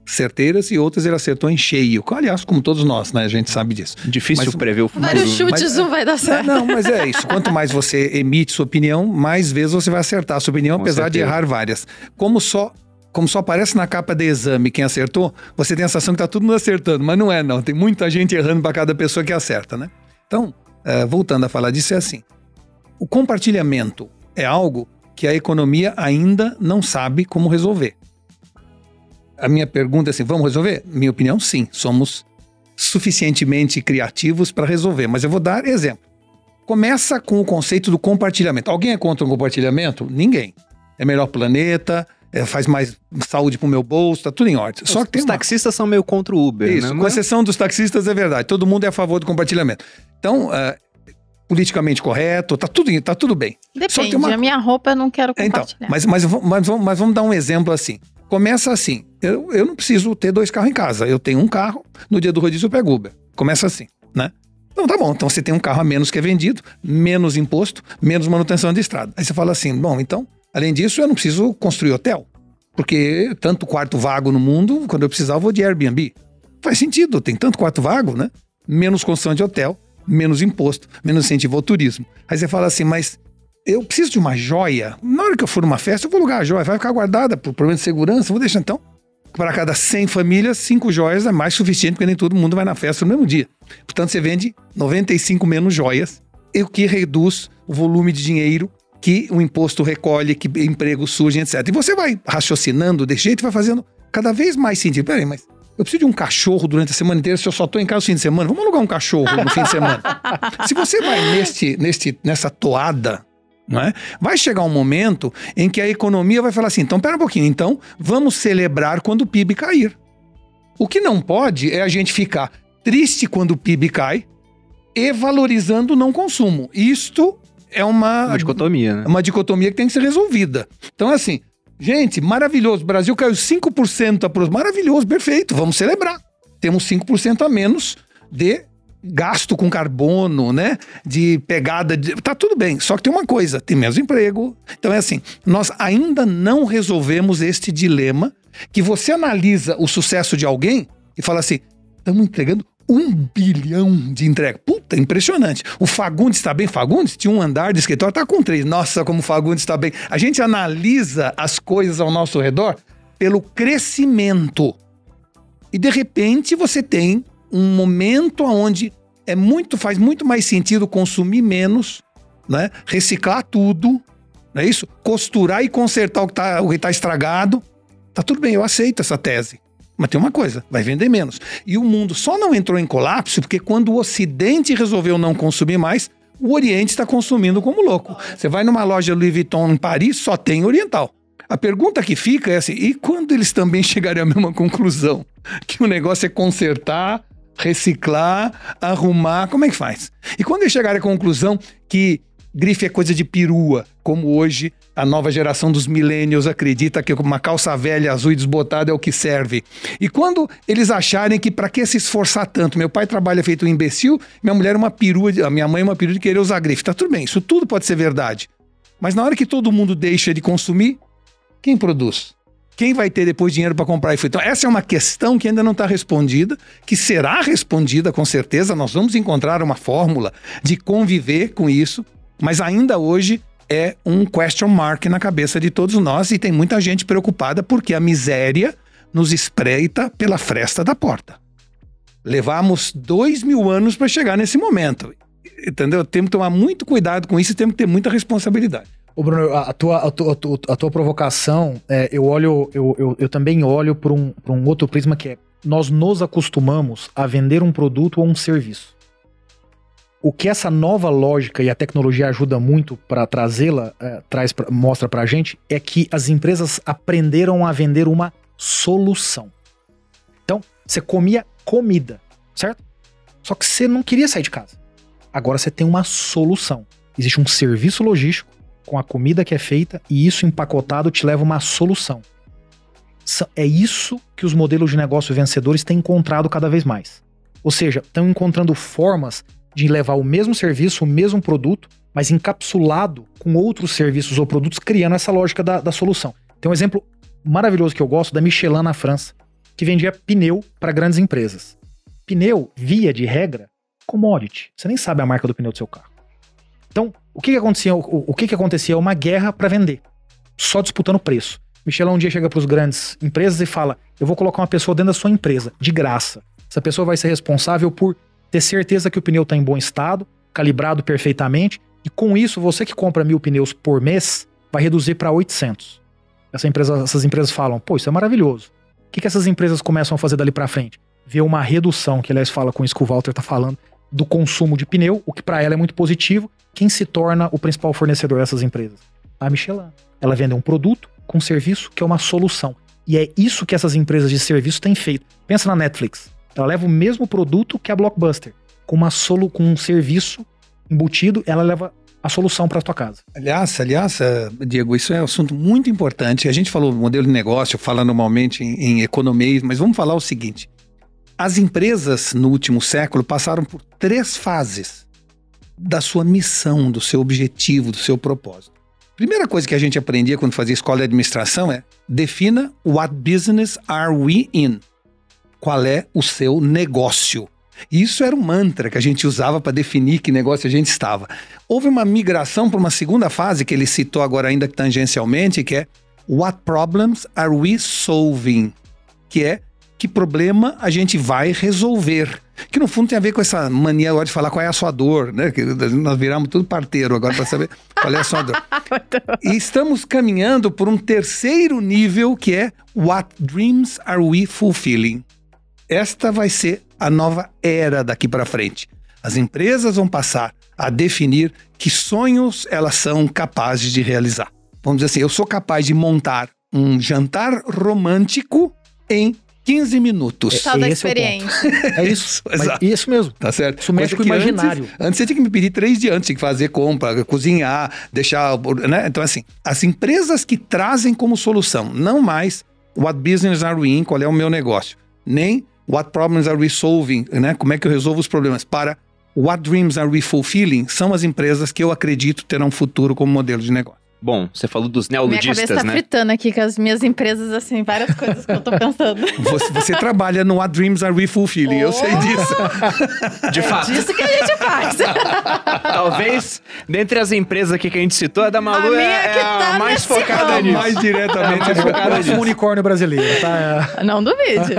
certeiras e outras ele acertou em cheio. Aliás, como todos nós, né? A gente sabe disso. Difícil Mas- prever o futuro. Vários chutes, mas- um vai dar certo. Não, mas é isso. Quanto mais você emite sua opinião, mais vezes você vai acertar a sua opinião, Com apesar de certeza. errar várias. Como só como só aparece na capa de exame quem acertou, você tem a sensação que tá todo mundo acertando, mas não é não. Tem muita gente errando para cada pessoa que acerta, né? Então, eh, voltando a falar disso, é assim. O compartilhamento é algo que a economia ainda não sabe como resolver. A minha pergunta é assim, vamos resolver? Minha opinião, sim. Somos suficientemente criativos para resolver, mas eu vou dar exemplo. Começa com o conceito do compartilhamento. Alguém é contra o compartilhamento? Ninguém. É melhor planeta, é, faz mais saúde pro meu bolso, tá tudo em ordem. Só que tem Os uma- taxistas são meio contra o Uber, isso, né? com Mas- exceção dos taxistas, é verdade. Todo mundo é a favor do compartilhamento. Então, ah, politicamente correto, tá tudo, tá tudo bem. Só que Depende, tem uma- a minha roupa eu não quero É, Então, compartilhar. mas, mas, mas, vamos, mas vamos dar um exemplo assim. Começa assim. Eu, eu não preciso ter dois carros em casa. Eu tenho um carro, no dia do rodízio eu pego Uber. Começa assim, né? Então tá bom, então você tem um carro a menos que é vendido, menos imposto, menos manutenção de estrada. Aí você fala assim, bom, então, além disso, eu não preciso construir hotel. Porque tanto quarto vago no mundo, quando eu precisar, eu vou de Airbnb. Faz sentido, tem tanto quarto vago, né? Menos construção de hotel, menos imposto, menos incentivo ao turismo. Aí você fala assim, mas eu preciso de uma joia. Na hora que eu for numa festa, eu vou alugar a joia, vai ficar guardada por problema de segurança, vou deixar então. Para cada 100 famílias, 5 joias é mais suficiente, porque nem todo mundo vai na festa no mesmo dia. Portanto, você vende 95 menos joias, e o que reduz o volume de dinheiro que o imposto recolhe, que empregos surgem, etc. E você vai raciocinando desse jeito e vai fazendo cada vez mais sentido. Peraí, mas eu preciso de um cachorro durante a semana inteira se eu só tô em casa no fim de semana. Vamos alugar um cachorro no fim de semana. Se você vai neste, neste, nessa toada, é? vai chegar um momento em que a economia vai falar assim: então, pera um pouquinho, então vamos celebrar quando o PIB cair. O que não pode é a gente ficar triste quando o PIB cai e valorizando o não consumo. Isto é uma, Uma dicotomia, né? é uma dicotomia que tem que ser resolvida. Então, assim, gente, maravilhoso. O Brasil caiu 5% apro- Maravilhoso, perfeito. Vamos celebrar. Temos 5% a menos de gasto com carbono, né? De pegada de. Tá tudo bem. Só que tem uma coisa: tem menos emprego. Então é assim, nós ainda não resolvemos este dilema que você analisa o sucesso de alguém e fala assim: estamos entregando um bilhão de entrega. Puta, impressionante. O Fagundes está bem? Fagundes tinha um andar de escritório, tá com três. Nossa, como o Fagundes está bem. A gente analisa as coisas ao nosso redor pelo crescimento. E de repente você tem um momento onde é muito, faz muito mais sentido consumir menos, né? reciclar tudo, não é isso? Costurar e consertar o que está tá estragado. Tá tudo bem, eu aceito essa tese. Mas tem uma coisa, vai vender menos. E o mundo só não entrou em colapso porque quando o Ocidente resolveu não consumir mais, o Oriente está consumindo como louco. Você vai numa loja Louis Vuitton em Paris, só tem oriental. A pergunta que fica é assim: e quando eles também chegarem à mesma conclusão? Que o negócio é consertar, reciclar, arrumar, como é que faz? E quando eles chegarem à conclusão que grife é coisa de perua, como hoje a nova geração dos millennials acredita que uma calça velha azul e desbotada é o que serve. E quando eles acharem que para que se esforçar tanto? Meu pai trabalha feito um imbecil, minha mulher é uma perua, a minha mãe é uma perua de querer usar grife. Tá tudo bem, isso tudo pode ser verdade. Mas na hora que todo mundo deixa de consumir, quem produz? Quem vai ter depois dinheiro para comprar iFood? Então, essa é uma questão que ainda não está respondida, que será respondida com certeza. Nós vamos encontrar uma fórmula de conviver com isso, mas ainda hoje é um question mark na cabeça de todos nós e tem muita gente preocupada porque a miséria nos espreita pela fresta da porta. Levamos dois mil anos para chegar nesse momento. Entendeu? Temos que tomar muito cuidado com isso e temos que ter muita responsabilidade. Bruno, a tua, a tua, a tua, provocação, é, eu olho, eu, eu, eu também olho para um, um outro prisma que é nós nos acostumamos a vender um produto ou um serviço. O que essa nova lógica e a tecnologia ajuda muito para trazê-la, é, traz mostra para a gente, é que as empresas aprenderam a vender uma solução. Então, você comia comida, certo? Só que você não queria sair de casa. Agora você tem uma solução. Existe um serviço logístico com a comida que é feita e isso empacotado te leva uma solução. É isso que os modelos de negócio vencedores têm encontrado cada vez mais. Ou seja, estão encontrando formas de levar o mesmo serviço, o mesmo produto, mas encapsulado com outros serviços ou produtos, criando essa lógica da, da solução. Tem um exemplo maravilhoso que eu gosto da Michelin na França, que vendia pneu para grandes empresas. Pneu, via de regra, commodity. Você nem sabe a marca do pneu do seu carro. Então, o que, que acontecia? O, o que, que acontecia? Uma guerra para vender, só disputando preço. Michelin um dia chega para os grandes empresas e fala: Eu vou colocar uma pessoa dentro da sua empresa, de graça. Essa pessoa vai ser responsável por ter certeza que o pneu está em bom estado, calibrado perfeitamente, e com isso, você que compra mil pneus por mês vai reduzir para 800. Essa empresa, essas empresas falam: Pô, isso é maravilhoso. O que, que essas empresas começam a fazer dali para frente? Ver uma redução, que aliás fala com isso que o Walter está falando, do consumo de pneu, o que para ela é muito positivo. Quem se torna o principal fornecedor dessas empresas? A Michelin. Ela vende um produto com serviço que é uma solução. E é isso que essas empresas de serviço têm feito. Pensa na Netflix. Ela leva o mesmo produto que a Blockbuster, com uma solo, com um serviço embutido, ela leva a solução para a tua casa. Aliás, aliás, eh, Diego, isso é um assunto muito importante. A gente falou modelo de negócio, fala normalmente em, em economia, mas vamos falar o seguinte: as empresas no último século passaram por três fases da sua missão, do seu objetivo, do seu propósito. Primeira coisa que a gente aprendia quando fazia escola de administração é defina what business are we in? Qual é o seu negócio? Isso era um mantra que a gente usava para definir que negócio a gente estava. Houve uma migração para uma segunda fase que ele citou agora ainda tangencialmente, que é what problems are we solving? Que é que problema a gente vai resolver. Que no fundo tem a ver com essa mania agora de falar qual é a sua dor, né? Que nós viramos tudo parteiro agora para saber qual é a sua dor. e estamos caminhando por um terceiro nível que é What Dreams Are We Fulfilling? Esta vai ser a nova era daqui para frente. As empresas vão passar a definir que sonhos elas são capazes de realizar. Vamos dizer assim, eu sou capaz de montar um jantar romântico em 15 minutos. Tal da experiência. É, é isso. Exato. Isso mesmo. Tá certo. Isso mexe com o imaginário. Antes, antes, você tinha que me pedir três dias antes, tinha que fazer compra, cozinhar, deixar. Né? Então, assim, as empresas que trazem como solução, não mais what business are we in, qual é o meu negócio, nem what problems are we solving, né? Como é que eu resolvo os problemas, para what dreams are we fulfilling, são as empresas que eu acredito terão um futuro como modelo de negócio. Bom, você falou dos neoludistas, Minha cabeça tá né? fritando aqui com as minhas empresas, assim, várias coisas que eu tô pensando. Você, você trabalha no What Dreams Are We Fulfilling, eu sei disso. De fato. É disso que a gente faz. Talvez, dentre as empresas aqui que a gente citou, a da Malu A minha é, que é tá a mais focada nisso. Mais diretamente É, focada Parece um nisso. unicórnio brasileiro, tá? Não duvide.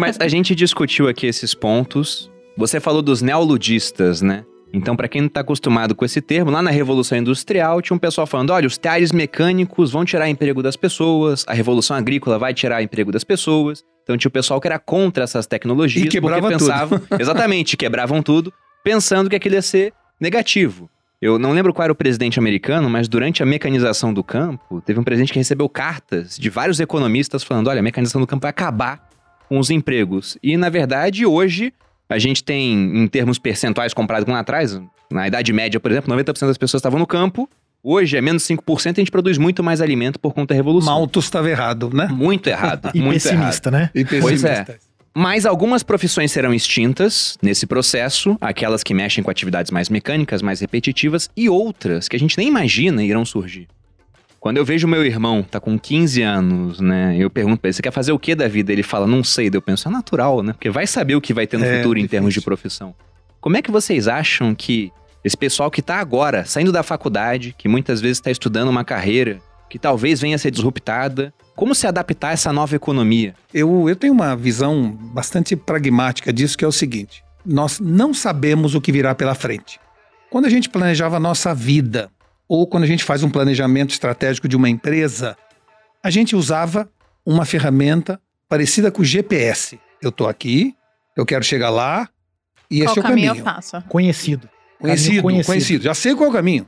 Mas a gente discutiu aqui esses pontos. Você falou dos neoludistas, né? Então, para quem não está acostumado com esse termo, lá na Revolução Industrial tinha um pessoal falando: olha, os teares mecânicos vão tirar emprego das pessoas, a Revolução Agrícola vai tirar emprego das pessoas. Então tinha o pessoal que era contra essas tecnologias E quebrava porque tudo. pensavam, exatamente, quebravam tudo, pensando que aquilo ia ser negativo. Eu não lembro qual era o presidente americano, mas durante a mecanização do campo, teve um presidente que recebeu cartas de vários economistas falando: olha, a mecanização do campo vai acabar com os empregos. E, na verdade, hoje, a gente tem, em termos percentuais comparado com lá atrás, na Idade Média, por exemplo, 90% das pessoas estavam no campo. Hoje é menos 5%, a gente produz muito mais alimento por conta da revolução. Malthus estava errado, né? Muito errado. E muito errado. pessimista, né? E Pois é. pessimista. Mas algumas profissões serão extintas nesse processo, aquelas que mexem com atividades mais mecânicas, mais repetitivas, e outras que a gente nem imagina irão surgir. Quando eu vejo meu irmão, tá com 15 anos, né? Eu pergunto pra ele, você quer fazer o que da vida? Ele fala, não sei. Daí eu penso, é natural, né? Porque vai saber o que vai ter no É, futuro em termos de difícil. profissão. Como é que vocês acham que Esse pessoal que está agora saindo da faculdade, que muitas vezes está estudando uma carreira que talvez venha a ser disruptada. Como se adaptar a essa nova economia? Eu, eu tenho uma visão bastante pragmática disso, que é o seguinte: nós não sabemos o que virá pela frente. Quando a gente planejava a nossa vida, ou quando a gente faz um planejamento estratégico de uma empresa, a gente usava uma ferramenta parecida com o GPS. Eu estou aqui, eu quero chegar lá, e Qual esse é o caminho caminho. eu faço? Conhecido. Conhecido, Caminho conhecido, Já sei qual é o caminho.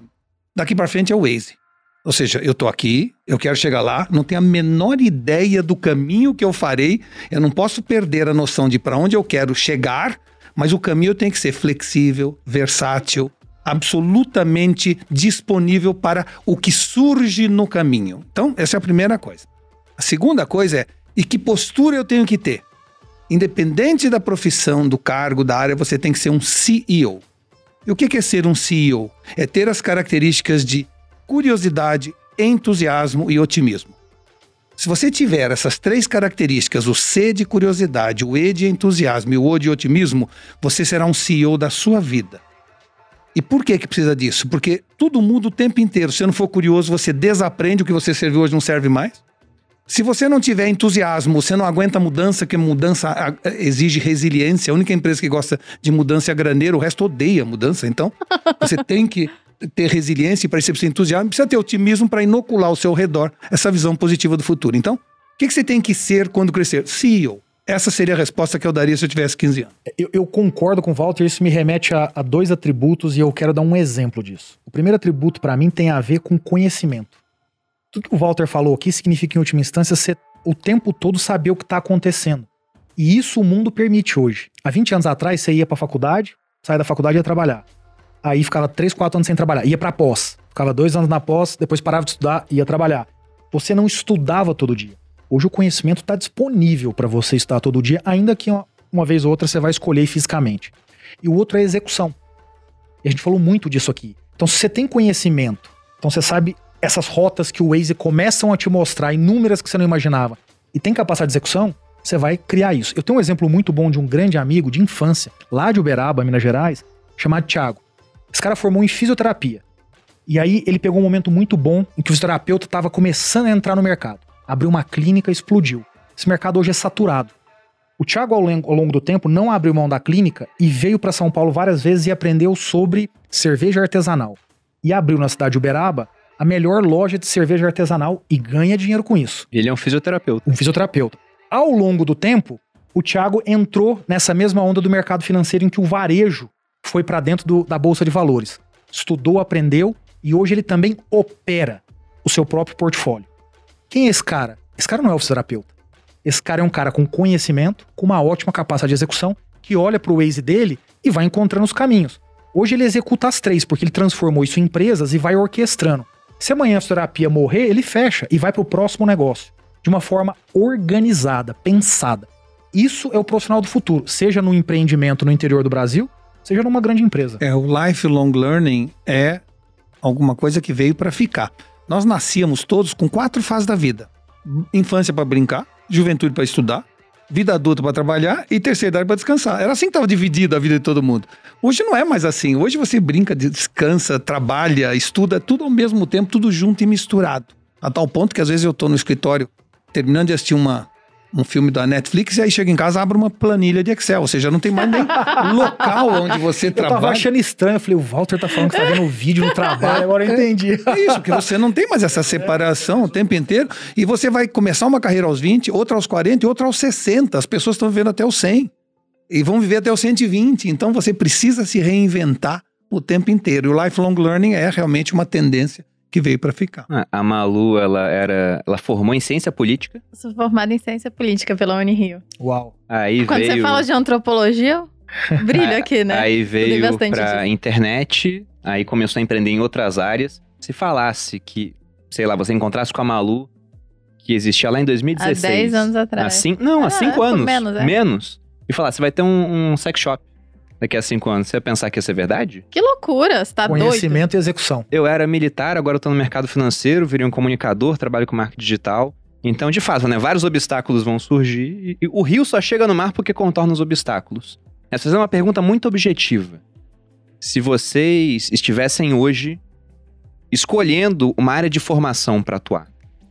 Daqui para frente é o Waze. Ou seja, eu tô aqui, eu quero chegar lá, não tenho a menor ideia do caminho que eu farei, eu não posso perder a noção de para onde eu quero chegar, mas o caminho tem que ser flexível, versátil, absolutamente disponível para o que surge no caminho. Então, essa é a primeira coisa. A segunda coisa é, e que postura eu tenho que ter? Independente da profissão, do cargo, da área, você tem que ser um CEO. E o que é ser um CEO? É ter as características de curiosidade, entusiasmo e otimismo. Se você tiver essas três características, o C de curiosidade, o E de entusiasmo e o O de otimismo, você será um CEO da sua vida. E por que que precisa disso? Porque tudo muda o tempo inteiro. Se você não for curioso, você desaprende o que você serviu hoje não serve mais. Se você não tiver entusiasmo, você não aguenta mudança, que mudança exige resiliência. A única empresa que gosta de mudança é a graneira, o resto odeia mudança. Então, você tem que ter resiliência para ser entusiasmo, precisa ter otimismo para inocular ao seu redor essa visão positiva do futuro. Então, o que, que você tem que ser quando crescer? CEO. Essa seria a resposta que eu daria se eu tivesse 15 anos. Eu, eu concordo com o Walter, isso me remete a, a dois atributos e eu quero dar um exemplo disso. O primeiro atributo, para mim, tem a ver com conhecimento. Tudo que o Walter falou aqui significa, em última instância, você o tempo todo saber o que está acontecendo. E isso o mundo permite hoje. Há 20 anos atrás, você ia para a faculdade, saía da faculdade e ia trabalhar. Aí ficava 3, 4 anos sem trabalhar, ia para pós. Ficava dois anos na pós, depois parava de estudar, ia trabalhar. Você não estudava todo dia. Hoje o conhecimento está disponível para você estudar todo dia, ainda que uma, uma vez ou outra você vai escolher fisicamente. E o outro é a execução. E a gente falou muito disso aqui. Então, se você tem conhecimento, então você sabe essas rotas que o Waze começam a te mostrar, inúmeras que você não imaginava, e tem capacidade de execução, você vai criar isso. Eu tenho um exemplo muito bom de um grande amigo de infância, lá de Uberaba, Minas Gerais, chamado Thiago. Esse cara formou em fisioterapia. E aí ele pegou um momento muito bom em que o fisioterapeuta estava começando a entrar no mercado. Abriu uma clínica e explodiu. Esse mercado hoje é saturado. O Thiago, ao longo, do tempo, não abriu mão da clínica e veio para São Paulo várias vezes e aprendeu sobre cerveja artesanal. E abriu na cidade de Uberaba a melhor loja de cerveja artesanal e ganha dinheiro com isso. Ele é um fisioterapeuta. Um fisioterapeuta. Ao longo do tempo, o Thiago entrou nessa mesma onda do mercado financeiro em que o varejo foi para dentro do, da bolsa de valores. Estudou, aprendeu e hoje ele também opera o seu próprio portfólio. Quem é esse cara? Esse cara não é o fisioterapeuta. Esse cara é um cara com conhecimento, com uma ótima capacidade de execução, que olha para o Waze dele e vai encontrando os caminhos. Hoje ele executa as três, porque ele transformou isso em empresas e vai orquestrando. Se amanhã a fisioterapia morrer, ele fecha e vai para o próximo negócio. De uma forma organizada, pensada. Isso é o profissional do futuro, seja no empreendimento no interior do Brasil, seja numa grande empresa. É, o lifelong learning é alguma coisa que veio para ficar. Nós nascíamos todos com quatro fases da vida: infância para brincar, juventude para estudar, vida adulta para trabalhar e terceira idade para descansar. Era assim que estava dividida a vida de todo mundo. Hoje não é mais assim. Hoje você brinca, descansa, trabalha, estuda, tudo ao mesmo tempo, tudo junto e misturado. A tal ponto que às vezes eu estou no escritório terminando de assistir uma, um filme da Netflix e aí chega em casa abre uma planilha de Excel, ou seja, não tem mais nem local onde você Eu tava trabalha. achando estranho, eu falei, o Walter tá falando que tá vendo o vídeo no trabalho, agora eu entendi. É isso, porque você não tem mais essa separação o tempo inteiro e você vai começar uma carreira aos 20, outra aos 40 e outra aos 60. As pessoas estão vivendo até os 100 e vão viver até os 120. Então você precisa se reinventar o tempo inteiro. E o lifelong learning é realmente uma tendência que veio para ficar. Ah, A Malu, ela era. Ela formou em ciência política. Sou formada em ciência política pela Unirio. Uau. Aí Quando veio. você fala de antropologia, brilha aqui, né? Aí veio disso. internet, aí começou a empreender em outras áreas. Se falasse que, sei lá, você encontrasse com a Malu, que existia lá em Há 2016. 10 anos atrás. Há cin- Não, há Ah, 5 é, anos. menos, é. Menos. E falasse, vai ter um, um sex shop daqui a 5 anos. Você ia pensar que ia ser verdade? Que loucura, você tá doido. Conhecimento e execução. Eu era militar, agora eu tô no mercado financeiro, virei um comunicador, trabalho com marketing digital. Então, de fato, né, vários obstáculos vão surgir e, o rio só chega no mar porque contorna os obstáculos. Essa é uma pergunta muito objetiva. se vocês estivessem hoje escolhendo uma área de formação para atuar,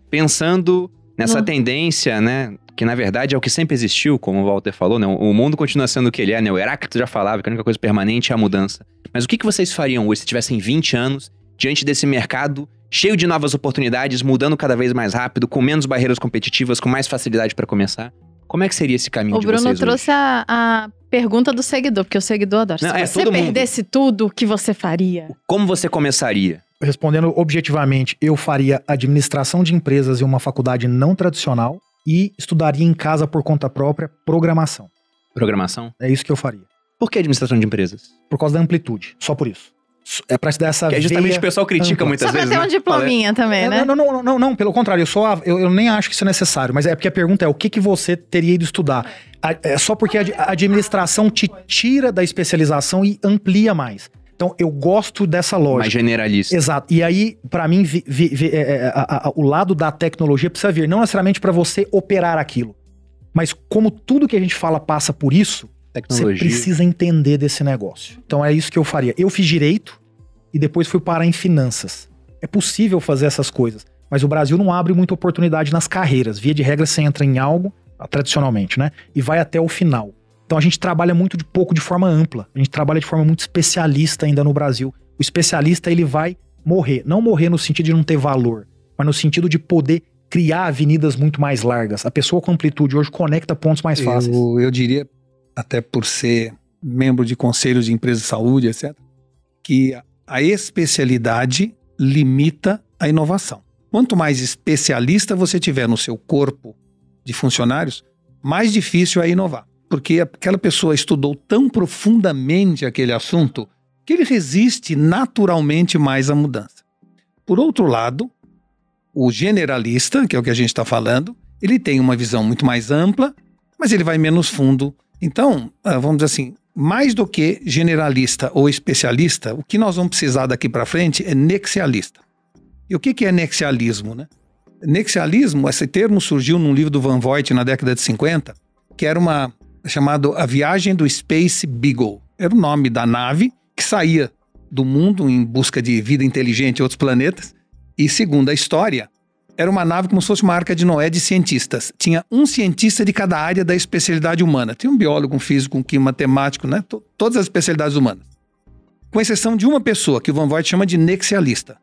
pensando nessa Não. tendência, né? Que na verdade é o que sempre existiu, como o Walter falou, né? O mundo continua sendo o que ele é, né? O Heráclito já falava que a única coisa permanente é a mudança. Mas o que, que vocês fariam hoje se tivessem 20 anos diante desse mercado cheio de novas oportunidades, mudando cada vez mais rápido, com menos barreiras competitivas, com mais facilidade para começar? Como é que seria esse caminho O de Bruno vocês trouxe a, a pergunta do seguidor, porque o seguidor adora. Não, Se é, você todo mundo. perdesse tudo, o que você faria? Como você começaria? Respondendo objetivamente, eu faria administração de empresas em uma faculdade não tradicional e estudaria em casa por conta própria programação. Programação? É isso que eu faria. Por que administração de empresas? Por causa da amplitude, só por isso. É pra te dar essa Que é justamente veia o pessoal critica ampla. muitas Só pra vezes. ter né? um diplominha também, É, né? Não, não, não, não, não, pelo contrário, eu, só, eu, eu nem acho que isso é necessário, mas é porque a pergunta é o que, que você teria ido estudar. É só porque a administração te tira da especialização e amplia mais. Então, eu gosto dessa Mais lógica. generalista. Exato. E aí, pra mim, vi- vi- vi- é, é, a- a- o lado da tecnologia precisa vir, não necessariamente pra você operar aquilo, mas como tudo que a gente fala passa por isso, você Tecnologia. precisa entender desse negócio. Então é isso que eu faria. Eu fiz direito e depois fui parar em finanças. É possível fazer essas coisas, mas o Brasil não abre muita oportunidade nas carreiras. Via de regra, você entra em algo, tradicionalmente, né? E vai até o final. Então a gente trabalha muito de pouco de forma ampla. A gente trabalha de forma muito especialista ainda no Brasil. O especialista, ele vai morrer. Não morrer no sentido de não ter valor, mas no sentido de poder criar avenidas muito mais largas. A pessoa com amplitude hoje conecta pontos mais fáceis. Eu, eu diria, até por ser membro de conselhos de empresas de saúde, etc., que a- a especialidade limita a inovação. Quanto mais especialista você tiver no seu corpo de funcionários, mais difícil é inovar. Porque aquela pessoa estudou tão profundamente aquele assunto que ele resiste naturalmente mais à mudança. Por outro lado, o generalista, que é o que a gente está falando, ele tem uma visão muito mais ampla, mas ele vai menos fundo. Então, ah, vamos dizer assim, mais do que generalista ou especialista, o que nós vamos precisar daqui para frente é nexialista. E o que, é nexialismo? Né? Nexialismo, esse termo surgiu num livro do Van Voigt na década de 50, que era uma chamado A Viagem do Space Beagle. Era o nome da nave que saía do mundo em busca de vida inteligente em outros planetas. E segundo a história, era uma nave como se fosse uma arca de Noé de cientistas. Tinha um cientista de cada área da especialidade humana. Tinha um biólogo, um físico, um químico, matemático, né? To- todas as especialidades humanas. Com exceção de uma pessoa, que o Van Voigt chama de nexialista.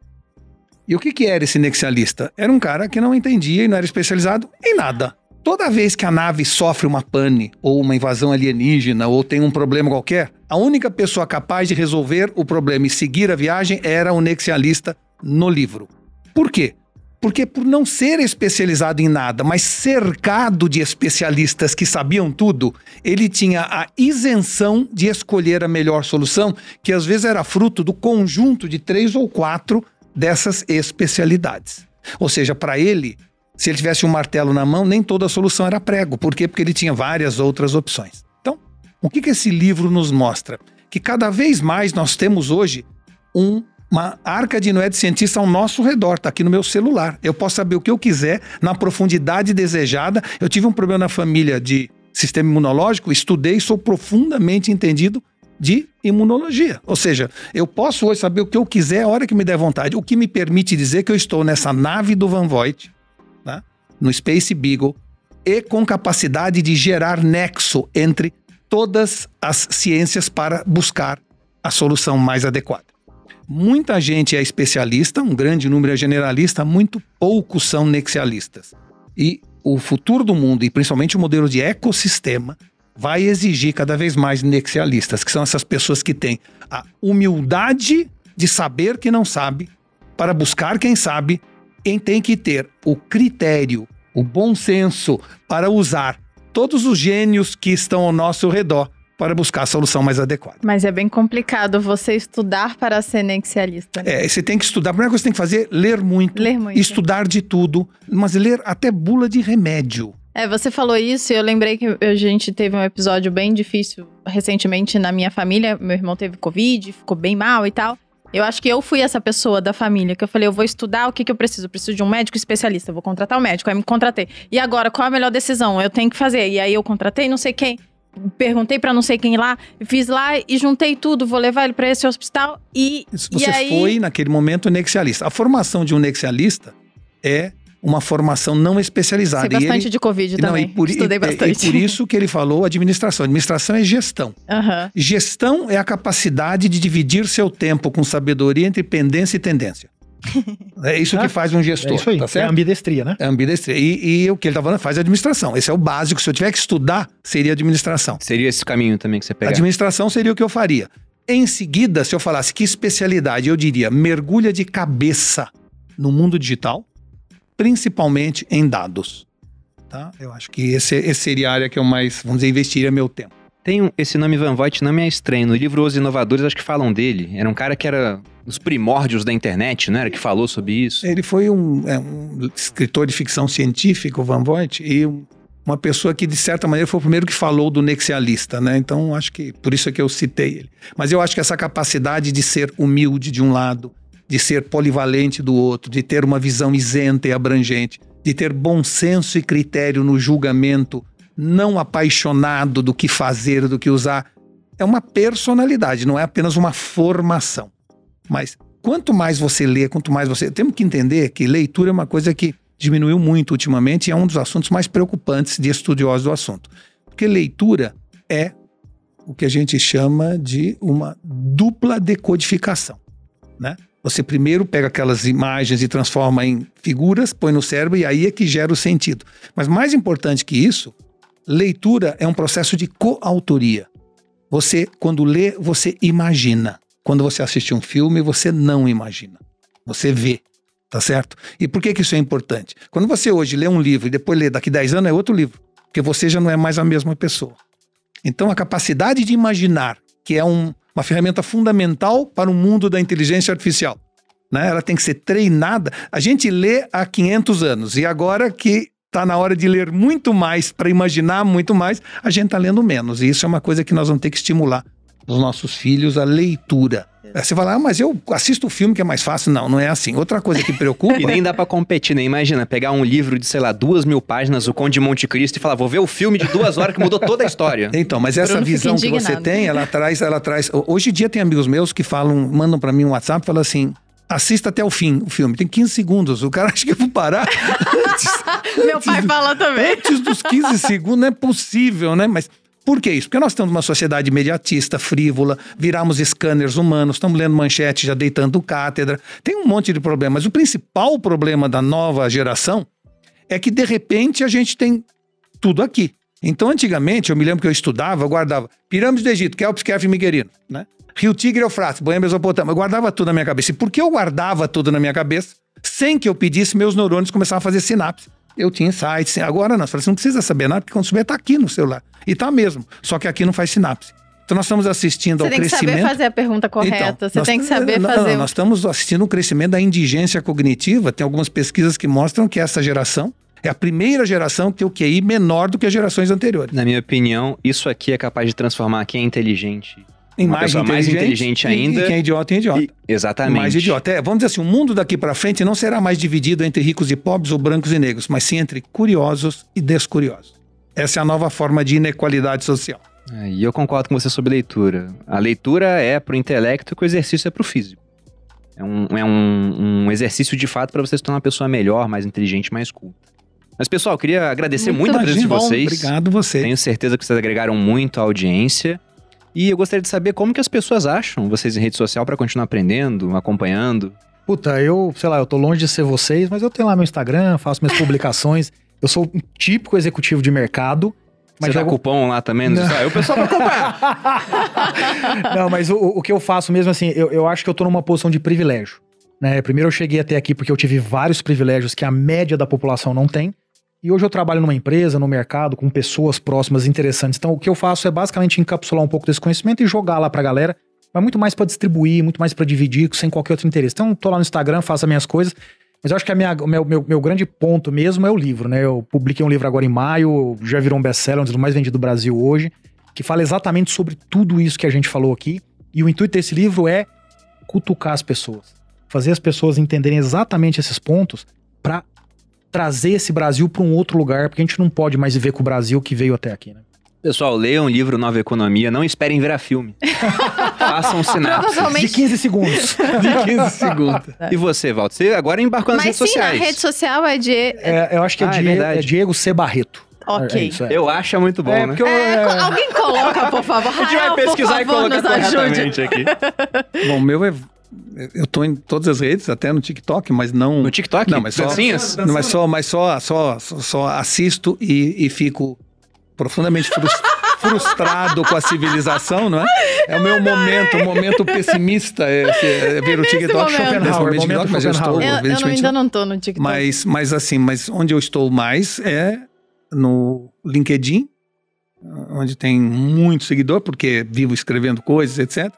E o que, que era esse nexialista? Era um cara que não entendia e não era especializado em nada. Toda vez que a nave sofre uma pane, ou uma invasão alienígena, ou tem um problema qualquer, a única pessoa capaz de resolver o problema e seguir a viagem era o nexialista no livro. Por quê? Porque por não ser especializado em nada, mas cercado de especialistas que sabiam tudo, ele tinha a isenção de escolher a melhor solução, que às vezes era fruto do conjunto de três ou quatro dessas especialidades. Ou seja, para ele, se ele tivesse um martelo na mão, nem toda a solução era prego. Por quê? Porque ele tinha várias outras opções. Então, o que, que esse livro nos mostra? Que cada vez mais nós temos hoje um uma arca de Noé de cientista ao nosso redor, está aqui no meu celular. Eu posso saber o que eu quiser, na profundidade desejada. Eu tive um problema na família de sistema imunológico, estudei, sou profundamente entendido de imunologia. Ou seja, eu posso hoje saber o que eu quiser a hora que me der vontade, o que me permite dizer que eu estou nessa nave do Van Voigt, no Space Beagle, e com capacidade de gerar nexo entre todas as ciências para buscar a solução mais adequada. Muita gente é especialista, um grande número é generalista, muito poucos são nexialistas. E o futuro do mundo, e principalmente o modelo de ecossistema, vai exigir cada vez mais nexialistas, que são essas pessoas que têm a humildade de saber que não sabe, para buscar quem sabe, e tem que ter o critério, o bom senso para usar todos os gênios que estão ao nosso redor para buscar a solução mais adequada. Mas é bem complicado você estudar para ser nexialista. né? É, você tem que estudar. A primeira coisa que você tem que fazer é ler muito, Ler muito. estudar de tudo, mas ler até bula de remédio. É, você falou isso e eu lembrei que a gente teve um episódio bem difícil recentemente na minha família. Meu irmão teve Covid, ficou bem mal e tal. Eu acho que eu fui essa pessoa da família que eu falei, eu vou estudar, o que, que eu preciso? Eu preciso de um médico especialista, vou contratar o médico. Aí me contratei. E agora, qual a melhor decisão? Eu tenho que fazer. E aí eu contratei não sei quem. perguntei pra não sei quem lá, fiz lá e juntei tudo, vou levar ele pra esse hospital e. Isso, e Você aí, foi, naquele momento, nexialista. A formação de um nexialista é uma formação não especializada. Sei E bastante ele- de Covid não, também. e por, Estudei e- e- bastante. E por isso que ele falou administração. Administração é gestão. Aham. Gestão é a capacidade de dividir seu tempo com sabedoria entre pendência e tendência. É isso que Ah, faz um gestor, É isso aí, tá é certo? ambidestria, né? É ambidestria. E, e o que ele tá falando faz administração. Esse é o básico. Se eu tiver que estudar, seria administração. Seria esse caminho também que você pegar. Administração seria o que eu faria. Em seguida, se eu falasse que especialidade, eu diria mergulha de cabeça no mundo digital, principalmente em dados. Tá? Eu acho que esse, esse seria a área que eu mais, vamos dizer, investiria meu tempo. Tem um- esse nome Van Vogt não me é estranho. No livro Os Inovadores, acho que falam dele. Era um cara que era os primórdios da internet, não era? Que falou sobre isso. Ele foi um, é, um escritor de ficção científica, o Van Vogt, e um- uma pessoa que, de certa maneira, foi o primeiro que falou do nexialista, né? Então, acho que por isso é que eu citei ele. Mas eu acho que essa capacidade de ser humilde de um lado, de ser polivalente do outro, de ter uma visão isenta e abrangente, de ter bom senso e critério no julgamento, não apaixonado do que fazer, do que usar, é uma personalidade, não é apenas uma formação. Mas quanto mais você lê, quanto mais você. Temos que entender que leitura é uma coisa que diminuiu muito ultimamente e é um dos assuntos mais preocupantes de estudiosos do assunto. Porque leitura é o que a gente chama de uma dupla decodificação. Né? Você primeiro pega aquelas imagens e transforma em figuras, põe no cérebro e aí é que gera o sentido. Mas mais importante que isso, leitura é um processo de coautoria. Você, quando lê, você imagina. Quando você assiste um filme, você não imagina. Você vê. Tá certo? E por que, que isso é importante? Quando você hoje lê um livro e depois lê daqui 10 anos, é outro livro. Porque você já não é mais a mesma pessoa. Então, a capacidade de imaginar, que é um- uma ferramenta fundamental para o mundo da inteligência artificial, né? ela tem que ser treinada. A gente lê há 500 anos e agora que está na hora de ler muito mais, para imaginar muito mais, a gente está lendo menos. E isso é uma coisa que nós vamos ter que estimular os nossos filhos a leitura. Aí Você fala, ah, mas eu assisto o filme que é mais fácil. Não, não é assim. Outra coisa que preocupa. E nem dá pra competir, né? Imagina, pegar um livro de, sei lá, duas mil páginas, o Conde de Monte Cristo, e falar, vou ver o filme de duas horas que mudou toda a história. Então, mas essa Bruno visão que você tem, ela traz, ela traz. Hoje em dia tem amigos meus que falam, mandam pra mim um WhatsApp, e falam assim: assista até o fim o filme. Tem 15 segundos. O cara acha que eu vou parar antes, Meu pai fala também. antes dos 15 segundos. Não é possível, né? Mas por que isso? Porque nós estamos numa sociedade imediatista, frívola, viramos scanners humanos, estamos lendo manchete, já deitando cátedra. Tem um monte de problemas. O principal problema da nova geração é que, de repente, a gente tem tudo aqui. Então, antigamente, eu me lembro que eu estudava, eu guardava Pirâmides do Egito, Kelps, Kef e Miguelino, né? Rio Tigre Eufrates, Boêmia Mesopotâmia. Eu guardava tudo na minha cabeça. E por que eu guardava tudo na minha cabeça? Sem que eu pedisse, meus neurônios começavam a fazer sinapse. Eu tinha insights. Agora não. Você você não precisa saber nada, porque quando souber, tá aqui no celular. E tá mesmo. Só que aqui não faz sinapse. Então nós estamos assistindo Você ao tem que crescimento. saber fazer a pergunta correta. Então, você nós- tem que saber não, fazer. Não, o- nós estamos assistindo um crescimento da indigência cognitiva. Tem algumas pesquisas que mostram que essa geração é a primeira geração que tem o QI menor do que as gerações anteriores. Na minha opinião, isso aqui é capaz de transformar quem é inteligente. Em Uma pessoa mais inteligente e- ainda. E quem é idiota, em idiota. E- exatamente. Mais idiota. É, vamos dizer assim, o mundo daqui para frente não será mais dividido entre ricos e pobres ou brancos e negros, mas sim entre curiosos e descuriosos. Essa é a nova forma de inequalidade social. É, E eu concordo com você sobre leitura. A leitura é pro intelecto e o exercício é pro físico. É um, é um, um exercício de fato para você se tornar uma pessoa melhor, mais inteligente, mais culta. Mas, pessoal, eu queria agradecer muito, Muito a presença de Bom, vocês. Obrigado você. Tenho certeza que vocês agregaram muito à audiência. E eu gostaria de saber como que as pessoas acham vocês em rede social para continuar aprendendo, acompanhando. Puta, eu, sei lá, eu tô longe de ser vocês, mas eu tenho lá meu Instagram, faço minhas publicações. Eu sou um típico executivo de mercado. Mas Você dá cupom lá também? Não. Aí o pessoal vai acompanhar. Não, mas o, o que eu faço mesmo, assim, eu, eu acho que eu tô numa posição de privilégio. Né? Primeiro eu cheguei até aqui porque eu tive vários privilégios que a média da população não tem. E hoje eu trabalho numa empresa, no mercado, com pessoas próximas, interessantes. Então o que eu faço é basicamente encapsular um pouco desse conhecimento e jogar lá pra galera. Mas muito mais pra distribuir, muito mais pra dividir, sem qualquer outro interesse. Então tô lá no Instagram, faço as minhas coisas. Mas eu acho que a minha- meu, meu, meu grande ponto mesmo é o livro, né? Eu publiquei um livro agora em maio, já virou um best-seller, um dos mais vendidos do Brasil hoje, que fala exatamente sobre tudo isso que a gente falou aqui. E o intuito desse livro é cutucar as pessoas. Fazer as pessoas entenderem exatamente esses pontos pra trazer esse Brasil pra um outro lugar, porque a gente não pode mais viver com o Brasil que veio até aqui, né? Pessoal, leiam o livro Nova Economia, não esperem virar filme. Façam sinapses. Provavelmente- De 15 segundos. De 15 segundos. E você, Walter? Você agora embarcou nas Mas redes sim, na sociais. rede social é de. É, eu acho que é, Ah, é Diego, verdade. é Diego C. Barreto. Ok. É isso, é. Eu acho muito bom, É, né? eu- É, é- alguém coloca, por favor. A gente vai pesquisar e favor, colocar nos ajude. corretamente aqui. Bom, o meu é. Eu tô em todas as redes, até no TikTok, mas não. No TikTok? Não, mas só- Dancinhas? Não, mas só, mas só, só, só, só assisto e, e fico profundamente frus- frustrado com a civilização, não é? É o meu momento, o momento pessimista é, é, é ver o TikTok. Schopenhauer, momento TikTok, mas eu estou. Eu, eu ainda não tô no TikTok. mas, mas assim, mas onde eu estou mais é no LinkedIn, onde tem muito seguidor, porque vivo escrevendo coisas, etc.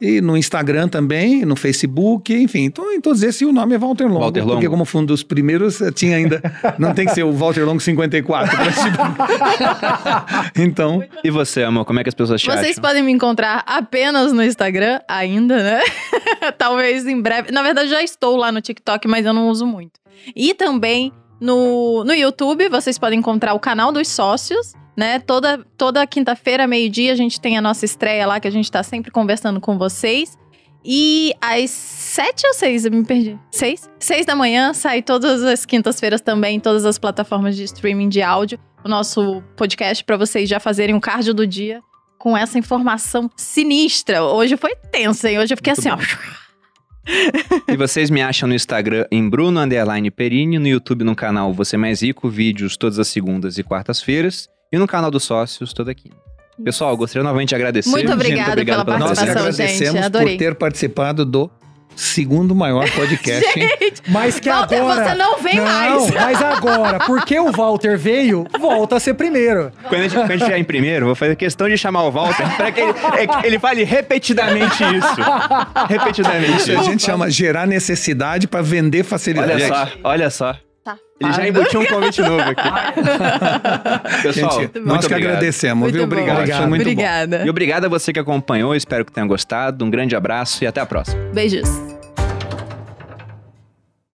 E no Instagram também, no Facebook, enfim. Então, em todos esses, o nome é Walter Longo. Walter Longo. Porque como foi um dos primeiros, eh, tinha ainda... Não tem que ser o Walter Longo 54. pra se- então, E você, amor, como é que as pessoas te Vocês acham? podem me encontrar apenas no Instagram, ainda, né? Talvez em breve. Na verdade, já estou lá no TikTok, mas eu não uso muito. E também no, no YouTube, vocês podem encontrar o canal dos sócios, né? Toda, toda quinta-feira, meio-dia, a gente tem a nossa estreia lá, que a gente tá sempre conversando com vocês. E às sete ou seis, eu me perdi. Seis? Seis da manhã, sai todas as quintas-feiras também, todas as plataformas de streaming de áudio. O nosso podcast para vocês já fazerem o cardio do dia com essa informação sinistra. Hoje foi tenso, hein? Hoje eu fiquei Muito assim, ó. E vocês me acham no Instagram em Bruno Underline Perini, no YouTube no canal Você Mais Rico, vídeos todas as segundas e quartas-feiras, e no canal dos sócios toda quinta. Pessoal, gostaria novamente de agradecer. Muito obrigada obrigado pela nós participação, agradecemos gente, por ter participado do segundo maior podcast. hein? Mas que Walter, agora... você não vem não, mais. mas agora, porque o Walter veio, volta a ser primeiro. Quando a gente, quando a gente estiver em primeiro, vou fazer questão de chamar o Walter para que ele, é ele fale repetidamente isso. repetidamente Isso a gente chama gerar necessidade para vender facilidade. Olha só, olha só. Ele já embutiu um convite novo aqui. Pessoal, Gente, muito nós que obrigado. agradecemos, Muito viu? bom. Obrigado, Obrigado. foi muito bom. Obrigada. E obrigado a você que acompanhou, espero que tenha gostado. Um grande abraço e até a próxima. Beijos.